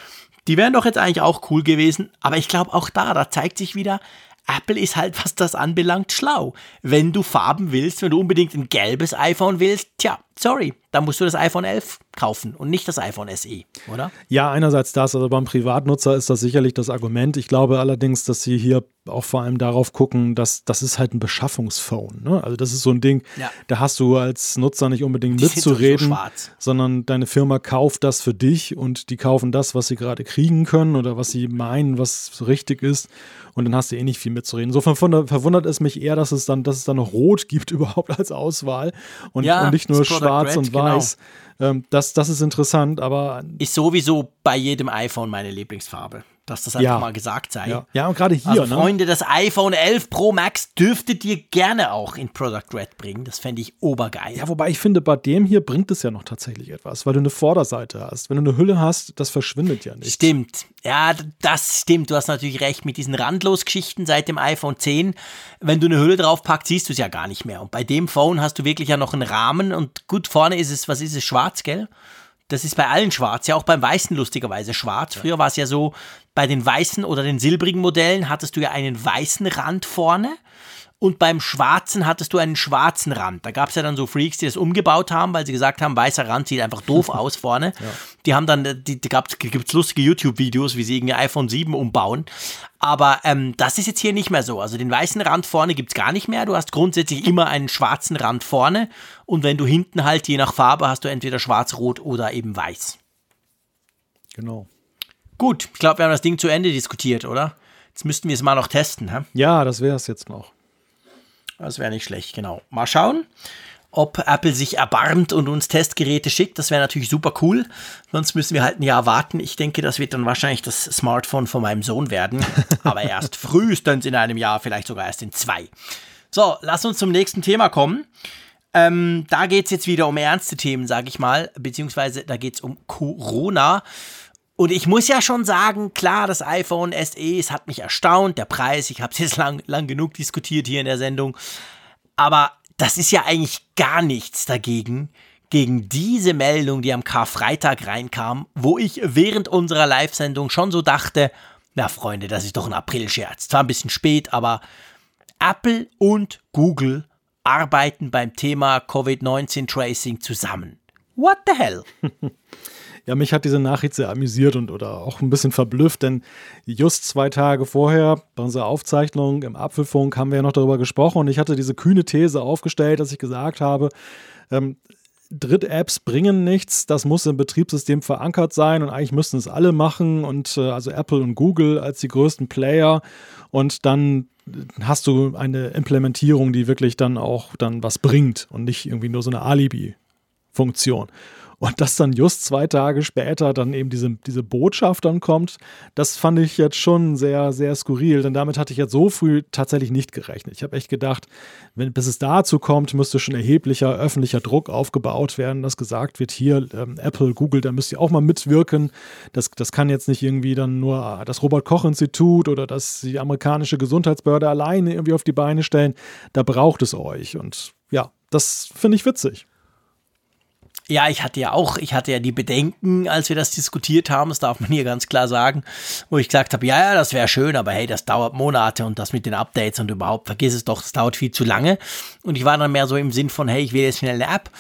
[SPEAKER 3] die wären doch jetzt eigentlich auch cool gewesen. Aber ich glaube auch da, da zeigt sich wieder, Apple ist halt, was das anbelangt, schlau. Wenn du Farben willst, wenn du unbedingt ein gelbes iPhone willst, tja, sorry, dann musst du das iPhone 11 kaufen und nicht das iPhone SE, oder?
[SPEAKER 2] Ja, einerseits das, also beim Privatnutzer ist das sicherlich das Argument. Ich glaube allerdings, dass sie hier auch vor allem darauf gucken, dass das ist halt ein Beschaffungsphone. Ne? Also das ist so ein Ding, ja. da hast du als Nutzer nicht unbedingt die mitzureden, so sondern deine Firma kauft das für dich und die kaufen das, was sie gerade kriegen können oder was sie meinen, was richtig ist und dann hast du eh nicht viel mitzureden. Insofern verwundert es mich eher, dass es dann, dass es dann noch Rot gibt *laughs* überhaupt als Auswahl und, ja, und nicht nur schwarz Red, und genau. weiß. Ähm, das, das ist interessant, aber.
[SPEAKER 3] Ist sowieso bei jedem iPhone meine Lieblingsfarbe dass das einfach ja. mal gesagt sei.
[SPEAKER 2] Ja, ja und gerade hier.
[SPEAKER 3] Also, ne? Freunde, das iPhone 11 Pro Max dürftet ihr gerne auch in Product Red bringen. Das fände ich obergeil.
[SPEAKER 2] Ja, wobei ich finde, bei dem hier bringt es ja noch tatsächlich etwas, weil du eine Vorderseite hast. Wenn du eine Hülle hast, das verschwindet ja nicht.
[SPEAKER 3] Stimmt. Ja, das stimmt. Du hast natürlich recht mit diesen Randlos-Geschichten seit dem iPhone 10. Wenn du eine Hülle drauf packst, siehst du es ja gar nicht mehr. Und bei dem Phone hast du wirklich ja noch einen Rahmen und gut vorne ist es, was ist es, schwarz, gell? Das ist bei allen schwarz, ja auch beim weißen lustigerweise schwarz. Früher war es ja so, bei den weißen oder den silbrigen Modellen hattest du ja einen weißen Rand vorne und beim Schwarzen hattest du einen schwarzen Rand. Da gab es ja dann so Freaks, die das umgebaut haben, weil sie gesagt haben, weißer Rand sieht einfach doof *laughs* aus vorne. Ja. Die haben dann, die, die gibt es lustige YouTube-Videos, wie sie irgendwie iPhone 7 umbauen. Aber ähm, das ist jetzt hier nicht mehr so. Also den weißen Rand vorne gibt es gar nicht mehr. Du hast grundsätzlich immer einen schwarzen Rand vorne. Und wenn du hinten halt, je nach Farbe, hast du entweder schwarz, rot oder eben weiß.
[SPEAKER 2] Genau.
[SPEAKER 3] Gut, ich glaube, wir haben das Ding zu Ende diskutiert, oder? Jetzt müssten wir es mal noch testen. Hä?
[SPEAKER 2] Ja, das wäre es jetzt noch.
[SPEAKER 3] Das wäre nicht schlecht, genau. Mal schauen, ob Apple sich erbarmt und uns Testgeräte schickt. Das wäre natürlich super cool. Sonst müssen wir halt ein Jahr warten. Ich denke, das wird dann wahrscheinlich das Smartphone von meinem Sohn werden. *laughs* Aber erst frühestens in einem Jahr, vielleicht sogar erst in zwei. So, lass uns zum nächsten Thema kommen. Ähm, da geht es jetzt wieder um ernste Themen, sage ich mal, beziehungsweise da geht es um Corona. Und ich muss ja schon sagen, klar, das iPhone SE, es hat mich erstaunt, der Preis, ich habe es jetzt lang, lang genug diskutiert hier in der Sendung. Aber das ist ja eigentlich gar nichts dagegen, gegen diese Meldung, die am Karfreitag reinkam, wo ich während unserer Live-Sendung schon so dachte, na Freunde, das ist doch ein April-Scherz. Zwar ein bisschen spät, aber Apple und Google arbeiten beim Thema Covid-19-Tracing zusammen. What the hell? *laughs*
[SPEAKER 2] Ja, mich hat diese Nachricht sehr amüsiert und oder auch ein bisschen verblüfft, denn just zwei Tage vorher bei unserer Aufzeichnung im Apfelfunk haben wir ja noch darüber gesprochen und ich hatte diese kühne These aufgestellt, dass ich gesagt habe, ähm, Dritt-Apps bringen nichts, das muss im Betriebssystem verankert sein und eigentlich müssten es alle machen und äh, also Apple und Google als die größten Player und dann hast du eine Implementierung, die wirklich dann auch dann was bringt und nicht irgendwie nur so eine Alibi-Funktion. Und dass dann just zwei Tage später dann eben diese, diese Botschaft dann kommt, das fand ich jetzt schon sehr, sehr skurril, denn damit hatte ich jetzt so früh tatsächlich nicht gerechnet. Ich habe echt gedacht, wenn, bis es dazu kommt, müsste schon erheblicher öffentlicher Druck aufgebaut werden, dass gesagt wird, hier ähm, Apple, Google, da müsst ihr auch mal mitwirken. Das, das kann jetzt nicht irgendwie dann nur das Robert-Koch-Institut oder das die amerikanische Gesundheitsbehörde alleine irgendwie auf die Beine stellen. Da braucht es euch. Und ja, Das finde ich witzig.
[SPEAKER 3] Ja, ich hatte ja auch, ich hatte ja die Bedenken, als wir das diskutiert haben, das darf man hier ganz klar sagen, wo ich gesagt habe, ja, ja, das wäre schön, aber hey, das dauert Monate und das mit den Updates und überhaupt, vergiss es doch, das dauert viel zu lange. Und ich war dann mehr so im Sinn von, hey, ich will jetzt schnell eine App.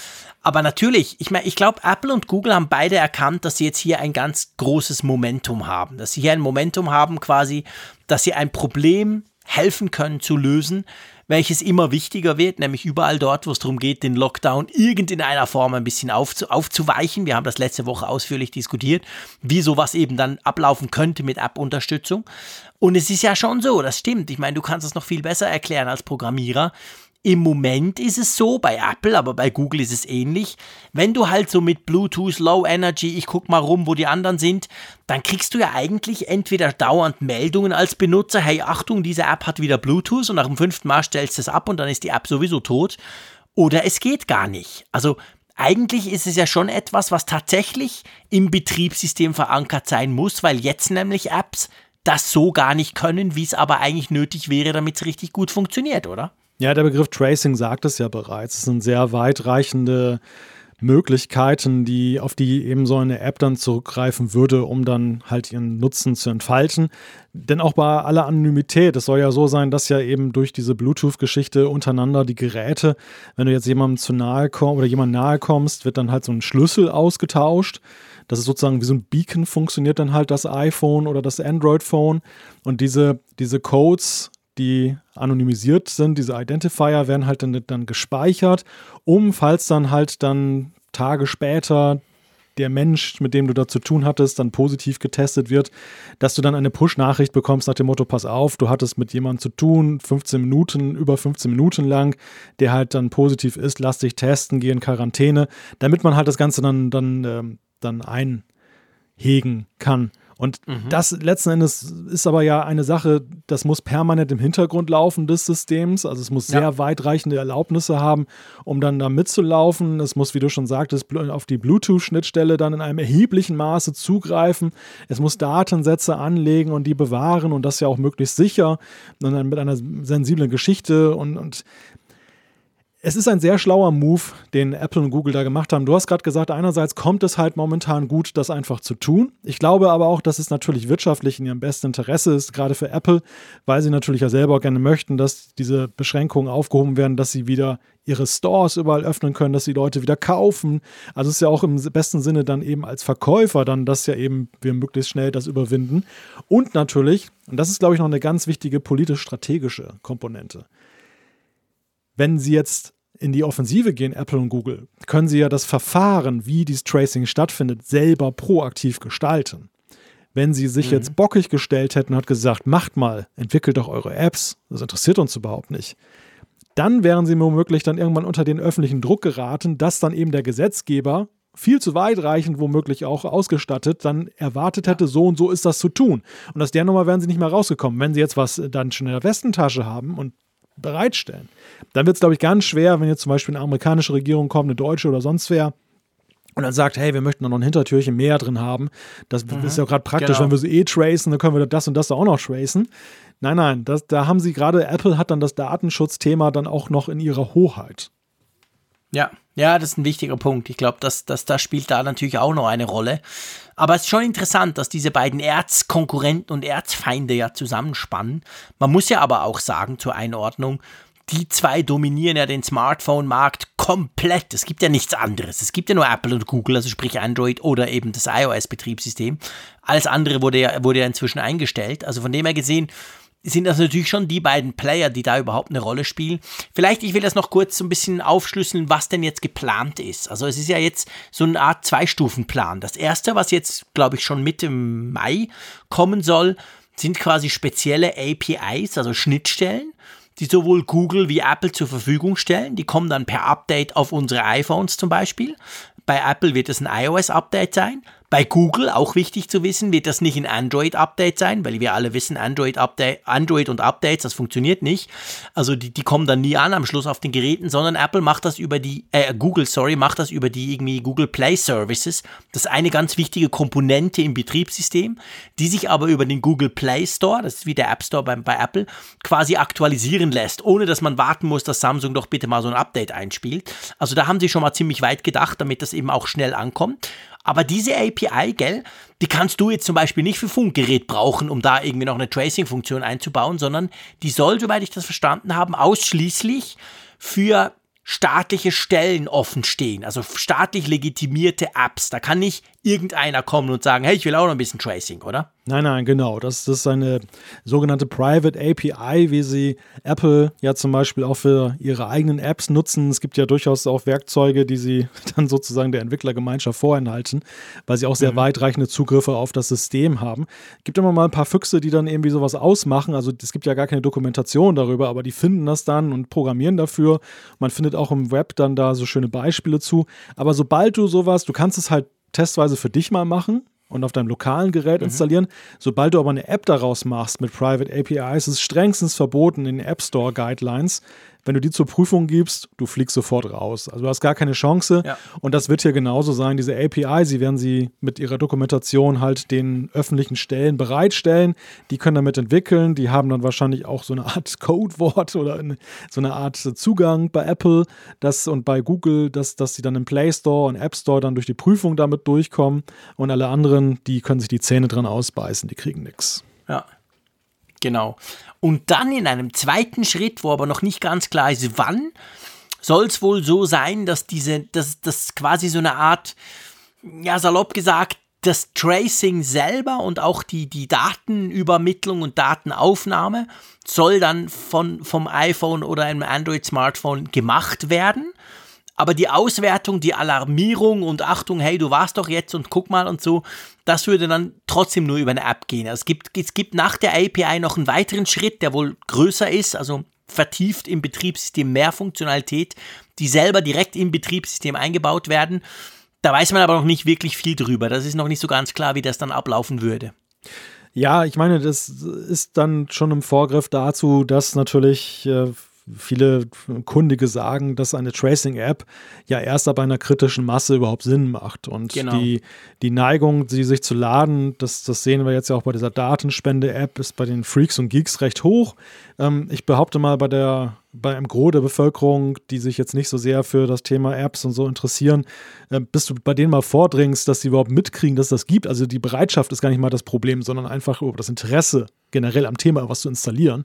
[SPEAKER 3] Aber natürlich, ich meine, ich glaube, Apple und Google haben beide erkannt, dass sie jetzt hier ein ganz großes Momentum haben. Dass sie hier ein Momentum haben, quasi, dass sie ein Problem helfen können zu lösen, welches immer wichtiger wird, nämlich überall dort, wo es darum geht, den Lockdown irgend in einer Form ein bisschen aufzu aufzuweichen. Wir haben das letzte Woche ausführlich diskutiert, wie sowas eben dann ablaufen könnte mit App-Unterstützung. Und es ist ja schon so, das stimmt. Ich meine, du kannst es noch viel besser erklären als Programmierer. Im Moment ist es so, bei Apple, aber bei Google ist es ähnlich. Wenn du halt so mit Bluetooth, Low Energy, ich guck mal rum, wo die anderen sind, dann kriegst du ja eigentlich entweder dauernd Meldungen als Benutzer, hey Achtung, diese App hat wieder Bluetooth und nach dem fünften Mal stellst du es ab und dann ist die App sowieso tot. Oder es geht gar nicht. Also eigentlich ist es ja schon etwas, was tatsächlich im Betriebssystem verankert sein muss, weil jetzt nämlich Apps das so gar nicht können, wie es aber eigentlich nötig wäre, damit es richtig gut funktioniert, oder?
[SPEAKER 2] Ja, der Begriff Tracing sagt es ja bereits. Es sind sehr weitreichende Möglichkeiten, die, auf die eben so eine App dann zurückgreifen würde, um dann halt ihren Nutzen zu entfalten. Denn auch bei aller Anonymität, es soll ja so sein, dass ja eben durch diese Bluetooth-Geschichte untereinander die Geräte, wenn du jetzt jemandem zu nahe kommst oder jemand nahe kommst, wird dann halt so ein Schlüssel ausgetauscht. Das ist sozusagen wie so ein Beacon funktioniert dann halt das iPhone oder das Android-Phone. Und diese, diese Codes die anonymisiert sind, diese Identifier werden halt dann, dann gespeichert, um, falls dann halt dann Tage später der Mensch, mit dem du da zu tun hattest, dann positiv getestet wird, dass du dann eine Push-Nachricht bekommst nach dem Motto, pass auf, du hattest mit jemandem zu tun, 15 Minuten, über 15 Minuten lang, der halt dann positiv ist, lass dich testen, geh in Quarantäne, damit man halt das Ganze dann, dann, äh, dann einhegen kann. Und mhm. das letzten Endes ist aber ja eine Sache, das muss permanent im Hintergrund laufen des Systems. Also es muss sehr ja. weitreichende Erlaubnisse haben, um dann da mitzulaufen. Es muss, wie du schon sagtest, auf die Bluetooth-Schnittstelle dann in einem erheblichen Maße zugreifen. Es muss Datensätze anlegen und die bewahren und das ja auch möglichst sicher. Und dann mit einer sensiblen Geschichte und, und es ist ein sehr schlauer Move, den Apple und Google da gemacht haben. Du hast gerade gesagt, einerseits kommt es halt momentan gut, das einfach zu tun. Ich glaube aber auch, dass es natürlich wirtschaftlich in ihrem besten Interesse ist, gerade für Apple, weil sie natürlich ja selber gerne möchten, dass diese Beschränkungen aufgehoben werden, dass sie wieder ihre Stores überall öffnen können, dass die Leute wieder kaufen. Also es ist ja auch im besten Sinne dann eben als Verkäufer dann, dass ja eben wir möglichst schnell das überwinden. Und natürlich, und das ist glaube ich noch eine ganz wichtige politisch-strategische Komponente wenn Sie jetzt in die Offensive gehen, Apple und Google, können Sie ja das Verfahren, wie dieses Tracing stattfindet, selber proaktiv gestalten. Wenn Sie sich mhm. jetzt bockig gestellt hätten und hat gesagt, macht mal, entwickelt doch eure Apps, das interessiert uns überhaupt nicht, dann wären Sie womöglich dann irgendwann unter den öffentlichen Druck geraten, dass dann eben der Gesetzgeber viel zu weitreichend womöglich auch ausgestattet, dann erwartet hätte, so und so ist das zu tun. Und aus der Nummer wären sie nicht mehr rausgekommen. Wenn sie jetzt was dann schon in der Westentasche haben und bereitstellen. Dann wird es, glaube ich, ganz schwer, wenn jetzt zum Beispiel eine amerikanische Regierung kommt, eine deutsche oder sonst wer, und dann sagt, hey, wir möchten da noch ein Hintertürchen mehr drin haben. Das mhm, ist ja gerade praktisch, genau. wenn wir so eh tracen, dann können wir das und das da auch noch tracen. Nein, nein, das, da haben sie gerade, Apple hat dann das Datenschutzthema dann auch noch in ihrer Hoheit.
[SPEAKER 3] Ja, ja, das ist ein wichtiger Punkt. Ich glaube, dass, dass das spielt da natürlich auch noch eine Rolle. Aber es ist schon interessant, dass diese beiden Erzkonkurrenten und Erzfeinde ja zusammenspannen. Man muss ja aber auch sagen zur Einordnung, die zwei dominieren ja den Smartphone-Markt komplett. Es gibt ja nichts anderes. Es gibt ja nur Apple und Google, also sprich Android oder eben das iOS-Betriebssystem. Alles andere wurde ja, wurde ja inzwischen eingestellt. Also von dem her gesehen, sind das natürlich schon die beiden Player, die da überhaupt eine Rolle spielen. Vielleicht, ich will das noch kurz so ein bisschen aufschlüsseln, was denn jetzt geplant ist. Also es ist ja jetzt so eine Art Zwei-Stufen-Plan. Das erste, was jetzt, glaube ich, schon Mitte Mai kommen soll, sind quasi spezielle APIs, also Schnittstellen, die sowohl Google wie Apple zur Verfügung stellen. Die kommen dann per Update auf unsere iPhones zum Beispiel bei Apple wird es ein iOS-Update sein. Bei Google, auch wichtig zu wissen, wird das nicht ein Android-Update sein, weil wir alle wissen, Android, Update, Android und Updates, das funktioniert nicht. Also die, die kommen dann nie an am Schluss auf den Geräten, sondern Apple macht das über die, äh, Google, sorry, macht das über die irgendwie Google Play Services. Das ist eine ganz wichtige Komponente im Betriebssystem, die sich aber über den Google Play Store, das ist wie der App Store bei, bei Apple, quasi aktualisieren lässt, ohne dass man warten muss, dass Samsung doch bitte mal so ein Update einspielt. Also da haben sie schon mal ziemlich weit gedacht, damit das eben auch schnell ankommt. Aber diese API, gell, die kannst du jetzt zum Beispiel nicht für Funkgerät brauchen, um da irgendwie noch eine Tracing-Funktion einzubauen, sondern die soll, soweit ich das verstanden habe, ausschließlich für staatliche Stellen offen stehen, also staatlich legitimierte Apps. Da kann nicht irgendeiner kommen und sagen, hey, ich will auch noch ein bisschen Tracing, oder?
[SPEAKER 2] Nein, nein, genau. Das, das ist eine sogenannte Private API, wie sie Apple ja zum Beispiel auch für ihre eigenen Apps nutzen. Es gibt ja durchaus auch Werkzeuge, die sie *laughs* dann sozusagen der Entwicklergemeinschaft vorenthalten, weil sie auch sehr mhm. weitreichende Zugriffe auf das System haben. Es gibt immer mal ein paar Füchse, die dann irgendwie sowas ausmachen. Also es gibt ja gar keine Dokumentation darüber, aber die finden das dann und programmieren dafür. Man findet auch im Web dann da so schöne Beispiele zu. Aber sobald du sowas, du kannst es halt testweise für dich mal machen und auf deinem lokalen Gerät mhm. installieren. Sobald du aber eine App daraus machst mit Private APIs, ist es strengstens verboten in den App Store Guidelines, wenn du die zur Prüfung gibst, du fliegst sofort raus. Also du hast gar keine Chance. Ja. Und das wird hier genauso sein. Diese API, sie werden sie mit ihrer Dokumentation halt den öffentlichen Stellen bereitstellen. Die können damit entwickeln. Die haben dann wahrscheinlich auch so eine Art *laughs* Codewort oder eine, so eine Art Zugang bei Apple das, und bei Google, dass, dass sie dann im Play Store und App Store dann durch die Prüfung damit durchkommen. Und alle anderen, die können sich die Zähne dran ausbeißen, die kriegen nichts.
[SPEAKER 3] Ja. Genau. Und dann in einem zweiten Schritt, wo aber noch nicht ganz klar ist, wann, soll es wohl so sein, dass diese, dass das quasi so eine Art, ja, salopp gesagt, das Tracing selber und auch die, die Datenübermittlung und Datenaufnahme soll dann von, vom iPhone oder einem Android-Smartphone gemacht werden aber die Auswertung, die Alarmierung und Achtung, hey, du warst doch jetzt und guck mal und so, das würde dann trotzdem nur über eine App gehen. Also es, gibt, es gibt nach der API noch einen weiteren Schritt, der wohl größer ist, also vertieft im Betriebssystem mehr Funktionalität, die selber direkt im Betriebssystem eingebaut werden. Da weiß man aber noch nicht wirklich viel drüber. Das ist noch nicht so ganz klar, wie das dann ablaufen würde.
[SPEAKER 2] Ja, ich meine, das ist dann schon im Vorgriff dazu, dass natürlich äh, viele Kundige sagen, dass eine Tracing-App ja erst ab einer kritischen Masse überhaupt Sinn macht. Und genau. die, die Neigung, sie sich zu laden, das, das sehen wir jetzt ja auch bei dieser Datenspende-App, ist bei den Freaks und Geeks recht hoch. Ähm, ich behaupte mal, bei der bei einem Gros der Bevölkerung, die sich jetzt nicht so sehr für das Thema Apps und so interessieren, äh, bis du bei denen mal vordringst, dass sie überhaupt mitkriegen, dass das gibt. Also die Bereitschaft ist gar nicht mal das Problem, sondern einfach das Interesse generell am Thema, was zu installieren.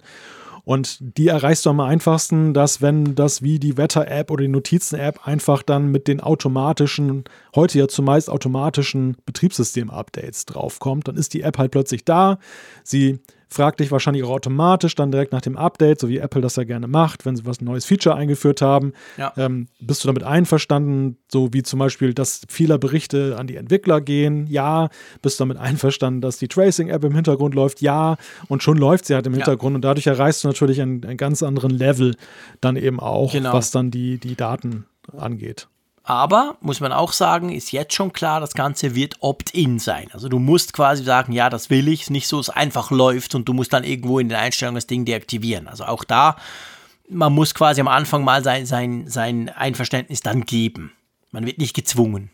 [SPEAKER 2] Und die erreichst du am einfachsten, dass wenn das wie die Wetter-App oder die Notizen-App einfach dann mit den automatischen, heute ja zumeist automatischen Betriebssystem-Updates draufkommt, dann ist die App halt plötzlich da. Sie fragt dich wahrscheinlich auch automatisch dann direkt nach dem Update, so wie Apple das ja gerne macht, wenn sie was ein neues Feature eingeführt haben. Ja. Ähm, bist du damit einverstanden, so wie zum Beispiel, dass Fehlerberichte an die Entwickler gehen? Ja. Bist du damit einverstanden, dass die Tracing-App im Hintergrund läuft? Ja. Und schon läuft sie halt im ja. Hintergrund und dadurch erreichst du natürlich einen, einen ganz anderen Level dann eben auch, genau. was dann die, die Daten angeht.
[SPEAKER 3] Aber, muss man auch sagen, ist jetzt schon klar, das Ganze wird Opt-in sein. Also du musst quasi sagen, ja, das will ich. nicht so, es einfach läuft und du musst dann irgendwo in den Einstellungen das Ding deaktivieren. Also auch da, man muss quasi am Anfang mal sein, sein, sein Einverständnis dann geben. Man wird nicht gezwungen.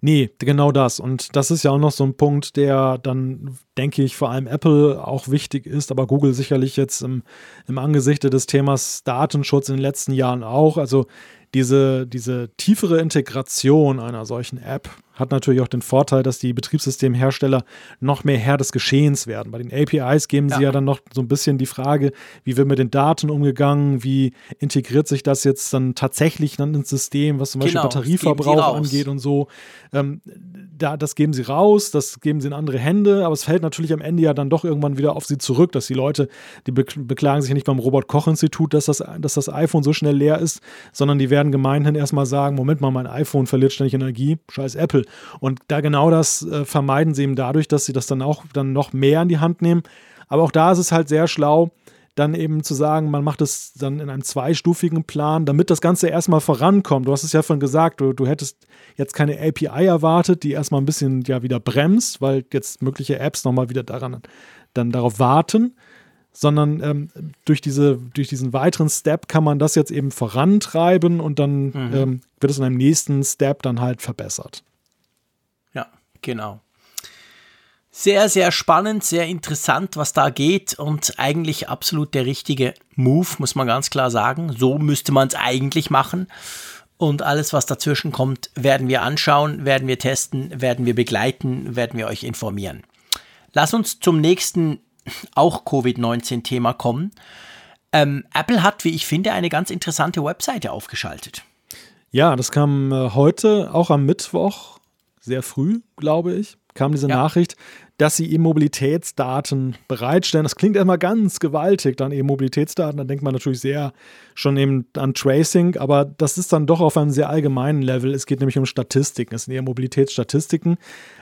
[SPEAKER 2] Nee, genau das. Und das ist ja auch noch so ein Punkt, der dann, denke ich, vor allem Apple auch wichtig ist, aber Google sicherlich jetzt im, im Angesichte des Themas Datenschutz in den letzten Jahren auch. Also diese, diese tiefere Integration einer solchen App hat natürlich auch den Vorteil, dass die Betriebssystemhersteller noch mehr Herr des Geschehens werden. Bei den APIs geben ja. sie ja dann noch so ein bisschen die Frage, wie wird mit den Daten umgegangen, wie integriert sich das jetzt dann tatsächlich dann ins System, was zum Beispiel genau, Batterieverbrauch angeht und so. Ähm, da, das geben sie raus, das geben sie in andere Hände, aber es fällt natürlich am Ende ja dann doch irgendwann wieder auf sie zurück, dass die Leute, die beklagen sich ja nicht beim Robert-Koch-Institut, dass das, dass das iPhone so schnell leer ist, sondern die werden gemeinhin erstmal sagen, Moment mal, mein iPhone verliert ständig Energie, scheiß Apple. Und da genau das äh, vermeiden sie eben dadurch, dass sie das dann auch dann noch mehr in die Hand nehmen. Aber auch da ist es halt sehr schlau, dann eben zu sagen, man macht es dann in einem zweistufigen Plan, damit das Ganze erstmal vorankommt. Du hast es ja schon gesagt, du, du hättest jetzt keine API erwartet, die erstmal ein bisschen ja wieder bremst, weil jetzt mögliche Apps nochmal wieder daran dann darauf warten, sondern ähm, durch, diese, durch diesen weiteren Step kann man das jetzt eben vorantreiben und dann mhm. ähm, wird es in einem nächsten Step dann halt verbessert.
[SPEAKER 3] Genau sehr, sehr spannend, sehr interessant, was da geht und eigentlich absolut der richtige Move, muss man ganz klar sagen. So müsste man es eigentlich machen. Und alles, was dazwischen kommt, werden wir anschauen, werden wir testen, werden wir begleiten, werden wir euch informieren. Lass uns zum nächsten auch Covid-19-Thema kommen. Ähm, Apple hat, wie ich finde, eine ganz interessante Webseite aufgeschaltet.
[SPEAKER 2] Ja, das kam äh, heute, auch am Mittwoch, sehr früh, glaube ich kam diese ja. Nachricht, dass sie E-Mobilitätsdaten bereitstellen. Das klingt erstmal ganz gewaltig, dann E-Mobilitätsdaten. Da denkt man natürlich sehr schon eben an Tracing, aber das ist dann doch auf einem sehr allgemeinen Level. Es geht nämlich um Statistiken. Es sind E-Mobilitätsstatistiken.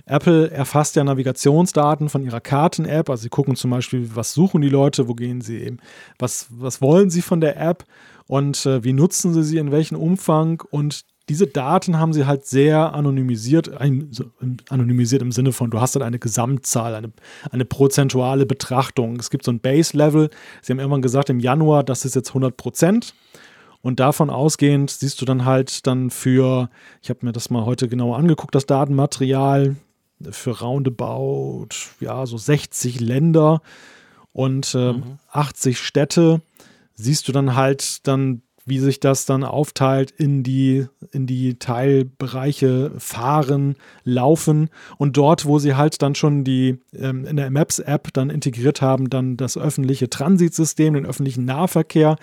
[SPEAKER 2] Apple erfasst ja Navigationsdaten von ihrer Karten-App. Also sie gucken zum Beispiel, was suchen die Leute, wo gehen sie eben, was, was wollen sie von der App und äh, wie nutzen sie sie, in welchem Umfang und diese Daten haben sie halt sehr anonymisiert, anonymisiert im Sinne von, du hast dann eine Gesamtzahl, eine, eine prozentuale Betrachtung. Es gibt so ein Base-Level. Sie haben irgendwann gesagt, im Januar, das ist jetzt 100 Prozent. Und davon ausgehend siehst du dann halt dann für, ich habe mir das mal heute genauer angeguckt, das Datenmaterial für roundabout, ja, so 60 Länder und äh, mhm. 80 Städte, siehst du dann halt dann wie sich das dann aufteilt in die, in die Teilbereiche fahren, laufen und dort, wo sie halt dann schon die ähm, in der Maps-App dann integriert haben, dann das öffentliche Transitsystem, den öffentlichen Nahverkehr,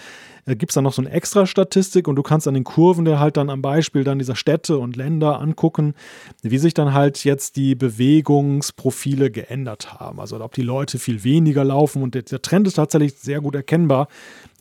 [SPEAKER 2] äh, gibt es dann noch so eine extra Statistik und du kannst an den Kurven der halt dann am Beispiel dann dieser Städte und Länder angucken, wie sich dann halt jetzt die Bewegungsprofile geändert haben. Also ob die Leute viel weniger laufen und der, der Trend ist tatsächlich sehr gut erkennbar,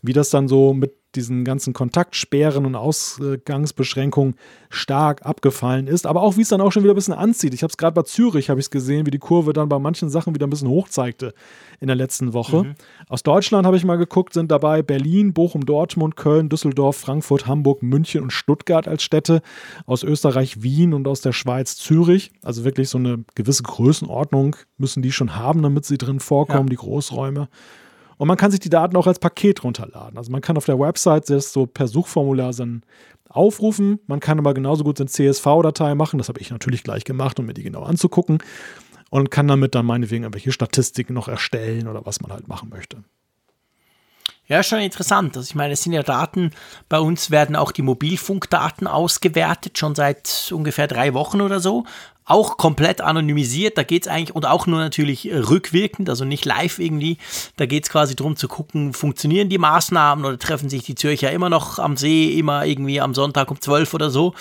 [SPEAKER 2] wie das dann so mit diesen ganzen Kontaktsperren und Ausgangsbeschränkungen stark abgefallen ist. Aber auch, wie es dann auch schon wieder ein bisschen anzieht. Ich habe es gerade bei Zürich, habe ich gesehen, wie die Kurve dann bei manchen Sachen wieder ein bisschen hoch zeigte in der letzten Woche. Mhm. Aus Deutschland habe ich mal geguckt, sind dabei Berlin, Bochum, Dortmund, Köln, Düsseldorf, Frankfurt, Hamburg, München und Stuttgart als Städte. Aus Österreich Wien und aus der Schweiz Zürich. Also wirklich so eine gewisse Größenordnung müssen die schon haben, damit sie drin vorkommen, ja. die Großräume. Und man kann sich die Daten auch als Paket runterladen. Also man kann auf der Website das so per Suchformular dann aufrufen. Man kann aber genauso gut eine CSV-Datei machen. Das habe ich natürlich gleich gemacht, um mir die genau anzugucken. Und kann damit dann meinetwegen irgendwelche Statistiken noch erstellen oder was man halt machen möchte.
[SPEAKER 3] Ja, schon interessant. Also ich meine, es sind ja Daten, bei uns werden auch die Mobilfunkdaten ausgewertet, schon seit ungefähr drei Wochen oder so. Auch komplett anonymisiert, da geht es eigentlich, und auch nur natürlich äh, rückwirkend, also nicht live irgendwie. Da geht es quasi darum zu gucken, funktionieren die Maßnahmen oder treffen sich die Zürcher immer noch am See, immer irgendwie am Sonntag um 12 oder so.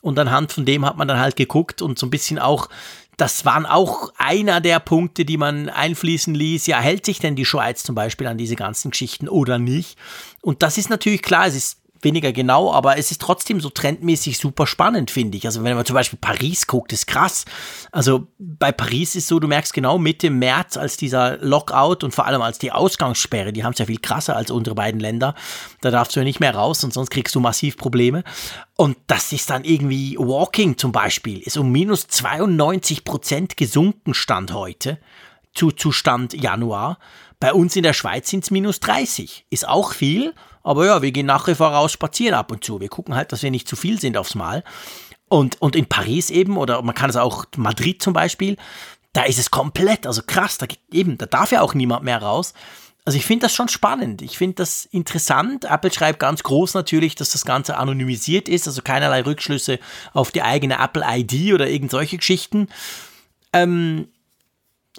[SPEAKER 3] Und anhand von dem hat man dann halt geguckt und so ein bisschen auch das waren auch einer der Punkte, die man einfließen ließ. Ja, hält sich denn die Schweiz zum Beispiel an diese ganzen Geschichten oder nicht? Und das ist natürlich klar, es ist weniger genau, aber es ist trotzdem so trendmäßig super spannend, finde ich. Also wenn man zum Beispiel Paris guckt, ist krass. Also bei Paris ist so, du merkst genau Mitte März, als dieser Lockout und vor allem als die Ausgangssperre, die haben es ja viel krasser als unsere beiden Länder. Da darfst du ja nicht mehr raus und sonst kriegst du massiv Probleme. Und das ist dann irgendwie Walking zum Beispiel, ist um minus 92 Prozent gesunken Stand heute zu Zustand Januar. Bei uns in der Schweiz sind es minus 30. Ist auch viel, aber ja, wir gehen nachher voraus spazieren ab und zu. Wir gucken halt, dass wir nicht zu viel sind aufs Mal. Und, und in Paris eben, oder man kann es auch Madrid zum Beispiel, da ist es komplett, also krass, da, eben, da darf ja auch niemand mehr raus. Also ich finde das schon spannend. Ich finde das interessant. Apple schreibt ganz groß natürlich, dass das Ganze anonymisiert ist, also keinerlei Rückschlüsse auf die eigene Apple ID oder irgend solche Geschichten. Ähm,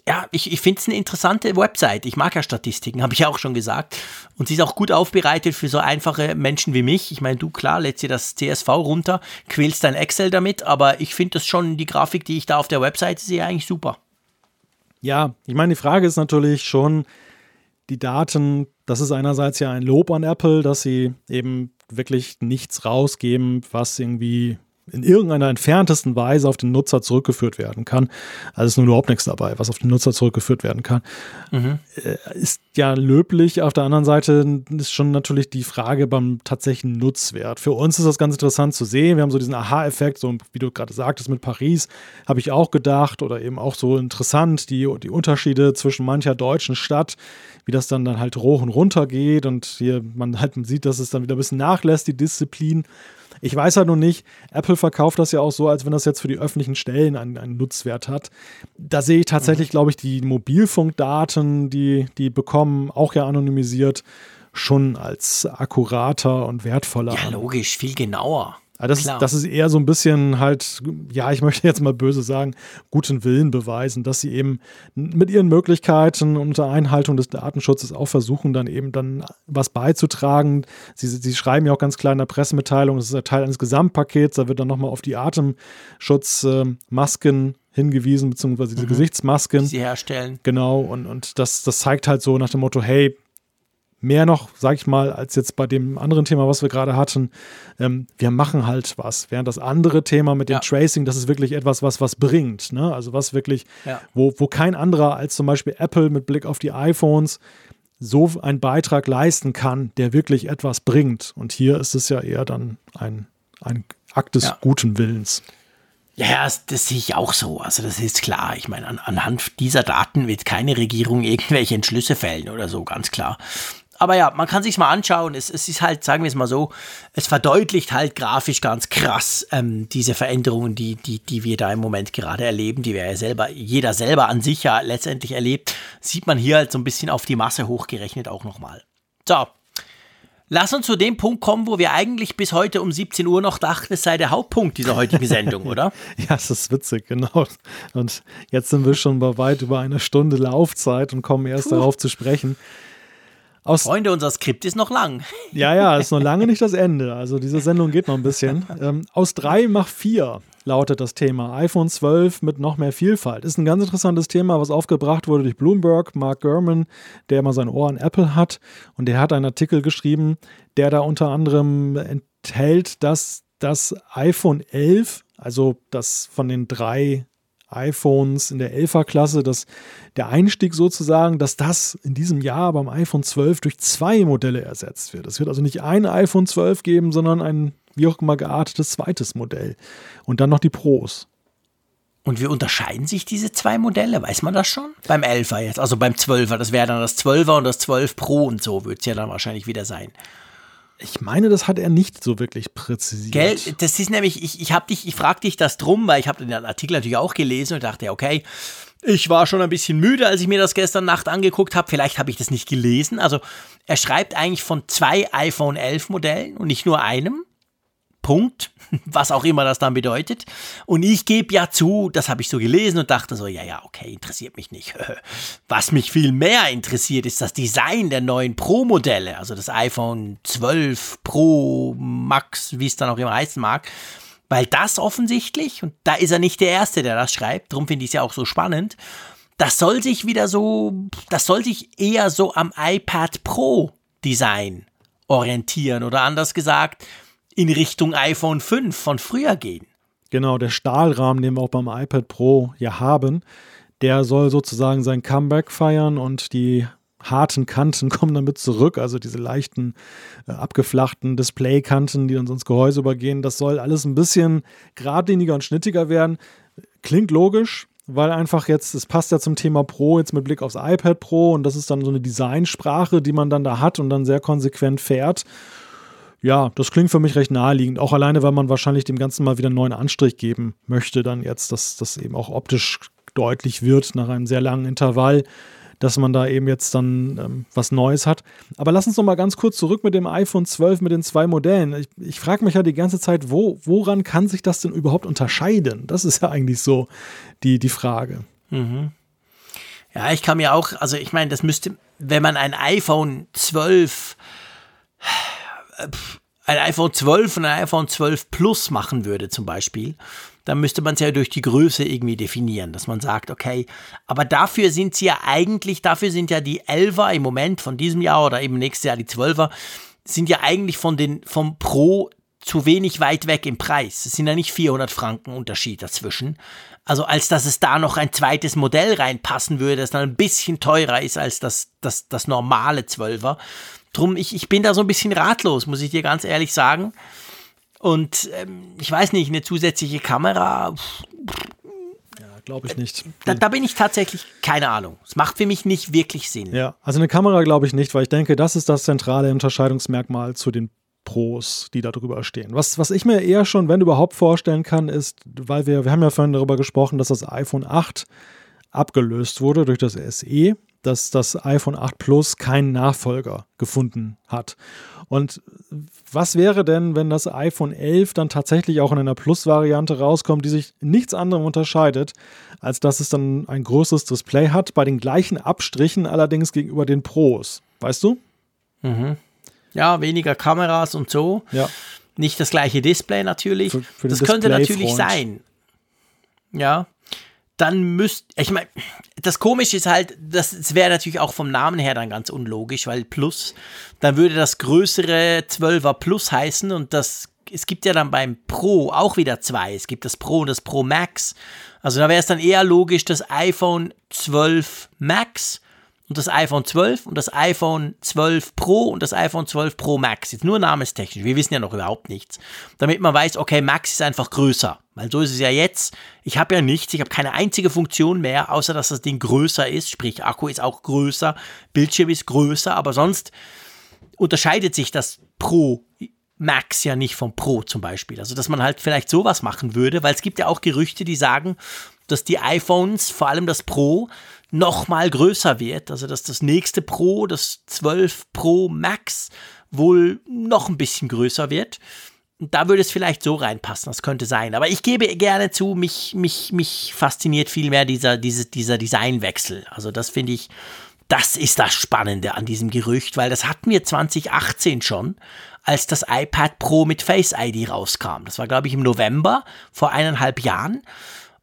[SPEAKER 3] ja, ich, ich finde es eine interessante Website. Ich mag ja Statistiken, habe ich auch schon gesagt. Und sie ist auch gut aufbereitet für so einfache Menschen wie mich. Ich meine, du, klar, lädst dir das CSV runter, quälst dein Excel damit, aber ich finde das schon, die Grafik, die ich da auf der Website sehe, eigentlich super.
[SPEAKER 2] Ja, ich meine, die Frage ist natürlich schon, die Daten, das ist einerseits ja ein Lob an Apple, dass sie eben wirklich nichts rausgeben, was irgendwie in irgendeiner entferntesten Weise auf den Nutzer zurückgeführt werden kann. Also ist nur überhaupt nichts dabei, was auf den Nutzer zurückgeführt werden kann. Mhm. Äh, ist ja löblich. Auf der anderen Seite ist schon natürlich die Frage beim tatsächlichen Nutzwert. Für uns ist das ganz interessant zu sehen. Wir haben so diesen Aha-Effekt, so wie du gerade sagtest mit Paris, habe ich auch gedacht oder eben auch so interessant, die, die Unterschiede zwischen mancher deutschen Stadt, wie das dann, dann halt hoch und runter geht und hier man halt sieht, dass es dann wieder ein bisschen nachlässt, die Disziplin. Ich weiß halt noch nicht, Apple verkauft das ja auch so, als wenn das jetzt für die öffentlichen Stellen einen, einen Nutzwert hat. Da sehe ich tatsächlich, mhm. glaube ich, die Mobilfunkdaten, die die bekommen, auch ja anonymisiert, schon als akkurater und wertvoller.
[SPEAKER 3] Ja, logisch, viel genauer.
[SPEAKER 2] Das, das, ist eher so ein bisschen halt, ja, ich möchte jetzt mal böse sagen, guten Willen beweisen, dass sie eben mit ihren Möglichkeiten unter Einhaltung des Datenschutzes auch versuchen, dann eben dann was beizutragen. Sie, sie schreiben ja auch ganz klar in der Pressemitteilung, das ist ein Teil eines Gesamtpakets, da wird dann nochmal auf die Atemschutzmasken hingewiesen, beziehungsweise diese mhm. Gesichtsmasken. Die
[SPEAKER 3] sie herstellen.
[SPEAKER 2] Genau, und, und das, das zeigt halt so nach dem Motto, hey, mehr noch, sag ich mal, als jetzt bei dem anderen Thema, was wir gerade hatten. Ähm, wir machen halt was. Während das andere Thema mit dem ja. Tracing, das ist wirklich etwas, was was bringt. Ne? Also was wirklich, ja. wo, wo kein anderer als zum Beispiel Apple mit Blick auf die iPhones so einen Beitrag leisten kann, der wirklich etwas bringt. Und hier ist es ja eher dann ein, ein Akt des ja. guten Willens.
[SPEAKER 3] Ja, das, das, sehe ich auch so. Also das ist klar. Ich meine, an, anhand dieser Daten wird keine Regierung *laughs* irgendwelche Entschlüsse fällen oder so, ganz klar aber ja, man kann sich's mal anschauen. Es, es ist halt, sagen wir es mal so, es verdeutlicht halt grafisch ganz krass ähm, diese Veränderungen, die, die, die wir da im Moment gerade erleben, die wir ja selber, jeder selber an sich ja letztendlich erlebt, sieht man hier halt so ein bisschen auf die Masse hochgerechnet auch nochmal. So. Lass uns zu dem Punkt kommen, wo wir eigentlich bis heute um 17 Uhr noch dachten, es sei der Hauptpunkt dieser heutigen *laughs* Sendung, oder?
[SPEAKER 2] ja, es ist witzig, genau. Und jetzt sind wir schon bei weit über eine Stunde Laufzeit und kommen erst Puh. darauf zu sprechen.
[SPEAKER 3] Aus Freunde, unser Skript ist noch lang. *laughs*
[SPEAKER 2] Ja, ja, ist noch lange nicht das Ende. Also diese Sendung geht noch ein bisschen. *laughs* Ähm, aus drei mach vier lautet das Thema. iPhone 12 mit noch mehr Vielfalt. Ist ein ganz interessantes Thema, was aufgebracht wurde durch Bloomberg, Mark Gurman, der immer sein Ohr an Apple hat. Und der hat einen Artikel geschrieben, der da unter anderem enthält, dass das iPhone 11, also das von den drei iPhones in der 11er Klasse, dass der Einstieg sozusagen, dass das in diesem Jahr beim iPhone 12 durch zwei Modelle ersetzt wird. Es wird also nicht ein iPhone 12 geben, sondern ein wie auch immer geartetes zweites Modell. Und dann noch die Pros.
[SPEAKER 3] Und wie unterscheiden sich diese zwei Modelle? Weiß man das schon? Beim 11er jetzt, also beim 12er, das wäre dann das 12er und das 12 Pro und so wird es ja dann wahrscheinlich wieder sein.
[SPEAKER 2] Ich meine, das hat er nicht so wirklich präzisiert.
[SPEAKER 3] Gell, das ist nämlich, ich, ich habe dich, ich frage dich das drum, weil ich habe den Artikel natürlich auch gelesen und dachte, okay, ich war schon ein bisschen müde, als ich mir das gestern Nacht angeguckt habe. Vielleicht habe ich das nicht gelesen. Also er schreibt eigentlich von zwei iPhone 11 Modellen und nicht nur einem. Punkt, *laughs* was auch immer das dann bedeutet. Und ich gebe ja zu, das habe ich so gelesen und dachte so, ja, ja, okay, interessiert mich nicht. *laughs* Was mich viel mehr interessiert, ist das Design der neuen Pro-Modelle, also das iPhone 12 Pro Max, wie es dann auch immer heißen mag. Weil das offensichtlich, und da ist er nicht der Erste, der das schreibt, darum finde ich es ja auch so spannend, das soll sich wieder so, das soll sich eher so am iPad Pro Design orientieren oder anders gesagt, in Richtung iPhone 5 von früher gehen.
[SPEAKER 2] Genau, der Stahlrahmen, den wir auch beim iPad Pro ja haben, der soll sozusagen sein Comeback feiern und die harten Kanten *laughs* kommen damit zurück, also diese leichten, äh, abgeflachten Displaykanten, die dann sonst Gehäuse übergehen. Das soll alles ein bisschen geradliniger und schnittiger werden. Klingt logisch, weil einfach jetzt, es passt ja zum Thema Pro, jetzt mit Blick aufs iPad Pro und das ist dann so eine Designsprache, die man dann da hat und dann sehr konsequent fährt ja, das klingt für mich recht naheliegend. Auch alleine, weil man wahrscheinlich dem Ganzen mal wieder einen neuen Anstrich geben möchte, dann jetzt, dass das eben auch optisch deutlich wird nach einem sehr langen Intervall, dass man da eben jetzt dann ähm, was Neues hat. Aber lass uns noch mal ganz kurz zurück mit dem iPhone 12 mit den zwei Modellen. Ich, ich frage mich ja die ganze Zeit, wo, woran kann sich das denn überhaupt unterscheiden? Das ist ja eigentlich so die, die Frage.
[SPEAKER 3] Mhm. Ja, ich kann mir auch, also ich meine, das müsste, wenn man ein iPhone 12 ein iPhone 12 und ein iPhone 12 Plus machen würde zum Beispiel, dann müsste man es ja durch die Größe irgendwie definieren, dass man sagt, okay, aber dafür sind sie ja eigentlich, dafür sind ja die 11er im Moment von diesem Jahr oder eben nächstes Jahr die 12er, sind ja eigentlich von den, vom Pro zu wenig weit weg im Preis. Es sind ja nicht 400 Franken Unterschied dazwischen. Also als dass es da noch ein zweites Modell reinpassen würde, das dann ein bisschen teurer ist als das, das, das normale 12er. Drum, ich, ich bin da so ein bisschen ratlos, muss ich dir ganz ehrlich sagen. Und ähm, ich weiß nicht, eine zusätzliche Kamera.
[SPEAKER 2] Ja, glaube ich nicht.
[SPEAKER 3] Da, da, bin ich tatsächlich keine Ahnung. Es macht für mich nicht wirklich Sinn.
[SPEAKER 2] Ja, also eine Kamera glaube ich nicht, weil ich denke, das ist das zentrale Unterscheidungsmerkmal zu den Pros, die da drüber stehen. Was, was ich mir eher schon, wenn überhaupt, vorstellen kann, ist, weil wir, wir haben ja vorhin darüber gesprochen, dass das iPhone 8 abgelöst wurde durch das SE, dass das iPhone 8 Plus keinen Nachfolger gefunden hat. Und was wäre denn, wenn das iPhone 11 dann tatsächlich auch in einer Plus-Variante rauskommt, die sich nichts anderem unterscheidet, als dass es dann ein größeres Display hat, bei den gleichen Abstrichen allerdings gegenüber den Pros? Weißt du?
[SPEAKER 3] Mhm. Ja, weniger Kameras und so.
[SPEAKER 2] Ja.
[SPEAKER 3] Nicht das gleiche Display natürlich. Für, für das könnte natürlich sein. Ja dann müsst, ich meine, das Komische ist halt, das, wäre natürlich auch vom Namen her dann ganz unlogisch, weil Plus, dann würde das größere 12er Plus heißen und das, es gibt ja dann beim Pro auch wieder zwei. Es gibt das Pro und das Pro Max. Also da wäre es dann eher logisch, das iPhone 12 Max und das iPhone 12 und das iPhone 12 Pro und das iPhone 12 Pro Max. Jetzt nur namenstechnisch. Wir wissen ja noch überhaupt nichts. Damit man weiß, okay, Max ist einfach größer. Weil so ist es ja jetzt. Ich habe ja nichts. Ich habe keine einzige Funktion mehr, außer dass das Ding größer ist. Sprich, Akku ist auch größer, Bildschirm ist größer. Aber sonst unterscheidet sich das Pro Max ja nicht vom Pro zum Beispiel. Also, dass man halt vielleicht sowas machen würde, weil es gibt ja auch Gerüchte, die sagen, dass die iPhones, vor allem das Pro, noch mal größer wird. Also dass das nächste Pro, das 12 Pro Max, wohl noch ein bisschen größer wird. Da würde es vielleicht so reinpassen, das könnte sein. Aber ich gebe gerne zu, mich, mich, mich fasziniert vielmehr dieser, diese, dieser Designwechsel. Also das finde ich, das ist das Spannende an diesem Gerücht, weil das hatten wir 2018 schon, als das iPad Pro mit Face ID rauskam. Das war, glaube ich, im November vor eineinhalb Jahren.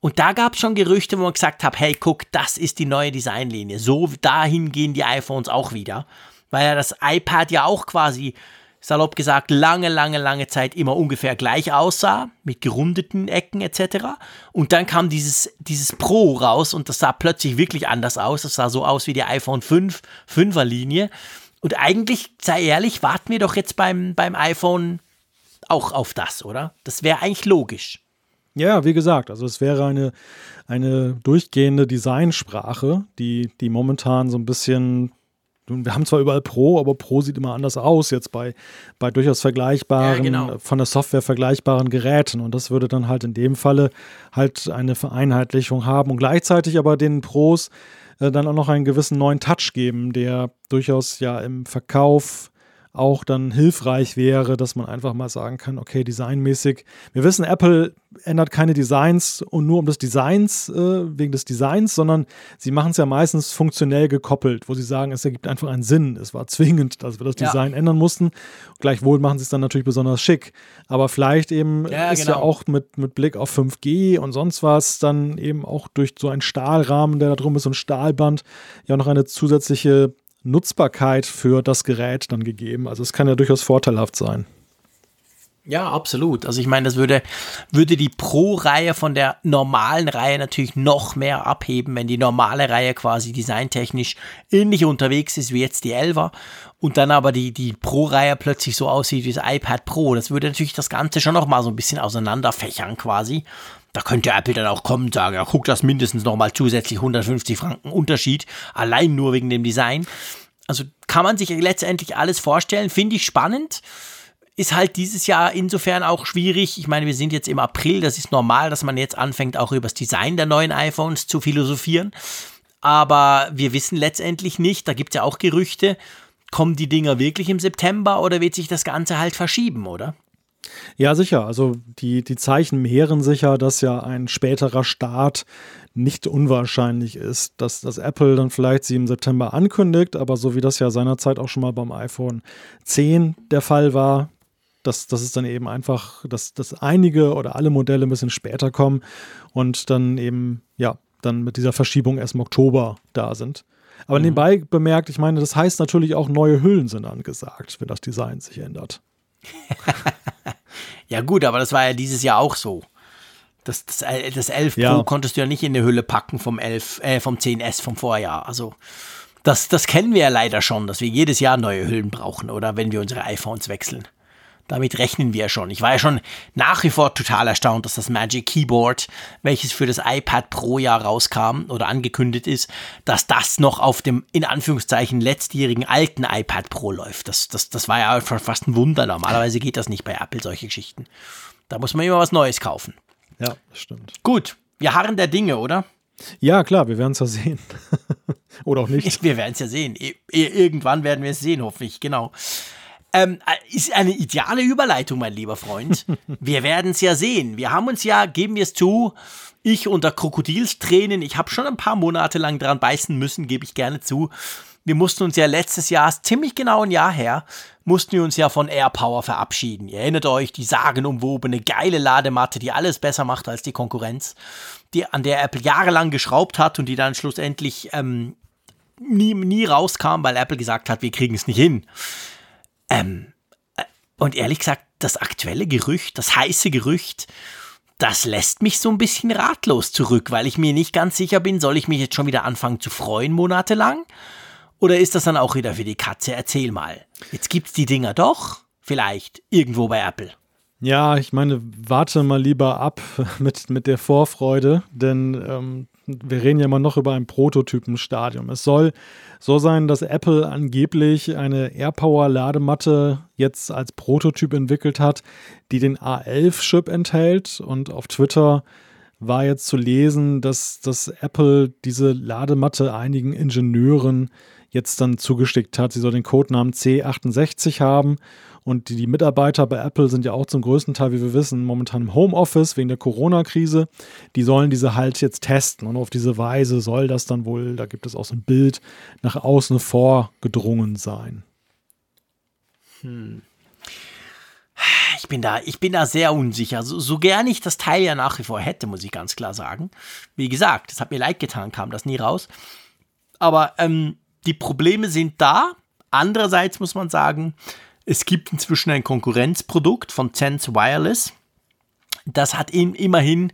[SPEAKER 3] Und da gab es schon Gerüchte, wo man gesagt hat, hey, guck, das ist die neue Designlinie. So dahin gehen die iPhones auch wieder. Weil ja das iPad ja auch quasi, salopp gesagt, lange, lange, lange Zeit immer ungefähr gleich aussah, mit gerundeten Ecken etc. Und dann kam dieses, dieses Pro raus und das sah plötzlich wirklich anders aus. Das sah so aus wie die iPhone 5, 5er Linie. Und eigentlich, sei ehrlich, warten wir doch jetzt beim, beim iPhone auch auf das, oder? Das wäre eigentlich logisch.
[SPEAKER 2] Ja, wie gesagt, also es wäre eine, eine durchgehende Designsprache, die, die momentan so ein bisschen wir haben zwar überall Pro, aber Pro sieht immer anders aus, jetzt bei, bei durchaus vergleichbaren, ja, genau. von der Software vergleichbaren Geräten. Und das würde dann halt in dem Falle halt eine Vereinheitlichung haben und gleichzeitig aber den Pros äh, dann auch noch einen gewissen neuen Touch geben, der durchaus ja im Verkauf auch dann hilfreich wäre, dass man einfach mal sagen kann, okay, designmäßig. Wir wissen, Apple ändert keine Designs und nur um des Designs, äh, wegen des Designs, sondern sie machen es ja meistens funktionell gekoppelt, wo sie sagen, es ergibt einfach einen Sinn. Es war *laughs* zwingend, dass wir das Design ja. ändern mussten. Gleichwohl machen sie es dann natürlich besonders schick. Aber vielleicht eben ja, ist genau. ja auch mit, mit Blick auf 5G und sonst was dann eben auch durch so einen Stahlrahmen, der da drum ist, so ein Stahlband, ja noch eine zusätzliche Nutzbarkeit für das Gerät dann gegeben. Also es kann ja durchaus vorteilhaft sein.
[SPEAKER 3] Ja, absolut. Also ich meine, das würde, würde die Pro-Reihe von der normalen Reihe natürlich noch mehr abheben, wenn die normale Reihe quasi designtechnisch ähnlich unterwegs ist wie jetzt die 11er und dann aber die, die Pro-Reihe plötzlich so aussieht wie das iPad Pro. Das würde natürlich das Ganze schon noch mal so ein bisschen auseinanderfächern quasi. Da könnte Apple dann auch kommen und sagen, ja, guck, das mindestens nochmal zusätzlich 150 Franken Unterschied, allein nur wegen dem Design. Also kann man sich letztendlich alles vorstellen, finde ich spannend. Ist halt dieses Jahr insofern auch schwierig. Ich meine, wir sind jetzt im April, das ist normal, dass man jetzt anfängt, auch über das Design der neuen iPhones zu philosophieren. Aber wir wissen letztendlich nicht, da gibt es ja auch Gerüchte, kommen die Dinger wirklich im September oder wird sich das Ganze halt verschieben, oder?
[SPEAKER 2] Ja, sicher. Also die, die Zeichen mehren sicher, dass ja ein späterer Start nicht unwahrscheinlich ist, dass, dass Apple dann vielleicht sie im September ankündigt, aber so wie das ja seinerzeit auch schon mal beim iPhone 10 der Fall war, dass, dass es dann eben einfach, dass, dass einige oder alle Modelle ein bisschen später kommen und dann eben, ja, dann mit dieser Verschiebung erst im Oktober da sind. Aber mhm. nebenbei bemerkt, ich meine, das heißt natürlich auch, neue Hüllen sind angesagt, wenn das Design sich ändert. *laughs*
[SPEAKER 3] Ja gut, aber das war ja dieses Jahr auch so. Das, das, äh, das 11
[SPEAKER 2] Ja.
[SPEAKER 3] Pro konntest du ja nicht in die Hülle packen vom 11, äh, vom 10S vom Vorjahr. Also das, das kennen wir ja leider schon, dass wir jedes Jahr neue Hüllen brauchen oder wenn wir unsere iPhones wechseln. Damit rechnen wir ja schon. Ich war ja schon nach wie vor total erstaunt, dass das Magic Keyboard, welches für das iPad Pro Jahr rauskam oder angekündigt ist, dass das noch auf dem in Anführungszeichen letztjährigen alten iPad Pro läuft. Das, das, das war ja schon fast ein Wunder. Normalerweise geht das nicht bei Apple, solche Geschichten. Da muss man immer was Neues kaufen.
[SPEAKER 2] Ja, stimmt.
[SPEAKER 3] Gut, wir harren der Dinge, oder?
[SPEAKER 2] Ja, klar, wir werden es ja sehen. *laughs* Oder auch nicht. *laughs*
[SPEAKER 3] Wir werden es ja sehen. I- i- Irgendwann werden wir es sehen, hoffentlich, genau. Ähm, äh, ist eine ideale Überleitung, mein lieber Freund. *laughs* Wir werden es ja sehen. Wir haben uns ja, geben wir es zu, ich unter Krokodilstränen, ich habe schon ein paar Monate lang dran beißen müssen, gebe ich gerne zu. Wir mussten uns ja letztes Jahr, ist ziemlich genau ein Jahr her, mussten wir uns ja von AirPower verabschieden. Ihr erinnert euch, die sagenumwobene, geile Ladematte, die alles besser macht als die Konkurrenz, die, an der Apple jahrelang geschraubt hat und die dann schlussendlich ähm, nie, nie rauskam, weil Apple gesagt hat, wir kriegen es nicht hin. Ähm, äh, und ehrlich gesagt, das aktuelle Gerücht, das heiße Gerücht, das lässt mich so ein bisschen ratlos zurück, weil ich mir nicht ganz sicher bin, soll ich mich jetzt schon wieder anfangen zu freuen monatelang? Oder ist das dann auch wieder für die Katze? Erzähl mal. Jetzt gibt's die Dinger doch, vielleicht, irgendwo bei Apple.
[SPEAKER 2] Ja, ich meine, warte mal lieber ab *laughs* mit, mit der Vorfreude, denn ähm, wir reden ja immer noch über ein Prototypenstadium. Es soll so sein, dass Apple angeblich eine AirPower-Ladematte jetzt als Prototyp entwickelt hat, die den A11-Chip enthält. Und auf Twitter war jetzt zu lesen, dass, dass Apple diese Ladematte einigen Ingenieuren jetzt dann zugeschickt hat. Sie soll den Codenamen C68 haben. Und die, Mitarbeiter bei Apple sind ja auch zum größten Teil, wie wir wissen, momentan im Homeoffice wegen der Corona-Krise. Die sollen diese halt jetzt testen. Und auf diese Weise soll das dann wohl, da gibt es auch so ein Bild, nach außen vorgedrungen sein.
[SPEAKER 3] Ich bin da, ich bin da sehr unsicher. So, so gern ich das Teil ja nach wie vor hätte, muss ich ganz klar sagen. Wie gesagt, es hat mir leid getan, kam das nie raus. Aber ähm, die Probleme sind da. Andererseits muss man sagen, es gibt inzwischen ein Konkurrenzprodukt von Sense Wireless. Das hat im, immerhin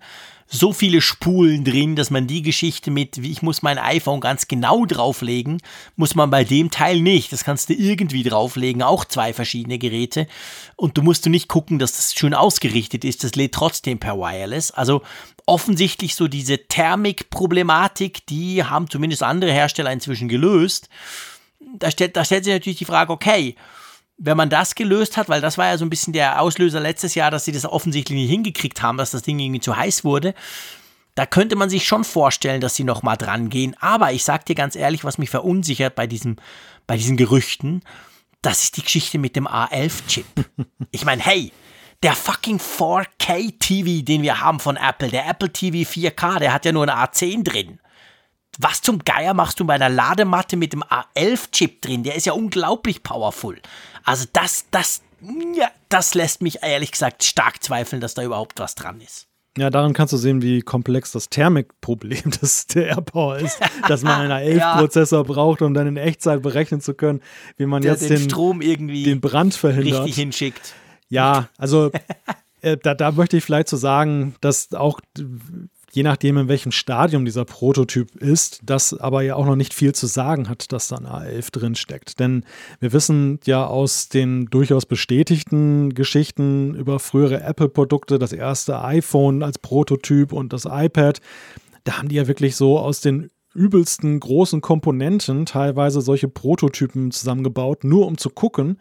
[SPEAKER 3] so viele Spulen drin, dass man die Geschichte mit, wie ich muss mein iPhone ganz genau drauflegen, muss man bei dem Teil nicht. Das kannst du irgendwie drauflegen, auch zwei verschiedene Geräte. Und du musst du nicht gucken, dass das schön ausgerichtet ist. Das lädt trotzdem per Wireless. Also offensichtlich so diese Thermik-Problematik, die haben zumindest andere Hersteller inzwischen gelöst. Da stellt, da stellt sich natürlich die Frage, okay, wenn man das gelöst hat, weil das war ja so ein bisschen der Auslöser letztes Jahr, dass sie das offensichtlich nicht hingekriegt haben, dass das Ding irgendwie zu heiß wurde, da könnte man sich schon vorstellen, dass sie noch mal dran gehen. Aber ich sag dir ganz ehrlich, was mich verunsichert bei diesem, bei diesen Gerüchten, das ist die Geschichte mit dem A11-Chip. *laughs* Ich meine, hey, der fucking 4K-TV, den wir haben von Apple, der Apple TV 4K, der hat ja nur eine A10 drin. Was zum Geier machst du bei einer Ladematte mit dem A11-Chip drin? Der ist ja unglaublich powerful. Also das, das, ja, das lässt mich ehrlich gesagt stark zweifeln, dass da überhaupt was dran ist.
[SPEAKER 2] Ja, daran kannst du sehen, wie komplex das Thermikproblem *laughs* des der AirPower ist, dass man einen *laughs* A11-Prozessor braucht, um dann in Echtzeit berechnen zu können, wie man
[SPEAKER 3] Der
[SPEAKER 2] jetzt
[SPEAKER 3] den,
[SPEAKER 2] den,
[SPEAKER 3] Strom irgendwie
[SPEAKER 2] den Brand verhindert.
[SPEAKER 3] richtig hinschickt.
[SPEAKER 2] Ja, also *laughs* äh, da, da möchte ich vielleicht so sagen, dass auch je nachdem, in welchem Stadium dieser Prototyp ist, das aber ja auch noch nicht viel zu sagen hat, dass da ein A11 drin steckt. Denn wir wissen ja aus den durchaus bestätigten Geschichten über frühere Apple-Produkte, das erste iPhone als Prototyp und das iPad, da haben die ja wirklich so aus den übelsten großen Komponenten teilweise solche Prototypen zusammengebaut, nur um zu gucken,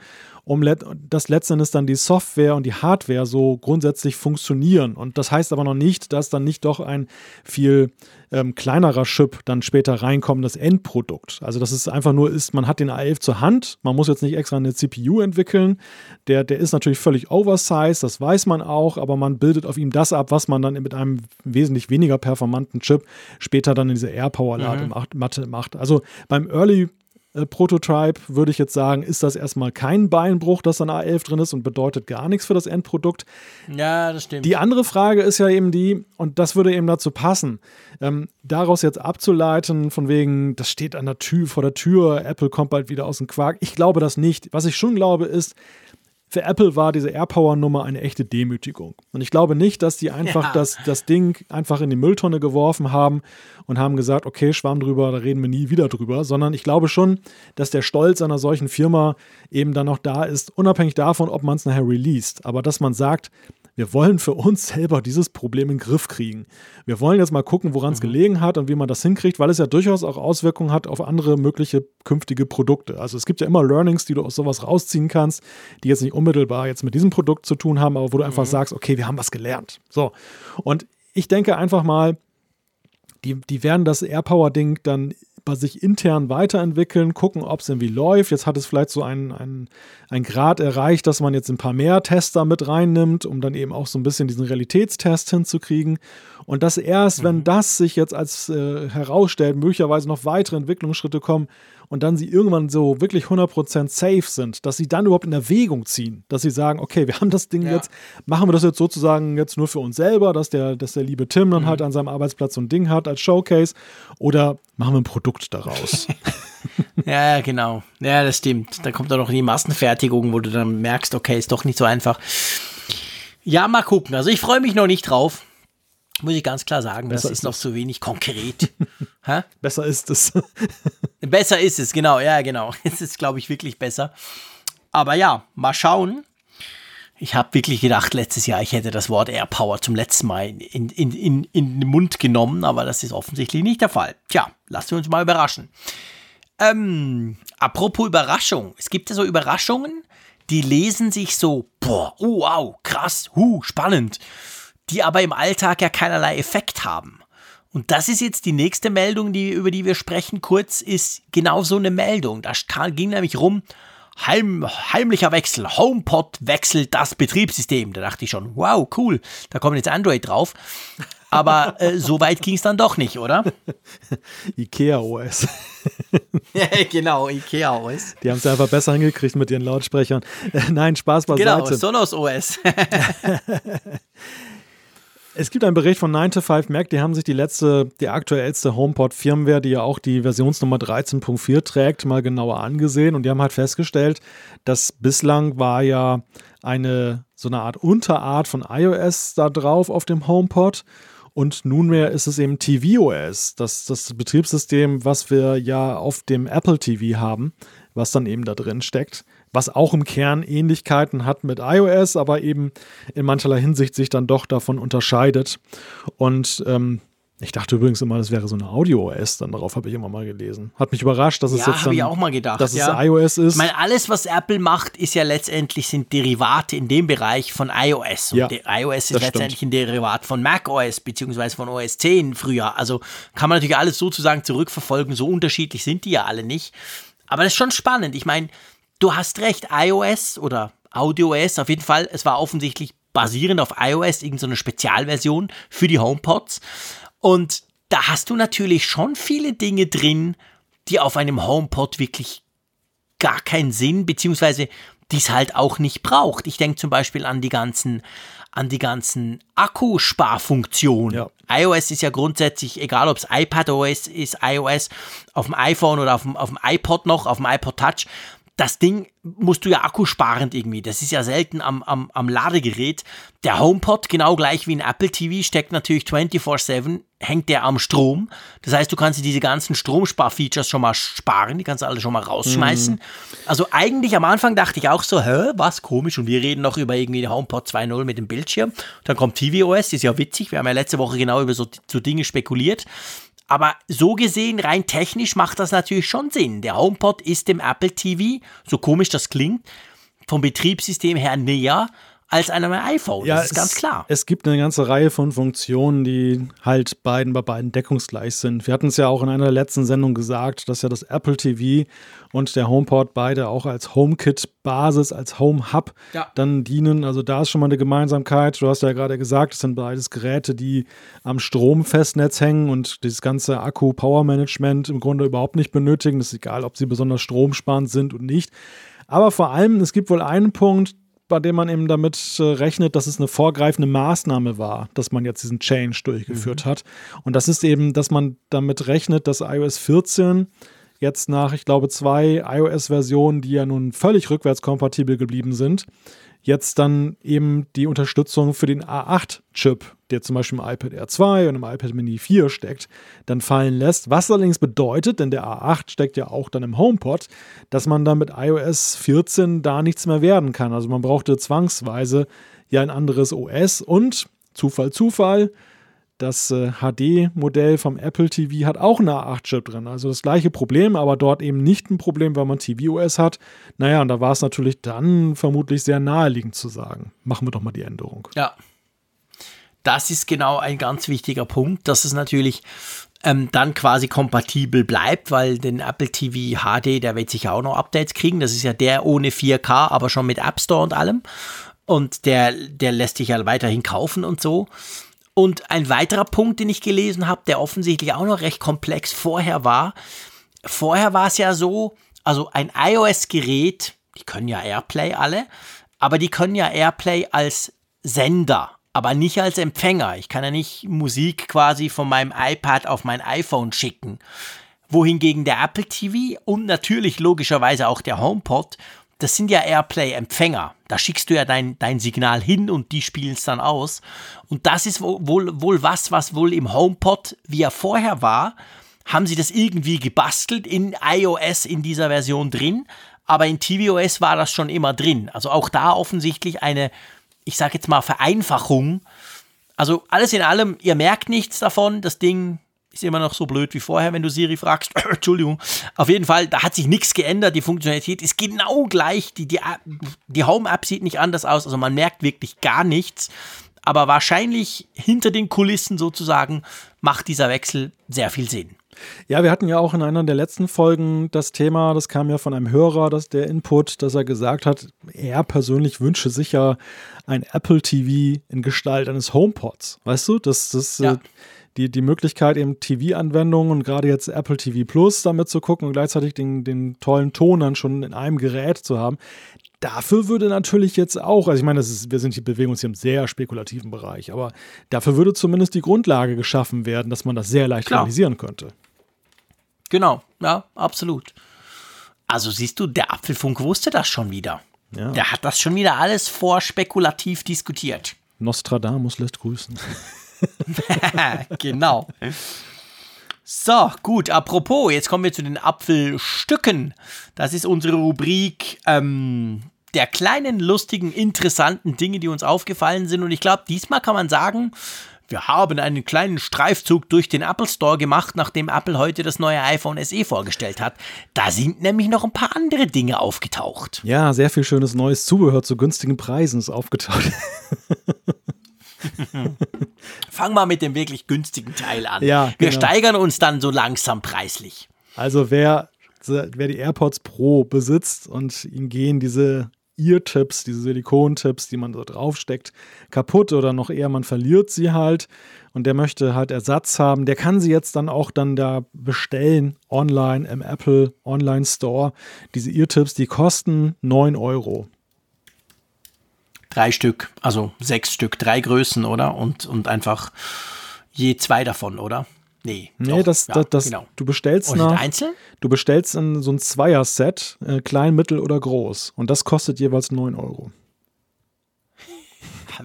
[SPEAKER 2] um let dass letztendlich dann die Software und die Hardware so grundsätzlich funktionieren. Und das heißt aber noch nicht, dass dann nicht doch ein viel ähm, kleinerer Chip dann später reinkommt, das Endprodukt. Also das ist einfach nur, ist, man hat den A11 zur Hand, man muss jetzt nicht extra eine CPU entwickeln. Der, der ist natürlich völlig oversized, das weiß man auch, aber man bildet auf ihm das ab, was man dann mit einem wesentlich weniger performanten Chip später dann in diese AirPower-Ladematte macht. Also beim Early äh, Prototype würde ich jetzt sagen, ist das erstmal kein Beinbruch, dass da ein A11 drin ist und bedeutet gar nichts für das Endprodukt.
[SPEAKER 3] Ja, das stimmt.
[SPEAKER 2] Die andere Frage ist ja eben die, und das würde eben dazu passen, ähm, daraus jetzt abzuleiten, von wegen, das steht an der Tür, vor der Tür, Apple kommt bald wieder aus dem Quark. Ich glaube das nicht. Was ich schon glaube, ist, für Apple war diese AirPower-Nummer eine echte Demütigung. Und ich glaube nicht, dass die *laughs* einfach ja. das, das Ding einfach in die Mülltonne geworfen haben und haben gesagt, okay, Schwamm drüber, da reden wir nie wieder drüber, sondern ich glaube schon, dass der Stolz einer solchen Firma eben dann noch da ist, unabhängig davon, ob man es nachher released. Aber dass man sagt, wir wollen für uns selber dieses Problem in den Griff kriegen. Wir wollen jetzt mal gucken, woran es mhm. gelegen hat und wie man das hinkriegt, weil es ja durchaus auch Auswirkungen hat auf andere mögliche künftige Produkte. Also es gibt ja immer Learnings, die du aus sowas rausziehen kannst, die jetzt nicht unmittelbar jetzt mit diesem Produkt zu tun haben, aber wo du einfach mhm. sagst, okay, wir haben was gelernt. So. Und ich denke einfach mal, die, die werden das AirPower-Ding dann bei sich intern weiterentwickeln, gucken, ob es irgendwie läuft. Jetzt hat es vielleicht so einen, einen, einen Grad erreicht, dass man jetzt ein paar mehr Tester mit reinnimmt, um dann eben auch so ein bisschen diesen Realitätstest hinzukriegen. Und dass erst, mhm. wenn das sich jetzt als äh, herausstellt, möglicherweise noch weitere Entwicklungsschritte kommen, und dann sie irgendwann so wirklich 100% safe sind, dass sie dann überhaupt in Erwägung ziehen, dass sie sagen, okay, wir haben das Ding ja. jetzt, machen wir das jetzt sozusagen jetzt nur für uns selber, dass der, dass der liebe Tim dann mhm. halt an seinem Arbeitsplatz so ein Ding hat als Showcase oder machen wir ein Produkt daraus. *laughs*
[SPEAKER 3] ja, genau. Ja, das stimmt. Da kommt dann noch die Massenfertigung, wo du dann merkst, okay, ist doch nicht so einfach. Ja, mal gucken. Also ich freue mich noch nicht drauf. Muss ich ganz klar sagen, Besser das ist, ist noch zu wenig konkret. *laughs*
[SPEAKER 2] Besser ist es. *laughs*
[SPEAKER 3] besser ist es, genau, ja, genau. *laughs* Es ist, glaube ich, wirklich besser. Aber ja, mal schauen. Ich habe wirklich gedacht, letztes Jahr, ich hätte das Wort Airpower zum letzten Mal in, in, in, in den Mund genommen, aber das ist offensichtlich nicht der Fall. Tja, lassen wir uns mal überraschen. Ähm, apropos Überraschung. Es gibt ja so Überraschungen, die lesen sich so, boah, oh, wow, krass, hu, spannend die aber im Alltag ja keinerlei Effekt haben. Und das ist jetzt die nächste Meldung, die, über die wir sprechen, kurz, ist genau so eine Meldung. Da ging nämlich rum, Heim, heimlicher Wechsel, HomePod wechselt das Betriebssystem. Da dachte ich schon, wow, cool, da kommt jetzt Android drauf. Aber äh, *laughs* so weit ging es dann doch nicht, oder? *laughs*
[SPEAKER 2] Ikea OS. *laughs*
[SPEAKER 3] genau, Ikea OS.
[SPEAKER 2] Die haben es einfach besser hingekriegt mit ihren Lautsprechern. Nein, Spaß beiseite.
[SPEAKER 3] Genau, Sonos OS.
[SPEAKER 2] Es gibt einen Bericht von 9 to 5 Mac, die haben sich die letzte, die aktuellste HomePod-Firmware, die ja auch die Versionsnummer 13.4 trägt, mal genauer angesehen. Und die haben halt festgestellt, dass bislang war ja eine so eine Art Unterart von iOS da drauf auf dem HomePod. Und nunmehr ist es eben tvOS, das, das Betriebssystem, was wir ja auf dem Apple TV haben, was dann eben da drin steckt was auch im Kern Ähnlichkeiten hat mit iOS, aber eben in mancherlei Hinsicht sich dann doch davon unterscheidet. Und ähm, ich dachte übrigens immer, das wäre so eine Audio-OS, dann darauf habe ich immer mal gelesen. Hat mich überrascht, dass es
[SPEAKER 3] ja,
[SPEAKER 2] jetzt dann,
[SPEAKER 3] ich auch mal gedacht,
[SPEAKER 2] dass
[SPEAKER 3] ja.
[SPEAKER 2] es iOS ist.
[SPEAKER 3] Ich meine, alles, was Apple macht, ist ja letztendlich sind Derivate in dem Bereich von iOS. Und ja, iOS ist letztendlich stimmt. ein Derivat von macOS beziehungsweise von OS 10 früher. Also kann man natürlich alles sozusagen zurückverfolgen. So unterschiedlich sind die ja alle nicht. Aber das ist schon spannend. Ich meine, du hast recht, iOS oder AudioOS auf jeden Fall, es war offensichtlich basierend auf iOS, irgendeine so Spezialversion für die HomePods. Und da hast du natürlich schon viele Dinge drin, die auf einem HomePod wirklich gar keinen Sinn, beziehungsweise die es halt auch nicht braucht. Ich denke zum Beispiel an die ganzen, an die ganzen Akkusparfunktionen. Ja. iOS ist ja grundsätzlich, egal ob es iPadOS ist, iOS, auf dem iPhone oder auf dem, auf dem iPod noch, auf dem iPod Touch, das Ding musst du ja akkusparend irgendwie. Das ist ja selten am, am, am Ladegerät. Der HomePod, genau gleich wie ein Apple TV, steckt natürlich 24-7, hängt der am Strom. Das heißt, du kannst dir diese ganzen Stromsparfeatures schon mal sparen, die kannst du alle schon mal rausschmeißen. Mhm. Also eigentlich am Anfang dachte ich auch so, hä, was komisch. Und wir reden noch über irgendwie den HomePod 2.0 mit dem Bildschirm. Dann kommt tvOS, ist ja witzig. Wir haben ja letzte Woche genau über so, so Dinge spekuliert. Aber so gesehen, rein technisch macht das natürlich schon Sinn. Der HomePod ist dem Apple TV, so komisch das klingt, vom Betriebssystem her näher als einem iPhone. Ja, das ist es, ganz klar.
[SPEAKER 2] Es gibt eine ganze Reihe von Funktionen, die halt beiden bei beiden deckungsgleich sind. Wir hatten es ja auch in einer letzten Sendung gesagt, dass ja das Apple TV und der HomePod beide auch als HomeKit-Basis, als Home-Hub ja. dann dienen. Also da ist schon mal eine Gemeinsamkeit. Du hast ja gerade gesagt, es sind beides Geräte, die am Stromfestnetz hängen und dieses ganze Akku-Power-Management im Grunde überhaupt nicht benötigen. Das ist egal, ob sie besonders stromsparend sind und nicht. Aber vor allem, es gibt wohl einen Punkt, bei dem man eben damit äh, rechnet, dass es eine vorgreifende Maßnahme war, dass man jetzt diesen Change durchgeführt mhm. hat. Und das ist eben, dass man damit rechnet, dass iOS 14 jetzt nach, ich glaube, zwei iOS-Versionen, die ja nun völlig rückwärtskompatibel geblieben sind, jetzt dann eben die Unterstützung für den A8-Chip, der zum Beispiel im iPad Air 2 und im iPad Mini 4 steckt, dann fallen lässt. Was allerdings bedeutet, denn der A8 steckt ja auch dann im HomePod, dass man dann mit iOS 14 da nichts mehr werden kann. Also man brauchte zwangsweise ja ein anderes OS und Zufall, Zufall, das äh, HD-Modell vom Apple TV hat auch eine A8-Chip drin. Also das gleiche Problem, aber dort eben nicht ein Problem, weil man tvOS hat. Naja, und da war es natürlich dann vermutlich sehr naheliegend zu sagen, machen wir doch mal die Änderung.
[SPEAKER 3] Ja. Das ist genau ein ganz wichtiger Punkt, dass es natürlich ähm, dann quasi kompatibel bleibt, weil den Apple TV HD, der wird sicher auch noch Updates kriegen. Das ist ja der ohne 4K, aber schon mit App Store und allem. Und der, der lässt sich ja weiterhin kaufen und so. Und ein weiterer Punkt, den ich gelesen habe, der offensichtlich auch noch recht komplex vorher war, vorher war es ja so, also ein iOS-Gerät, die können ja AirPlay alle, aber die können ja AirPlay als Sender, aber nicht als Empfänger. Ich kann ja nicht Musik quasi von meinem iPad auf mein iPhone schicken. Wohingegen der Apple TV und natürlich logischerweise auch der HomePod das sind ja Airplay-Empfänger. Da schickst du ja dein, dein Signal hin und die spielen es dann aus. Und das ist wohl, wohl was, was wohl im HomePod, wie er vorher war, haben sie das irgendwie gebastelt in iOS in dieser Version drin. Aber in tvOS war das schon immer drin. Also auch da offensichtlich eine, ich sage jetzt mal, Vereinfachung. Also alles in allem, ihr merkt nichts davon. Das Ding ist immer noch so blöd wie vorher, wenn du Siri fragst. *coughs* Entschuldigung. Auf jeden Fall, da hat sich nichts geändert. Die Funktionalität ist genau gleich. Die, die, die Home-App sieht nicht anders aus. Also man merkt wirklich gar nichts. Aber wahrscheinlich hinter den Kulissen sozusagen macht dieser Wechsel sehr viel Sinn.
[SPEAKER 2] Ja, wir hatten ja auch in einer der letzten Folgen das Thema, das kam ja von einem Hörer, dass der Input, dass er gesagt hat, er persönlich wünsche sich ja ein Apple TV in Gestalt eines HomePods. Weißt du, das, das ja. Äh, die, die Möglichkeit, eben TV-Anwendungen und gerade jetzt Apple TV Plus damit zu gucken und gleichzeitig den, den tollen Ton dann schon in einem Gerät zu haben. Dafür würde natürlich jetzt auch, also ich meine, ist, wir sind die bewegen uns hier im sehr spekulativen Bereich, aber dafür würde zumindest die Grundlage geschaffen werden, dass man das sehr leicht Klar. realisieren könnte.
[SPEAKER 3] Genau, ja, absolut. Also siehst du, der Apfelfunk wusste das schon wieder. Ja. Der hat das schon wieder alles vorspekulativ diskutiert.
[SPEAKER 2] Nostradamus lässt grüßen. *laughs*
[SPEAKER 3] genau. So, gut, apropos, jetzt kommen wir zu den Apfelstücken. Das ist unsere Rubrik ähm, der kleinen, lustigen, interessanten Dinge, die uns aufgefallen sind. Und ich glaube, diesmal kann man sagen, wir haben einen kleinen Streifzug durch den Apple Store gemacht, nachdem Apple heute das neue iPhone SE vorgestellt hat. Da sind nämlich noch ein paar andere Dinge aufgetaucht.
[SPEAKER 2] Ja, sehr viel schönes neues Zubehör zu günstigen Preisen ist aufgetaucht. *laughs* *laughs*
[SPEAKER 3] Fang mal mit dem wirklich günstigen Teil an.
[SPEAKER 2] Ja,
[SPEAKER 3] Wir genau. steigern uns dann so langsam preislich.
[SPEAKER 2] Also wer, wer die AirPods Pro besitzt und ihm gehen diese Ear-Tips, diese Silikon-Tips, die man so draufsteckt, kaputt oder noch eher man verliert sie halt und der möchte halt Ersatz haben, der kann sie jetzt dann auch dann da bestellen online im Apple Online Store. Diese Ear-Tips, die kosten 9 Euro.
[SPEAKER 3] Drei Stück, also sechs Stück, drei Größen, oder? Und, und einfach je zwei davon, oder?
[SPEAKER 2] Nee, nee doch, das, ja, das, das genau. du bestellst
[SPEAKER 3] und nach, einzeln?
[SPEAKER 2] Du bestellst in so ein Zweier-Set, äh, klein, mittel oder groß. Und das kostet jeweils 9 Euro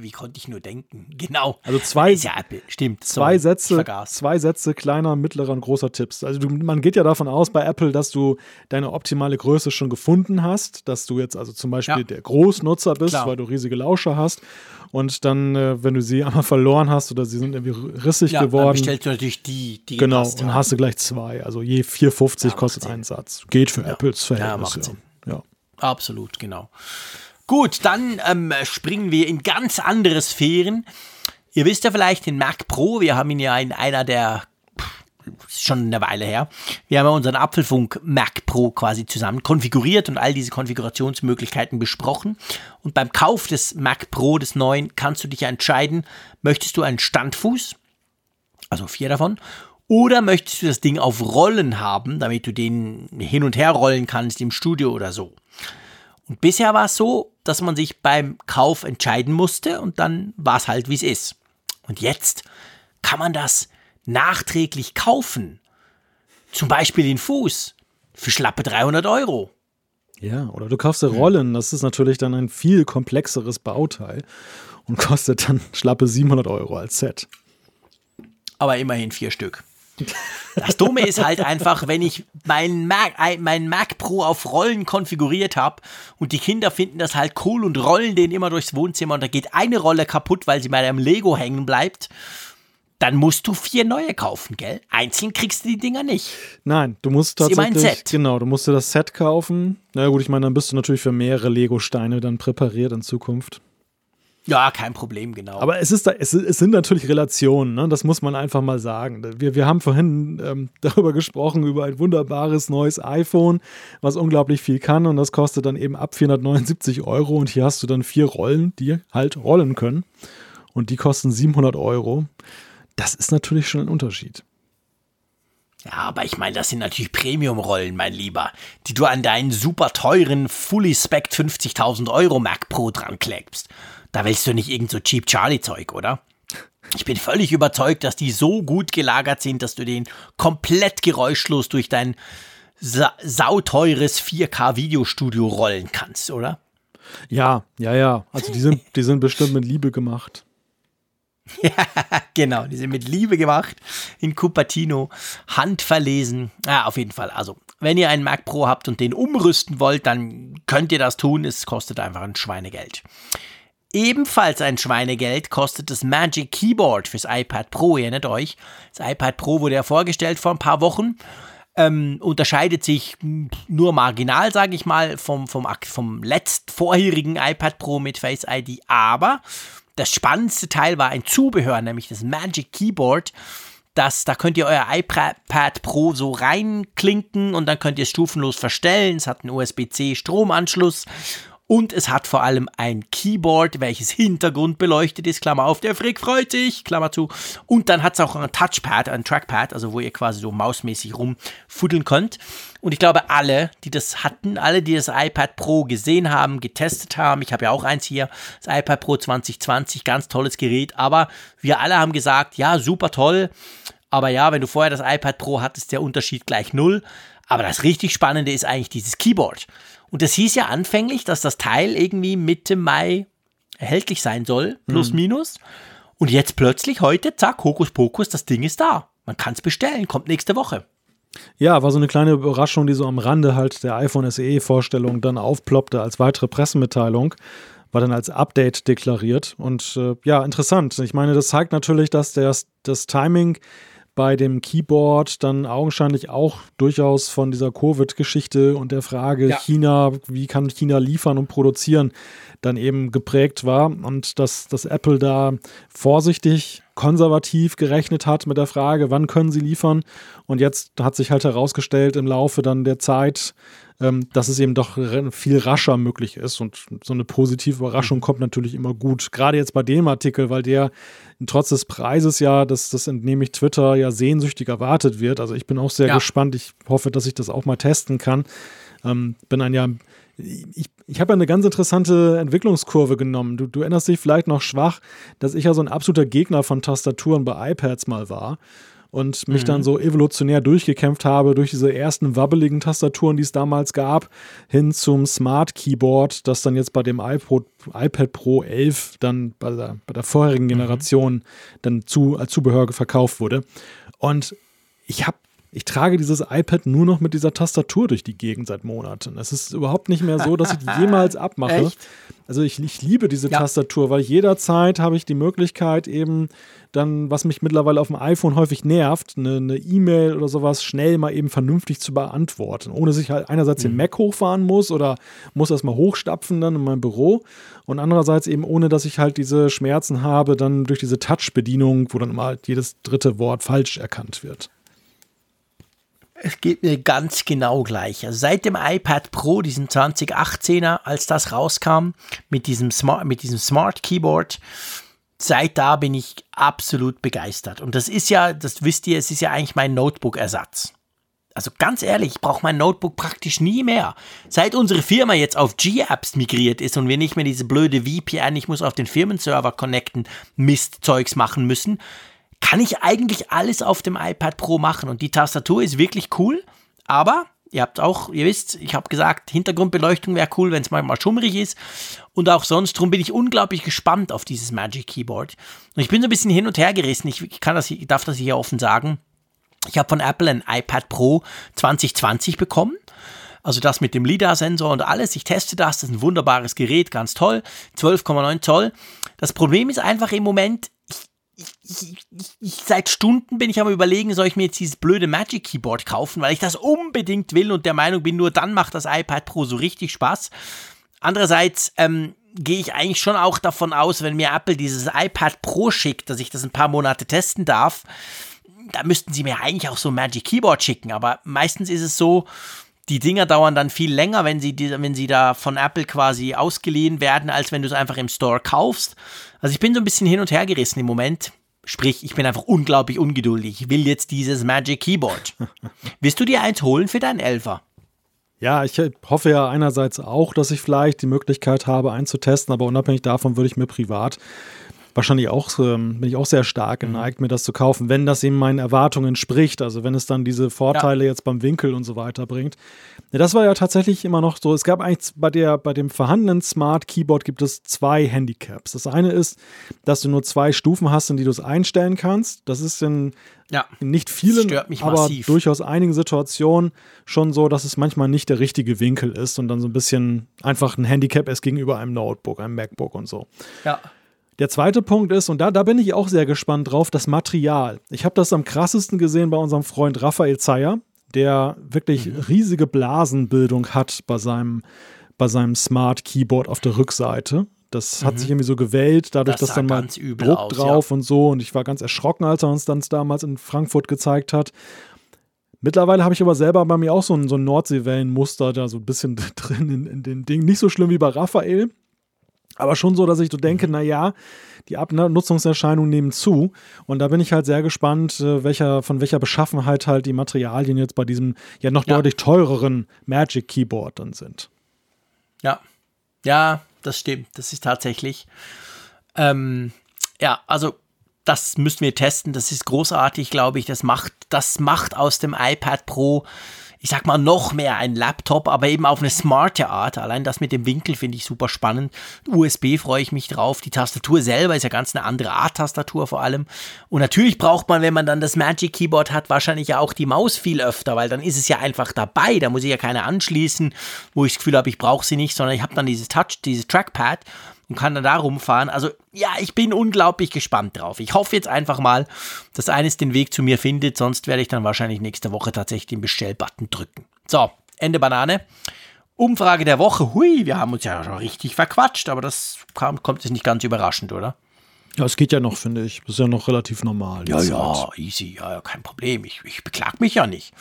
[SPEAKER 3] wie konnte ich nur denken? Genau.
[SPEAKER 2] Also zwei,
[SPEAKER 3] ist ja Apple, stimmt.
[SPEAKER 2] Zwei sorry, Sätze, zwei Sätze kleiner, mittlerer und großer Tipps. Also du, man geht ja davon aus bei Apple, dass du deine optimale Größe schon gefunden hast, dass du jetzt also zum Beispiel ja. der Großnutzer bist, Klar. weil du riesige Lauscher hast. Und dann, äh, wenn du sie einmal verloren hast oder sie sind irgendwie rissig ja, geworden. Dann
[SPEAKER 3] bestellst du natürlich die, die
[SPEAKER 2] Genau, und dann hast du gleich zwei. Also je 4,50 ja, kostet ein Satz. Geht für Apples Verhältnisse. Ja, macht Sinn. Ja.
[SPEAKER 3] Absolut, genau. Gut, dann ähm, springen wir in ganz andere Sphären. Ihr wisst ja vielleicht den Mac Pro, wir haben ihn ja in einer der schon eine Weile her. Wir haben ja unseren Apfelfunk Mac Pro quasi zusammen konfiguriert und all diese Konfigurationsmöglichkeiten besprochen. Und beim Kauf des Mac Pro, des neuen, kannst du dich ja entscheiden, möchtest du einen Standfuß, also vier davon, oder möchtest du das Ding auf Rollen haben, damit du den hin und her rollen kannst im Studio oder so. Und bisher war es so, dass man sich beim Kauf entscheiden musste und dann war es halt, wie es ist. Und jetzt kann man das nachträglich kaufen. Zum Beispiel den Fuß. Für schlappe 300 Euro.
[SPEAKER 2] Ja, oder du kaufst dir Rollen. Das ist natürlich dann ein viel komplexeres Bauteil und kostet dann schlappe 700 Euro als Set.
[SPEAKER 3] Aber immerhin vier Stück. Das Dumme ist halt einfach, wenn ich meinen Mac, mein Mac Pro auf Rollen konfiguriert habe und die Kinder finden das halt cool und rollen den immer durchs Wohnzimmer und da geht eine Rolle kaputt, weil sie bei einem Lego hängen bleibt, dann musst du vier neue kaufen, gell? Einzeln kriegst du die Dinger nicht.
[SPEAKER 2] Nein, du musst tatsächlich. Ein Set. Genau, du musst dir das Set kaufen. Na gut, ich meine, dann bist du natürlich für mehrere Lego-Steine dann präpariert in Zukunft.
[SPEAKER 3] Ja, kein Problem, genau.
[SPEAKER 2] Aber es, ist da, es, es sind natürlich Relationen, ne? das muss man einfach mal sagen. Wir, wir haben vorhin ähm, *laughs* darüber gesprochen, über ein wunderbares neues iPhone, was unglaublich viel kann und das kostet dann eben ab 479 Euro und hier hast du dann vier Rollen, die halt rollen können und die kosten 700 Euro. Das ist natürlich schon ein Unterschied.
[SPEAKER 3] Ja, aber ich meine, das sind natürlich Premium-Rollen, mein Lieber, die du an deinen super teuren Fully Spec 50.000 Euro Mac Pro dran klebst. Da willst du nicht irgend so Cheap Charlie-Zeug, oder? Ich bin völlig überzeugt, dass die so gut gelagert sind, dass du den komplett geräuschlos durch dein sa sauteures 4K-Videostudio rollen kannst, oder?
[SPEAKER 2] Ja, ja, ja. Also die sind, die sind bestimmt mit Liebe gemacht. *laughs*
[SPEAKER 3] Ja, genau, die sind mit Liebe gemacht, in Cupertino, handverlesen. Ja, auf jeden Fall. Also, wenn ihr einen Mac Pro habt und den umrüsten wollt, dann könnt ihr das tun. Es kostet einfach ein Schweinegeld. Ebenfalls ein Schweinegeld kostet das Magic Keyboard fürs iPad Pro. Ihr erinnert euch, das iPad Pro wurde ja vorgestellt vor ein paar Wochen. Ähm, unterscheidet sich nur marginal, sage ich mal, vom, vom, vom letzt vorherigen iPad Pro mit Face ID. Aber das spannendste Teil war ein Zubehör, nämlich das Magic Keyboard. Das, da könnt ihr euer iPad Pro so reinklinken und dann könnt ihr es stufenlos verstellen. Es hat einen USB-C Stromanschluss und es hat vor allem ein Keyboard, welches hintergrundbeleuchtet ist, Klammer auf, der Frick freut sich, Klammer zu. Und dann hat es auch ein Touchpad, ein Trackpad, also wo ihr quasi so mausmäßig rumfuddeln könnt. Und ich glaube, alle, die das hatten, alle, die das iPad Pro gesehen haben, getestet haben, ich habe ja auch eins hier, das iPad Pro 2020, ganz tolles Gerät, aber wir alle haben gesagt, ja, super toll, aber ja, wenn du vorher das iPad Pro hattest, der Unterschied gleich null. Aber das richtig Spannende ist eigentlich dieses Keyboard. Und das hieß ja anfänglich, dass das Teil irgendwie Mitte Mai erhältlich sein soll, plus mhm. minus. Und jetzt plötzlich heute, zack, Hokus Pokus, das Ding ist da. Man kann es bestellen, kommt nächste Woche.
[SPEAKER 2] Ja, war so eine kleine Überraschung, die so am Rande halt der iPhone SE-Vorstellung dann aufploppte als weitere Pressemitteilung. War dann als Update deklariert. Und äh, ja, interessant. Ich meine, das zeigt natürlich, dass das, das Timing bei dem Keyboard dann augenscheinlich auch durchaus von dieser Covid-Geschichte und der Frage ja. China, wie kann China liefern und produzieren, dann eben geprägt war und dass, dass Apple da vorsichtig konservativ gerechnet hat mit der Frage, wann können sie liefern. Und jetzt hat sich halt herausgestellt im Laufe dann der Zeit, ähm, dass es eben doch viel rascher möglich ist. Und so eine positive Überraschung mhm. kommt natürlich immer gut. Gerade jetzt bei dem Artikel, weil der trotz des Preises ja, das, das entnehme ich Twitter, ja sehnsüchtig erwartet wird. Also ich bin auch sehr ja. gespannt. Ich hoffe, dass ich das auch mal testen kann. Ähm, bin ein ja ich, ich habe ja eine ganz interessante Entwicklungskurve genommen. Du, du, erinnerst dich vielleicht noch schwach, dass ich ja so ein absoluter Gegner von Tastaturen bei iPads mal war und mich mhm. dann so evolutionär durchgekämpft habe durch diese ersten wabbeligen Tastaturen, die es damals gab, hin zum Smart Keyboard, das dann jetzt bei dem iPod, iPad Pro 11 dann bei der, bei der vorherigen mhm. Generation mhm. dann zu, als Zubehör verkauft wurde. Und ich habe ich trage dieses iPad nur noch mit dieser Tastatur durch die Gegend seit Monaten. Es ist überhaupt nicht mehr so, dass ich die *laughs* jemals abmache. Echt? Also ich, ich liebe diese ja. Tastatur, weil jederzeit habe ich die Möglichkeit eben dann, was mich mittlerweile auf dem iPhone häufig nervt, eine E-Mail e oder sowas schnell mal eben vernünftig zu beantworten, ohne dass ich halt einerseits mhm. den Mac hochfahren muss oder muss erstmal hochstapfen dann in meinem Büro und andererseits eben ohne, dass ich halt diese Schmerzen habe, dann durch diese Touch-Bedienung, wo dann immer jedes dritte Wort falsch erkannt wird.
[SPEAKER 3] Es geht mir ganz genau gleich. Also seit dem iPad Pro, diesem 2018er, als das rauskam, mit diesem Smart, mit diesem Smart Keyboard, seit da bin ich absolut begeistert. Und das ist ja, das wisst ihr, es ist ja eigentlich mein Notebook-Ersatz. Also ganz ehrlich, ich brauche mein Notebook praktisch nie mehr. Seit unsere Firma jetzt auf G-Apps migriert ist und wir nicht mehr diese blöde VPN, ich muss auf den Firmenserver connecten, Mistzeugs machen müssen, kann ich eigentlich alles auf dem iPad Pro machen und die Tastatur ist wirklich cool, aber Ihr habt auch, ihr wisst, ich habe gesagt, Hintergrundbeleuchtung wäre cool, wenn es manchmal schummrig ist. Und auch sonst, darum bin ich unglaublich gespannt auf dieses Magic Keyboard. Und ich bin so ein bisschen hin und her gerissen. Ich kann das, ich darf das hier offen sagen. Ich habe von Apple ein iPad Pro 2020 bekommen. Also das mit dem LIDAR-Sensor und alles. Ich teste das. Das ist ein wunderbares Gerät, ganz toll. 12,9 Zoll. Das Problem ist einfach im Moment, ich, ich, ich, seit Stunden bin ich aber überlegen, soll ich mir jetzt dieses blöde Magic Keyboard kaufen, weil ich das unbedingt will und der Meinung bin, nur dann macht das iPad Pro so richtig Spaß. Andererseits ähm, gehe ich eigentlich schon auch davon aus, wenn mir Apple dieses iPad Pro schickt, dass ich das ein paar Monate testen darf, da müssten sie mir eigentlich auch so ein Magic Keyboard schicken. Aber meistens ist es so, die Dinger dauern dann viel länger, wenn sie, wenn sie da von Apple quasi ausgeliehen werden, als wenn du es einfach im Store kaufst. Also ich bin so ein bisschen hin und her gerissen im Moment. Sprich, ich bin einfach unglaublich ungeduldig. Ich will jetzt dieses Magic Keyboard. *laughs* Willst du dir eins holen für deinen Elfer?
[SPEAKER 2] Ja, ich hoffe ja einerseits auch, dass ich vielleicht die Möglichkeit habe, einzutesten, aber unabhängig davon würde ich mir privat wahrscheinlich auch, ähm, bin ich auch sehr stark mhm. geneigt, mhm. mir das zu kaufen, wenn das eben meinen Erwartungen entspricht. Also wenn es dann diese Vorteile ja. jetzt beim Winkel und so weiter bringt. Ja, das war ja tatsächlich immer noch so. Es gab eigentlich bei der, bei dem vorhandenen Smart Keyboard gibt es zwei Handicaps. Das eine ist, dass du nur zwei Stufen hast, in die du es einstellen kannst. Das ist in ja, nicht vielen, aber massiv. durchaus einigen Situationen schon so, dass es manchmal nicht der richtige Winkel ist und dann so ein bisschen einfach ein Handicap ist gegenüber einem Notebook, einem MacBook und so.
[SPEAKER 3] Ja.
[SPEAKER 2] Der zweite Punkt ist, und da, da bin ich auch sehr gespannt drauf, das Material. Ich habe das am krassesten gesehen bei unserem Freund Raphael Zeyer, der wirklich mhm. riesige Blasenbildung hat bei seinem, bei seinem Smart Keyboard auf der Rückseite. Das mhm. hat sich irgendwie so gewählt, dadurch, das dass dann mal Druck aus, drauf ja. und so. Und ich war ganz erschrocken, als er uns dann damals in Frankfurt gezeigt hat. Mittlerweile habe ich aber selber bei mir auch so ein, so ein Nordseewellenmuster da so ein bisschen *laughs* drin in, in den Ding. Nicht so schlimm wie bei Raphael, aber schon so, dass ich so denke, mhm. naja, die Abnutzungserscheinungen nehmen zu. Und da bin ich halt sehr gespannt, äh, welcher, von welcher Beschaffenheit halt die Materialien jetzt bei diesem ja noch ja. deutlich teureren Magic Keyboard dann sind.
[SPEAKER 3] Ja, ja, das stimmt. Das ist tatsächlich. Ähm, ja, also das müssen wir testen. Das ist großartig, glaube ich. Das macht, das macht aus dem iPad Pro ich sag mal, noch mehr ein Laptop, aber eben auf eine smarte Art. Allein das mit dem Winkel finde ich super spannend. USB freue ich mich drauf. Die Tastatur selber ist ja ganz eine andere Art Tastatur vor allem. Und natürlich braucht man, wenn man dann das Magic Keyboard hat, wahrscheinlich ja auch die Maus viel öfter, weil dann ist es ja einfach dabei. Da muss ich ja keine anschließen, wo ich das Gefühl habe, ich brauche sie nicht, sondern ich habe dann dieses Touch, dieses Trackpad und kann dann da rumfahren. Also ja, ich bin unglaublich gespannt drauf. Ich hoffe jetzt einfach mal, dass eines den Weg zu mir findet, sonst werde ich dann wahrscheinlich nächste Woche tatsächlich den Bestellbutton drücken. So, Ende Banane. Umfrage der Woche. Hui, wir haben uns ja schon richtig verquatscht, aber das kam, kommt jetzt nicht ganz überraschend, oder?
[SPEAKER 2] Ja, es geht ja noch, finde ich. Das ist ja noch relativ normal.
[SPEAKER 3] Ja, ja, Zeit. easy, ja, kein Problem. Ich, ich beklag mich ja nicht.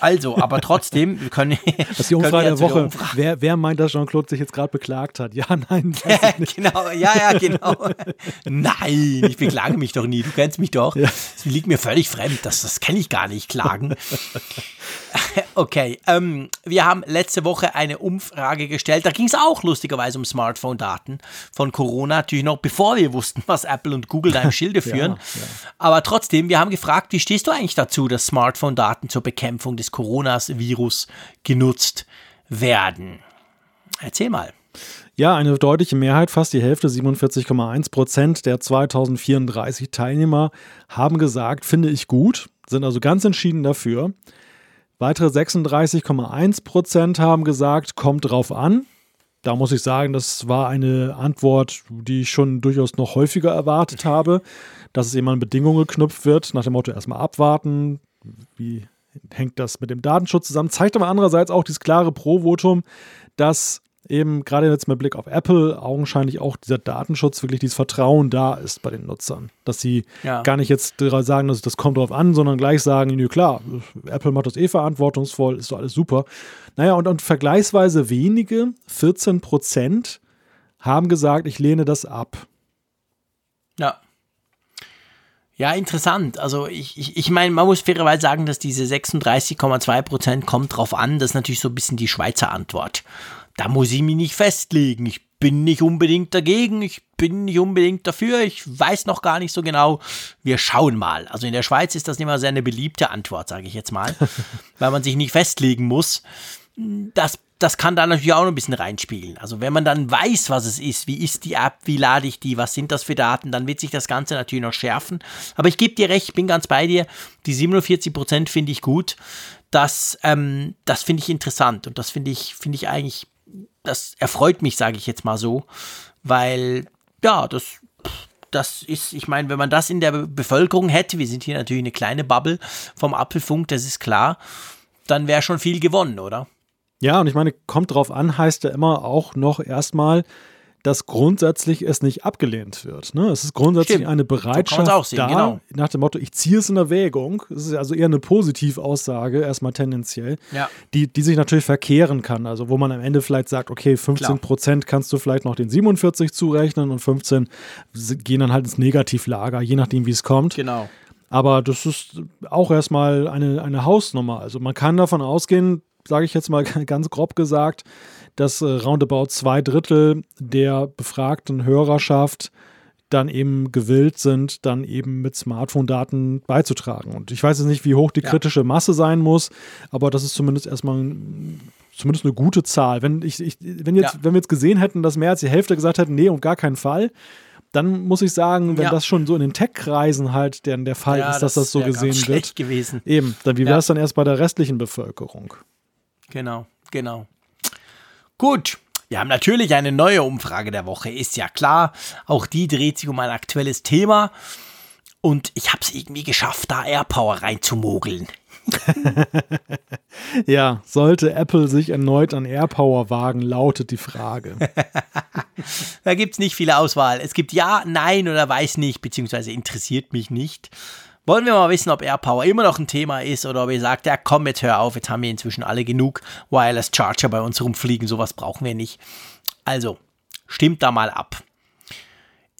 [SPEAKER 3] Also, aber trotzdem, wir können. *laughs*
[SPEAKER 2] Das ist die Umfrage der Woche. Umfrage. Wer, wer meint, dass Jean-Claude sich jetzt gerade beklagt hat? Ja, nein. *laughs*
[SPEAKER 3] genau, ja, ja, genau. *laughs* nein, ich beklage mich doch nie. Du kennst mich doch. Ja. Das liegt mir völlig fremd. Das, das kenne ich gar nicht, klagen. *laughs* okay, ähm, wir haben letzte Woche eine Umfrage gestellt. Da ging es auch lustigerweise um Smartphone-Daten von Corona. Natürlich noch bevor wir wussten, was Apple und Google da im Schilde *laughs* führen. ja, ja. Aber trotzdem, wir haben gefragt, wie stehst du eigentlich dazu, dass Smartphone-Daten zur Bekämpfung des Coronas-Virus genutzt werden? Erzähl mal.
[SPEAKER 2] Ja, eine deutliche Mehrheit, fast die Hälfte, 47,1 Prozent der 2034 Teilnehmer haben gesagt, finde ich gut, sind also ganz entschieden dafür. Weitere 36,1 Prozent haben gesagt, kommt drauf an. Da muss ich sagen, das war eine Antwort, die ich schon durchaus noch häufiger erwartet habe, dass es eben an Bedingungen geknüpft wird, nach dem Motto erstmal abwarten, wie hängt das mit dem Datenschutz zusammen, zeigt aber andererseits auch dieses klare Pro-Votum, dass eben gerade jetzt mit Blick auf Apple augenscheinlich auch dieser Datenschutz, wirklich dieses Vertrauen da ist bei den Nutzern. Dass sie ja. gar nicht jetzt sagen, dass das kommt drauf an, sondern gleich sagen, nö, klar, Apple macht das eh verantwortungsvoll, ist doch alles super. Naja, und, und vergleichsweise wenige, 14 Prozent, haben gesagt, ich lehne das ab.
[SPEAKER 3] Ja. Ja, interessant. Also ich, ich, ich meine, man muss fairerweise sagen, dass diese 36,2 Prozent kommt drauf an. Das ist natürlich so ein bisschen die Schweizer Antwort da muss ich mich nicht festlegen. Ich bin nicht unbedingt dagegen, ich bin nicht unbedingt dafür, ich weiß noch gar nicht so genau. Wir schauen mal. Also in der Schweiz ist das immer sehr eine beliebte Antwort, sage ich jetzt mal, *laughs* weil man sich nicht festlegen muss. Das das kann da natürlich auch noch ein bisschen reinspielen. Also wenn man dann weiß, was es ist, wie ist die App, wie lade ich die, was sind das für Daten, dann wird sich das Ganze natürlich noch schärfen. Aber ich gebe dir recht, bin ganz bei dir. Die 47 Prozent finde ich gut. Das, ähm, das finde ich interessant und das finde ich, finde ich eigentlich, das erfreut mich, sage ich jetzt mal so, weil ja, das, das ist, ich meine, wenn man das in der Bevölkerung hätte, wir sind hier natürlich eine kleine Bubble vom Apfelfunk, das ist klar, dann wäre schon viel gewonnen, oder?
[SPEAKER 2] Ja, und ich meine, kommt drauf an, heißt ja immer auch noch erstmal, dass grundsätzlich es nicht abgelehnt wird. Ne? Es ist grundsätzlich Stimmt. eine Bereitschaft so sehen, da, genau. nach dem Motto, ich ziehe es in Erwägung. Es ist also eher eine Positivaussage, erstmal tendenziell, ja. die, die sich natürlich verkehren kann. Also wo man am Ende vielleicht sagt, okay, 15 Prozent kannst du vielleicht noch den 47 zurechnen und 15 gehen dann halt ins Negativlager, je nachdem, wie es kommt.
[SPEAKER 3] Genau.
[SPEAKER 2] Aber das ist auch erstmal eine, eine Hausnummer. Also man kann davon ausgehen, sage ich jetzt mal *laughs* ganz grob gesagt, dass äh, roundabout zwei Drittel der befragten Hörerschaft dann eben gewillt sind, dann eben mit Smartphone-Daten beizutragen. Und ich weiß jetzt nicht, wie hoch die kritische Masse sein muss, aber das ist zumindest erstmal zumindest eine gute Zahl. Wenn, ich, ich, wenn, jetzt, ja. wenn wir jetzt gesehen hätten, dass mehr als die Hälfte gesagt hätten, nee, um gar keinen Fall, dann muss ich sagen, wenn ja. das schon so in den Tech-Kreisen halt der, der Fall ja, ist, dass das, das so gesehen wird.
[SPEAKER 3] Gewesen.
[SPEAKER 2] Eben, dann wie wäre es dann erst bei der restlichen Bevölkerung?
[SPEAKER 3] Genau, genau. Gut. Wir haben natürlich eine neue Umfrage der Woche, ist ja klar. Auch die dreht sich um ein aktuelles Thema. Und ich habe es irgendwie geschafft, da AirPower reinzumogeln. *laughs*
[SPEAKER 2] ja, sollte Apple sich erneut an AirPower wagen, lautet die Frage. *laughs*
[SPEAKER 3] da gibt es nicht viel Auswahl. Es gibt ja, nein oder weiß nicht, beziehungsweise interessiert mich nicht. Wollen wir mal wissen, ob AirPower immer noch ein Thema ist oder ob ihr sagt, ja komm, jetzt hör auf, jetzt haben wir inzwischen alle genug Wireless Charger bei uns rumfliegen, sowas brauchen wir nicht. Also, stimmt da mal ab.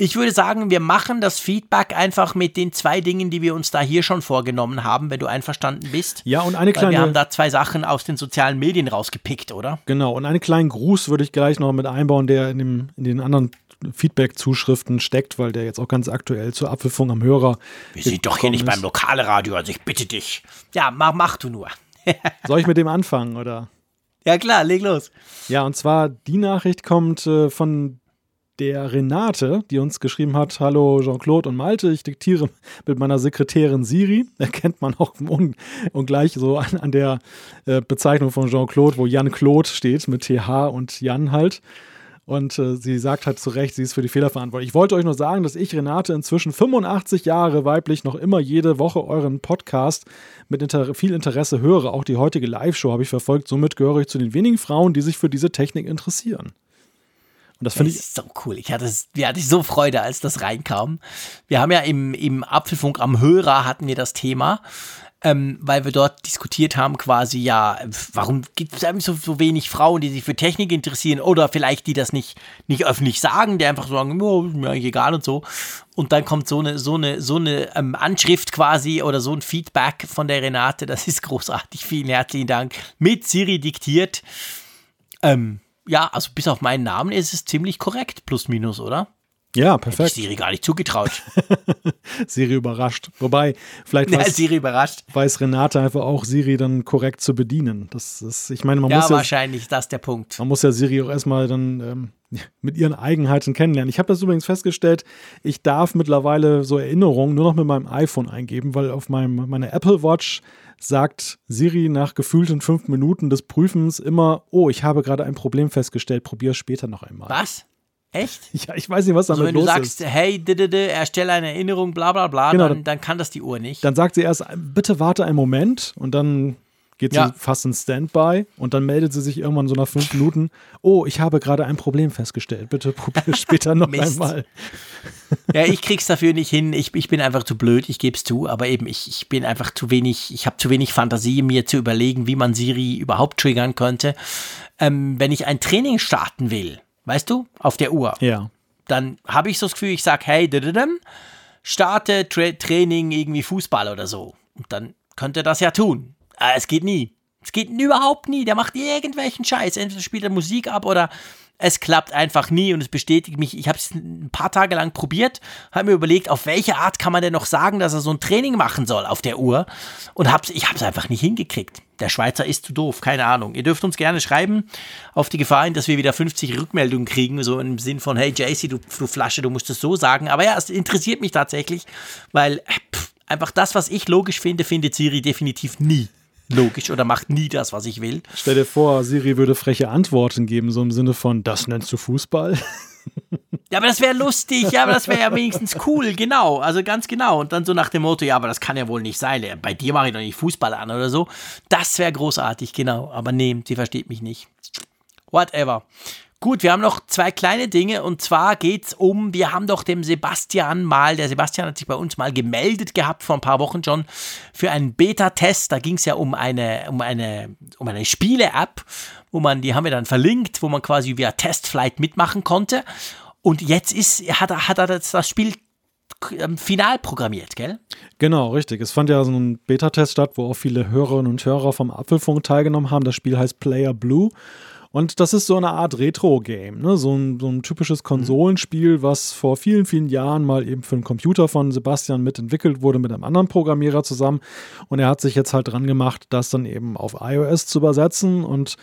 [SPEAKER 3] Ich würde sagen, wir machen das Feedback einfach mit den zwei Dingen, die wir uns da hier schon vorgenommen haben, wenn du einverstanden bist.
[SPEAKER 2] Ja, und eine kleine. Weil
[SPEAKER 3] wir haben da zwei Sachen aus den sozialen Medien rausgepickt, oder?
[SPEAKER 2] Genau, und einen kleinen Gruß würde ich gleich noch mit einbauen, der in, dem, in den anderen Feedback-Zuschriften steckt, weil der jetzt auch ganz aktuell zur Apfelfunk am Hörer.
[SPEAKER 3] Wir sind doch hier nicht ist. beim Radio, also ich bitte dich. Ja, mach, mach du nur. *laughs*
[SPEAKER 2] Soll ich mit dem anfangen, oder?
[SPEAKER 3] Ja, klar, leg los.
[SPEAKER 2] Ja, und zwar die Nachricht kommt äh, von der Renate, die uns geschrieben hat: Hallo Jean-Claude und Malte, ich diktiere mit meiner Sekretärin Siri. *laughs* Erkennt man auch un ungleich so an, an der äh, Bezeichnung von Jean-Claude, wo Jan-Claude steht mit TH und Jan halt. Und äh, sie sagt halt zu Recht, sie ist für die Fehler verantwortlich. Ich wollte euch nur sagen, dass ich, Renate, inzwischen 85 Jahre weiblich noch immer jede Woche euren Podcast mit inter viel Interesse höre. Auch die heutige Live-Show habe ich verfolgt. Somit gehöre ich zu den wenigen Frauen, die sich für diese Technik interessieren.
[SPEAKER 3] Und das finde ich so cool. Ich hatte, wir hatten so Freude, als das reinkam. Wir haben ja im, im Apfelfunk am Hörer hatten wir das Thema ähm, weil wir dort diskutiert haben, quasi, ja, warum gibt es so, so wenig Frauen, die sich für Technik interessieren oder vielleicht die das nicht, nicht öffentlich sagen, die einfach sagen, oh, mir egal und so. Und dann kommt so eine, so eine, so eine ähm, Anschrift quasi oder so ein Feedback von der Renate, das ist großartig. Vielen herzlichen Dank. Mit Siri diktiert. Ähm, ja, also bis auf meinen Namen ist es ziemlich korrekt, plus minus, oder?
[SPEAKER 2] Ja, perfekt.
[SPEAKER 3] Hätte ich Siri gar nicht zugetraut. *laughs*
[SPEAKER 2] Siri überrascht. Wobei, vielleicht *laughs*
[SPEAKER 3] weiß, ja, Siri überrascht.
[SPEAKER 2] weiß Renate einfach auch, Siri dann korrekt zu bedienen. Das ist, ich meine, man
[SPEAKER 3] ja,
[SPEAKER 2] muss
[SPEAKER 3] ja. wahrscheinlich, das ist der Punkt.
[SPEAKER 2] Man muss ja Siri auch erstmal dann ähm, *laughs* mit ihren Eigenheiten kennenlernen. Ich habe das übrigens festgestellt, ich darf mittlerweile so Erinnerungen nur noch mit meinem iPhone eingeben, weil auf meinem, meiner Apple Watch sagt Siri nach gefühlten fünf Minuten des Prüfens immer, oh, ich habe gerade ein Problem festgestellt, probier später noch einmal.
[SPEAKER 3] Was? Echt? *laughs*
[SPEAKER 2] Ja, ich weiß nicht, was damit also
[SPEAKER 3] los ist. Wenn du sagst, hey, didede, erstelle eine Erinnerung, bla bla bla, genau, dann, dann, kann das die Uhr nicht.
[SPEAKER 2] Dann sagt sie erst, bitte warte einen Moment und dann geht ja. sie fast in Standby und dann meldet sie sich irgendwann so nach fünf Minuten, oh, ich habe gerade ein Problem festgestellt, bitte *laughs* probier später noch einmal.
[SPEAKER 3] ja, ich krieg's dafür nicht hin, ich, ich bin einfach zu blöd, ich gebe es zu, aber eben, ich, ich bin einfach zu wenig, ich habe zu wenig Fantasie, mir zu überlegen, wie man Siri überhaupt triggern könnte. Ähm, wenn ich ein Training starten will, weißt du, auf der Uhr.
[SPEAKER 2] Ja.
[SPEAKER 3] Dann habe ich so das Gefühl, ich sage, hey, starte Tra Training irgendwie Fußball oder so. Und dann könnte das ja tun. Aber es geht nie. Es geht überhaupt nie. Der macht irgendwelchen Scheiß. Entweder spielt er Musik ab oder es klappt einfach nie und es bestätigt mich. Ich habe es ein paar Tage lang probiert, habe mir überlegt, auf welche Art kann man denn noch sagen, dass er so ein Training machen soll auf der Uhr und hab's, ich habe es einfach nicht hingekriegt. Der Schweizer ist zu doof, keine Ahnung. Ihr dürft uns gerne schreiben, auf die Gefahr hin, dass wir wieder 50 Rückmeldungen kriegen, so im Sinn von, hey JC, du, du Flasche, du musst es so sagen. Aber ja, es interessiert mich tatsächlich, weil pff, einfach das, was ich logisch finde, findet Siri definitiv nie logisch oder macht nie das, was ich will.
[SPEAKER 2] Stell dir vor, Siri würde freche Antworten geben, so im Sinne von, das nennst du Fußball?
[SPEAKER 3] Ja, aber das wäre lustig, ja, aber das wäre ja wenigstens cool, genau, also ganz genau. Und dann so nach dem Motto, ja, aber das kann ja wohl nicht sein, bei dir mache ich doch nicht Fußball an oder so. Das wäre großartig, genau. Aber nee, sie versteht mich nicht. Whatever. Gut, wir haben noch zwei kleine Dinge und zwar geht es um, wir haben doch dem Sebastian mal, der Sebastian hat sich bei uns mal gemeldet gehabt vor ein paar Wochen schon für einen Beta-Test. Da ging es ja um eine, um eine, um eine Spiele-App, wo man, die haben wir dann verlinkt, wo man quasi via Testflight mitmachen konnte. Und jetzt ist, hat er, hat er das, das Spiel ähm, final programmiert, gell?
[SPEAKER 2] Genau, richtig. Es fand ja so ein Beta-Test statt, wo auch viele Hörerinnen und Hörer vom Apfelfunk teilgenommen haben. Das Spiel heißt Player Blue. Und das ist so eine Art Retro-Game, ne? so, ein, so ein typisches Konsolenspiel, was vor vielen, vielen Jahren mal eben für einen Computer von Sebastian mitentwickelt wurde mit einem anderen Programmierer zusammen. Und er hat sich jetzt halt dran gemacht, das dann eben auf iOS zu übersetzen und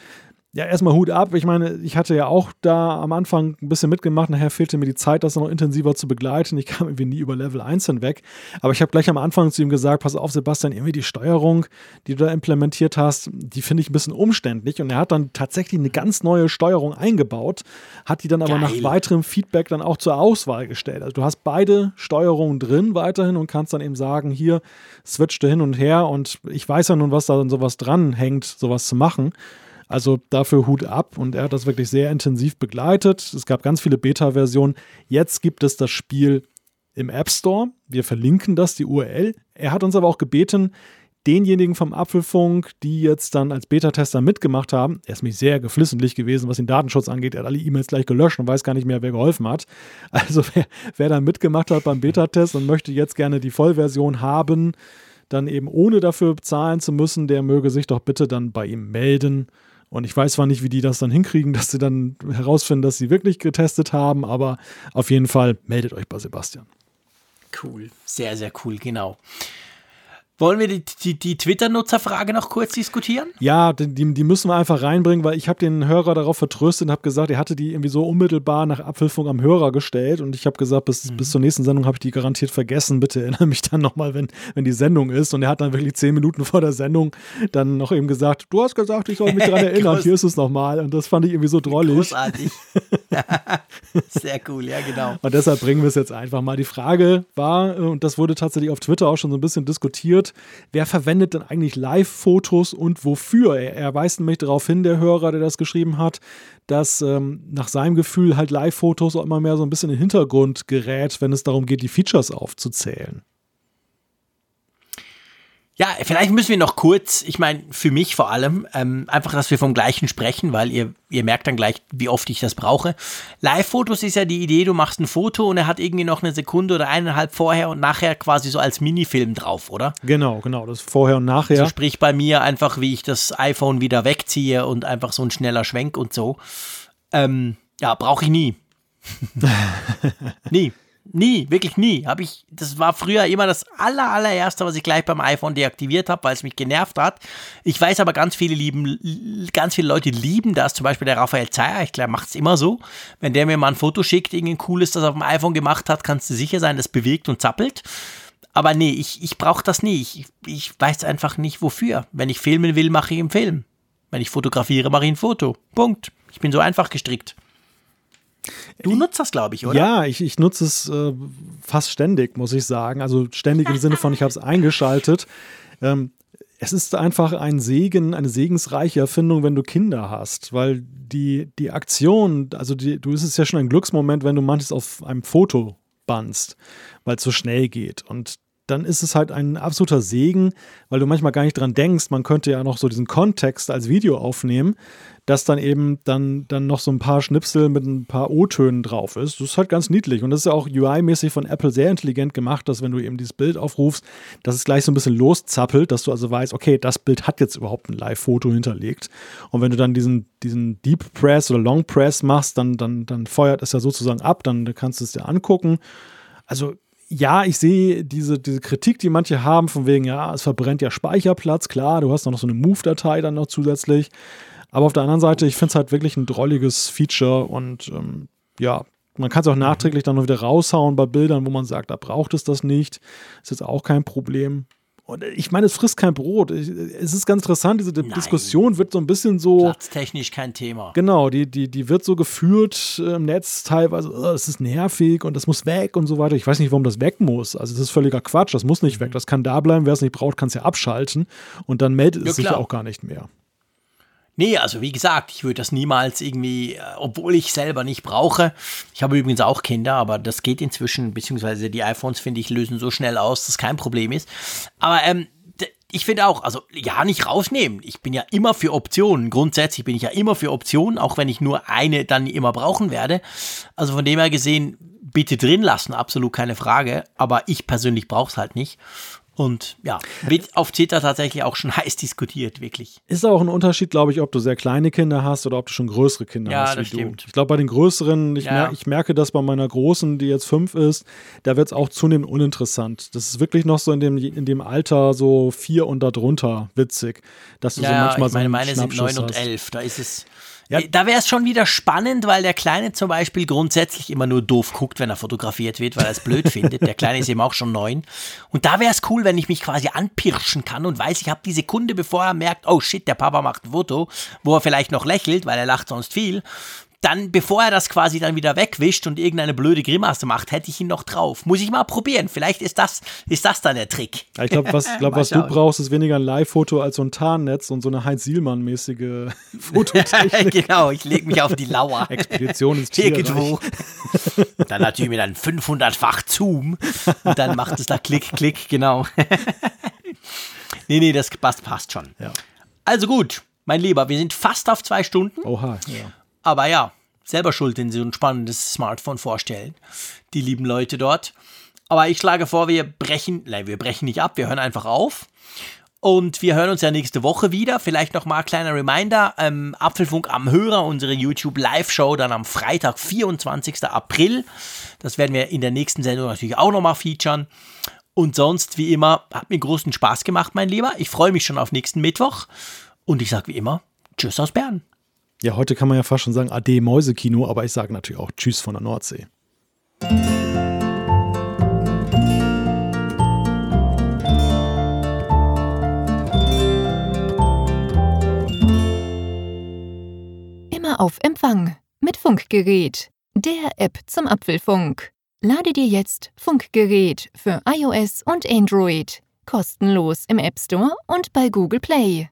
[SPEAKER 2] ja, erstmal Hut ab. Ich meine, ich hatte ja auch da am Anfang ein bisschen mitgemacht. Nachher fehlte mir die Zeit, das noch intensiver zu begleiten. Ich *laughs* kam irgendwie nie über Level 1 hinweg. Aber ich habe gleich am Anfang zu ihm gesagt: Pass auf, Sebastian, irgendwie die Steuerung, die du da implementiert hast, die finde ich ein bisschen umständlich. Und er hat dann tatsächlich eine ganz neue Steuerung eingebaut, hat die dann aber Geil. nach weiterem Feedback dann auch zur Auswahl gestellt. Also du hast beide Steuerungen drin weiterhin und kannst dann eben sagen: Hier switchte hin und her. Und ich weiß ja nun, was da dann sowas dran hängt, sowas zu machen. Also dafür Hut ab und er hat das wirklich sehr intensiv begleitet. Es gab ganz viele Beta-Versionen. Jetzt gibt es das Spiel im App Store. Wir verlinken das, die URL. Er hat uns aber auch gebeten, denjenigen vom Apfelfunk, die jetzt dann als Beta-Tester mitgemacht haben, er ist mich sehr geflissentlich gewesen, was den Datenschutz angeht. Er hat alle E-Mails gleich gelöscht und weiß gar nicht mehr, wer geholfen hat. Also wer, wer da mitgemacht hat beim Beta-Test und möchte jetzt gerne die Vollversion haben, dann eben ohne dafür bezahlen zu müssen, der möge sich doch bitte dann bei ihm melden. Und ich weiß zwar nicht, wie die das dann hinkriegen, *laughs* dass sie dann herausfinden, dass sie wirklich getestet haben, aber auf jeden Fall meldet euch bei Sebastian.
[SPEAKER 3] Cool, sehr, sehr cool, genau. Wollen wir die, die, die Twitter-Nutzerfrage noch kurz diskutieren?
[SPEAKER 2] Ja, die, die müssen wir einfach reinbringen, weil ich habe den Hörer darauf vertröstet und habe gesagt, er hatte die irgendwie so unmittelbar nach Apfelfunk am Hörer gestellt und ich habe gesagt, bis, mhm. bis zur nächsten Sendung habe ich die garantiert vergessen. Bitte erinnere mich dann nochmal, wenn, wenn die Sendung ist. Und er hat dann wirklich zehn Minuten vor der Sendung dann noch eben gesagt, du hast gesagt, ich soll mich daran *laughs* erinnern, hier ist es nochmal. Und das fand ich irgendwie so drollig.
[SPEAKER 3] Großartig. *laughs* Sehr cool, ja genau.
[SPEAKER 2] Und deshalb bringen wir es jetzt einfach mal. Die Frage war, und das wurde tatsächlich auf Twitter auch schon so ein bisschen diskutiert, wird, wer verwendet denn eigentlich Live-Fotos und wofür? Er, weist nämlich darauf hin, der Hörer, der das geschrieben hat, dass ähm, nach seinem Gefühl halt Live-Fotos auch immer mehr so ein bisschen in den Hintergrund gerät, wenn es darum geht, die Features aufzuzählen.
[SPEAKER 3] Ja, vielleicht müssen wir noch kurz, ich meine, für mich vor allem, ähm, einfach, dass wir vom Gleichen sprechen, weil ihr, ihr merkt dann gleich, wie oft ich das brauche. Live-Fotos ist ja die Idee, du machst ein Foto und er hat irgendwie noch eine Sekunde oder eineinhalb vorher und nachher quasi so als Minifilm drauf, oder?
[SPEAKER 2] Genau, genau, das vorher und nachher.
[SPEAKER 3] So sprich bei mir einfach, wie ich das iPhone wieder wegziehe und einfach so ein schneller Schwenk und so. Ähm, ja, brauche ich nie. *laughs* nie. Nie, wirklich nie. Habe ich, das war früher immer das aller, allererste, was ich gleich beim iPhone deaktiviert habe, weil es mich genervt hat. Ich weiß aber, ganz viele lieben, ganz viele Leute lieben das. Zum Beispiel der Raphael Zeyer, ich glaube, macht es immer so. Wenn der mir mal ein Foto schickt, irgendein cooles, das er auf dem iPhone gemacht hat, kannst du sicher sein, das bewegt und zappelt. Aber nee, ich, ich brauche das nie. Ich, ich weiß einfach nicht wofür. Wenn ich filmen will, mache ich einen Film. Wenn ich fotografiere, mache ich ein Foto. Punkt. Ich bin so einfach gestrickt. Du nutzt das, glaube ich, oder?
[SPEAKER 2] Ja, ich, ich nutze es äh, fast ständig, muss ich sagen. Also ständig im Sinne von, ich habe es eingeschaltet. Ähm, es ist einfach ein Segen, eine segensreiche Erfindung, wenn du Kinder hast, weil die, die Aktion, also die, du ist es ja schon ein Glücksmoment, wenn du manches auf einem Foto bannst, weil es so schnell geht. Und dann ist es halt ein absoluter Segen, weil du manchmal gar nicht dran denkst, man könnte ja noch so diesen Kontext als Video aufnehmen, dass dann eben dann, dann noch so ein paar Schnipsel mit ein paar O-Tönen drauf ist. Das ist halt ganz niedlich und das ist ja auch UI-mäßig von Apple sehr intelligent gemacht, dass wenn du eben dieses Bild aufrufst, dass es gleich so ein bisschen loszappelt, dass du also weißt, okay, das Bild hat jetzt überhaupt ein Live-Foto hinterlegt. Und wenn du dann diesen, diesen Deep Press oder Long Press machst, dann, dann, dann feuert es ja sozusagen ab, dann kannst du es dir angucken. Also ja, ich sehe diese, diese Kritik, die manche haben, von wegen, ja, es verbrennt ja Speicherplatz, klar, du hast noch so eine Move-Datei dann noch zusätzlich. Aber auf der anderen Seite, ich finde es halt wirklich ein drolliges Feature und ähm, ja, man kann es auch nachträglich dann noch wieder raushauen bei Bildern, wo man sagt, da braucht es das nicht. Ist jetzt auch kein Problem. Und ich meine, es frisst kein Brot. Es ist ganz interessant, diese Nein. Diskussion wird so ein bisschen so.
[SPEAKER 3] Platztechnisch kein Thema.
[SPEAKER 2] Genau, die, die, die wird so geführt im Netz teilweise, oh, es ist nervig und das muss weg und so weiter. Ich weiß nicht, warum das weg muss. Also, das ist völliger Quatsch, das muss nicht weg. Mhm. Das kann da bleiben, wer es nicht braucht, kann es ja abschalten und dann meldet ja, es sich ja auch gar nicht mehr.
[SPEAKER 3] Nee, also wie gesagt, ich würde das niemals irgendwie, äh, obwohl ich selber nicht brauche. Ich habe übrigens auch Kinder, aber das geht inzwischen, beziehungsweise die iPhones, finde ich, lösen so schnell aus, dass kein Problem ist. Aber ähm, ich finde auch, also ja, nicht rausnehmen. Ich bin ja immer für Optionen. Grundsätzlich bin ich ja immer für Optionen, auch wenn ich nur eine dann immer brauchen werde. Also von dem her gesehen, bitte drin lassen, absolut keine Frage. Aber ich persönlich brauche es halt nicht. Und ja, wird auf Twitter tatsächlich auch schon *laughs* heiß diskutiert, wirklich.
[SPEAKER 2] Ist auch ein Unterschied, glaube ich, ob du sehr kleine Kinder hast oder ob du schon größere Kinder
[SPEAKER 3] ja,
[SPEAKER 2] hast.
[SPEAKER 3] Ja, das stimmt.
[SPEAKER 2] Du. Ich glaube, bei den größeren, ich, ja. mer ich, merke das bei meiner Großen, die jetzt fünf ist, da wird es auch zunehmend uninteressant. Das ist wirklich noch so in dem, in dem Alter so vier und darunter witzig. Dass du
[SPEAKER 3] ja,
[SPEAKER 2] so manchmal
[SPEAKER 3] ich meine,
[SPEAKER 2] so
[SPEAKER 3] meine sind neun und elf, da ist es ja. Da wäre es schon wieder spannend, weil der Kleine zum Beispiel grundsätzlich immer nur doof guckt, wenn er fotografiert wird, weil er es blöd *laughs* findet. Der Kleine ist eben auch schon neun. Und da wäre es cool, wenn ich mich quasi anpirschen kann und weiß, ich habe die Sekunde, bevor er merkt, oh shit, der Papa macht ein Foto, wo er vielleicht noch lächelt, weil er lacht sonst viel, dann, bevor er das quasi dann wieder wegwischt und irgendeine blöde Grimasse macht, hätte ich ihn noch drauf. Muss ich mal probieren. Vielleicht ist das, ist das dann der Trick.
[SPEAKER 2] Ja, ich glaube, was, glaub, was *laughs* du brauchst, ist weniger ein Live-Foto als so ein Tarnnetz und so eine Heinz-Sielmann-mäßige *laughs* Fototechnik. *laughs*
[SPEAKER 3] genau, ich lege mich auf die Lauer.
[SPEAKER 2] Expedition ins.
[SPEAKER 3] Irgendwo. dann natürlich mit einem 500-fach Zoom und dann macht es da Klick, Klick, genau. nee, nee, das passt, passt schon. Ja. Also gut, mein Lieber, wir sind fast auf zwei Stunden.
[SPEAKER 2] Oha, ja.
[SPEAKER 3] Aber ja, selber schuld, wenn sie so ein spannendes Smartphone vorstellen. Die lieben Leute dort. Aber ich schlage vor, wir brechen, nein, wir brechen nicht ab, wir hören einfach auf. Und wir hören uns ja nächste Woche wieder. Vielleicht nochmal kleiner Reminder: ähm, Apfelfunk am Hörer, unsere YouTube-Live-Show dann am Freitag, 24. April. Das werden wir in der nächsten Sendung natürlich auch nochmal featuren. Und sonst, wie immer, hat mir großen Spaß gemacht, mein Lieber. Ich freue mich schon auf nächsten Mittwoch. Und ich sage wie immer: Tschüss aus Bern.
[SPEAKER 2] Ja, heute kann man ja fast schon sagen Ade Mäusekino, aber ich sage natürlich auch Tschüss von der Nordsee.
[SPEAKER 1] Immer auf Empfang mit Funkgerät, der App zum Apfelfunk. Lade dir jetzt Funkgerät für iOS und Android kostenlos im App Store und bei Google Play.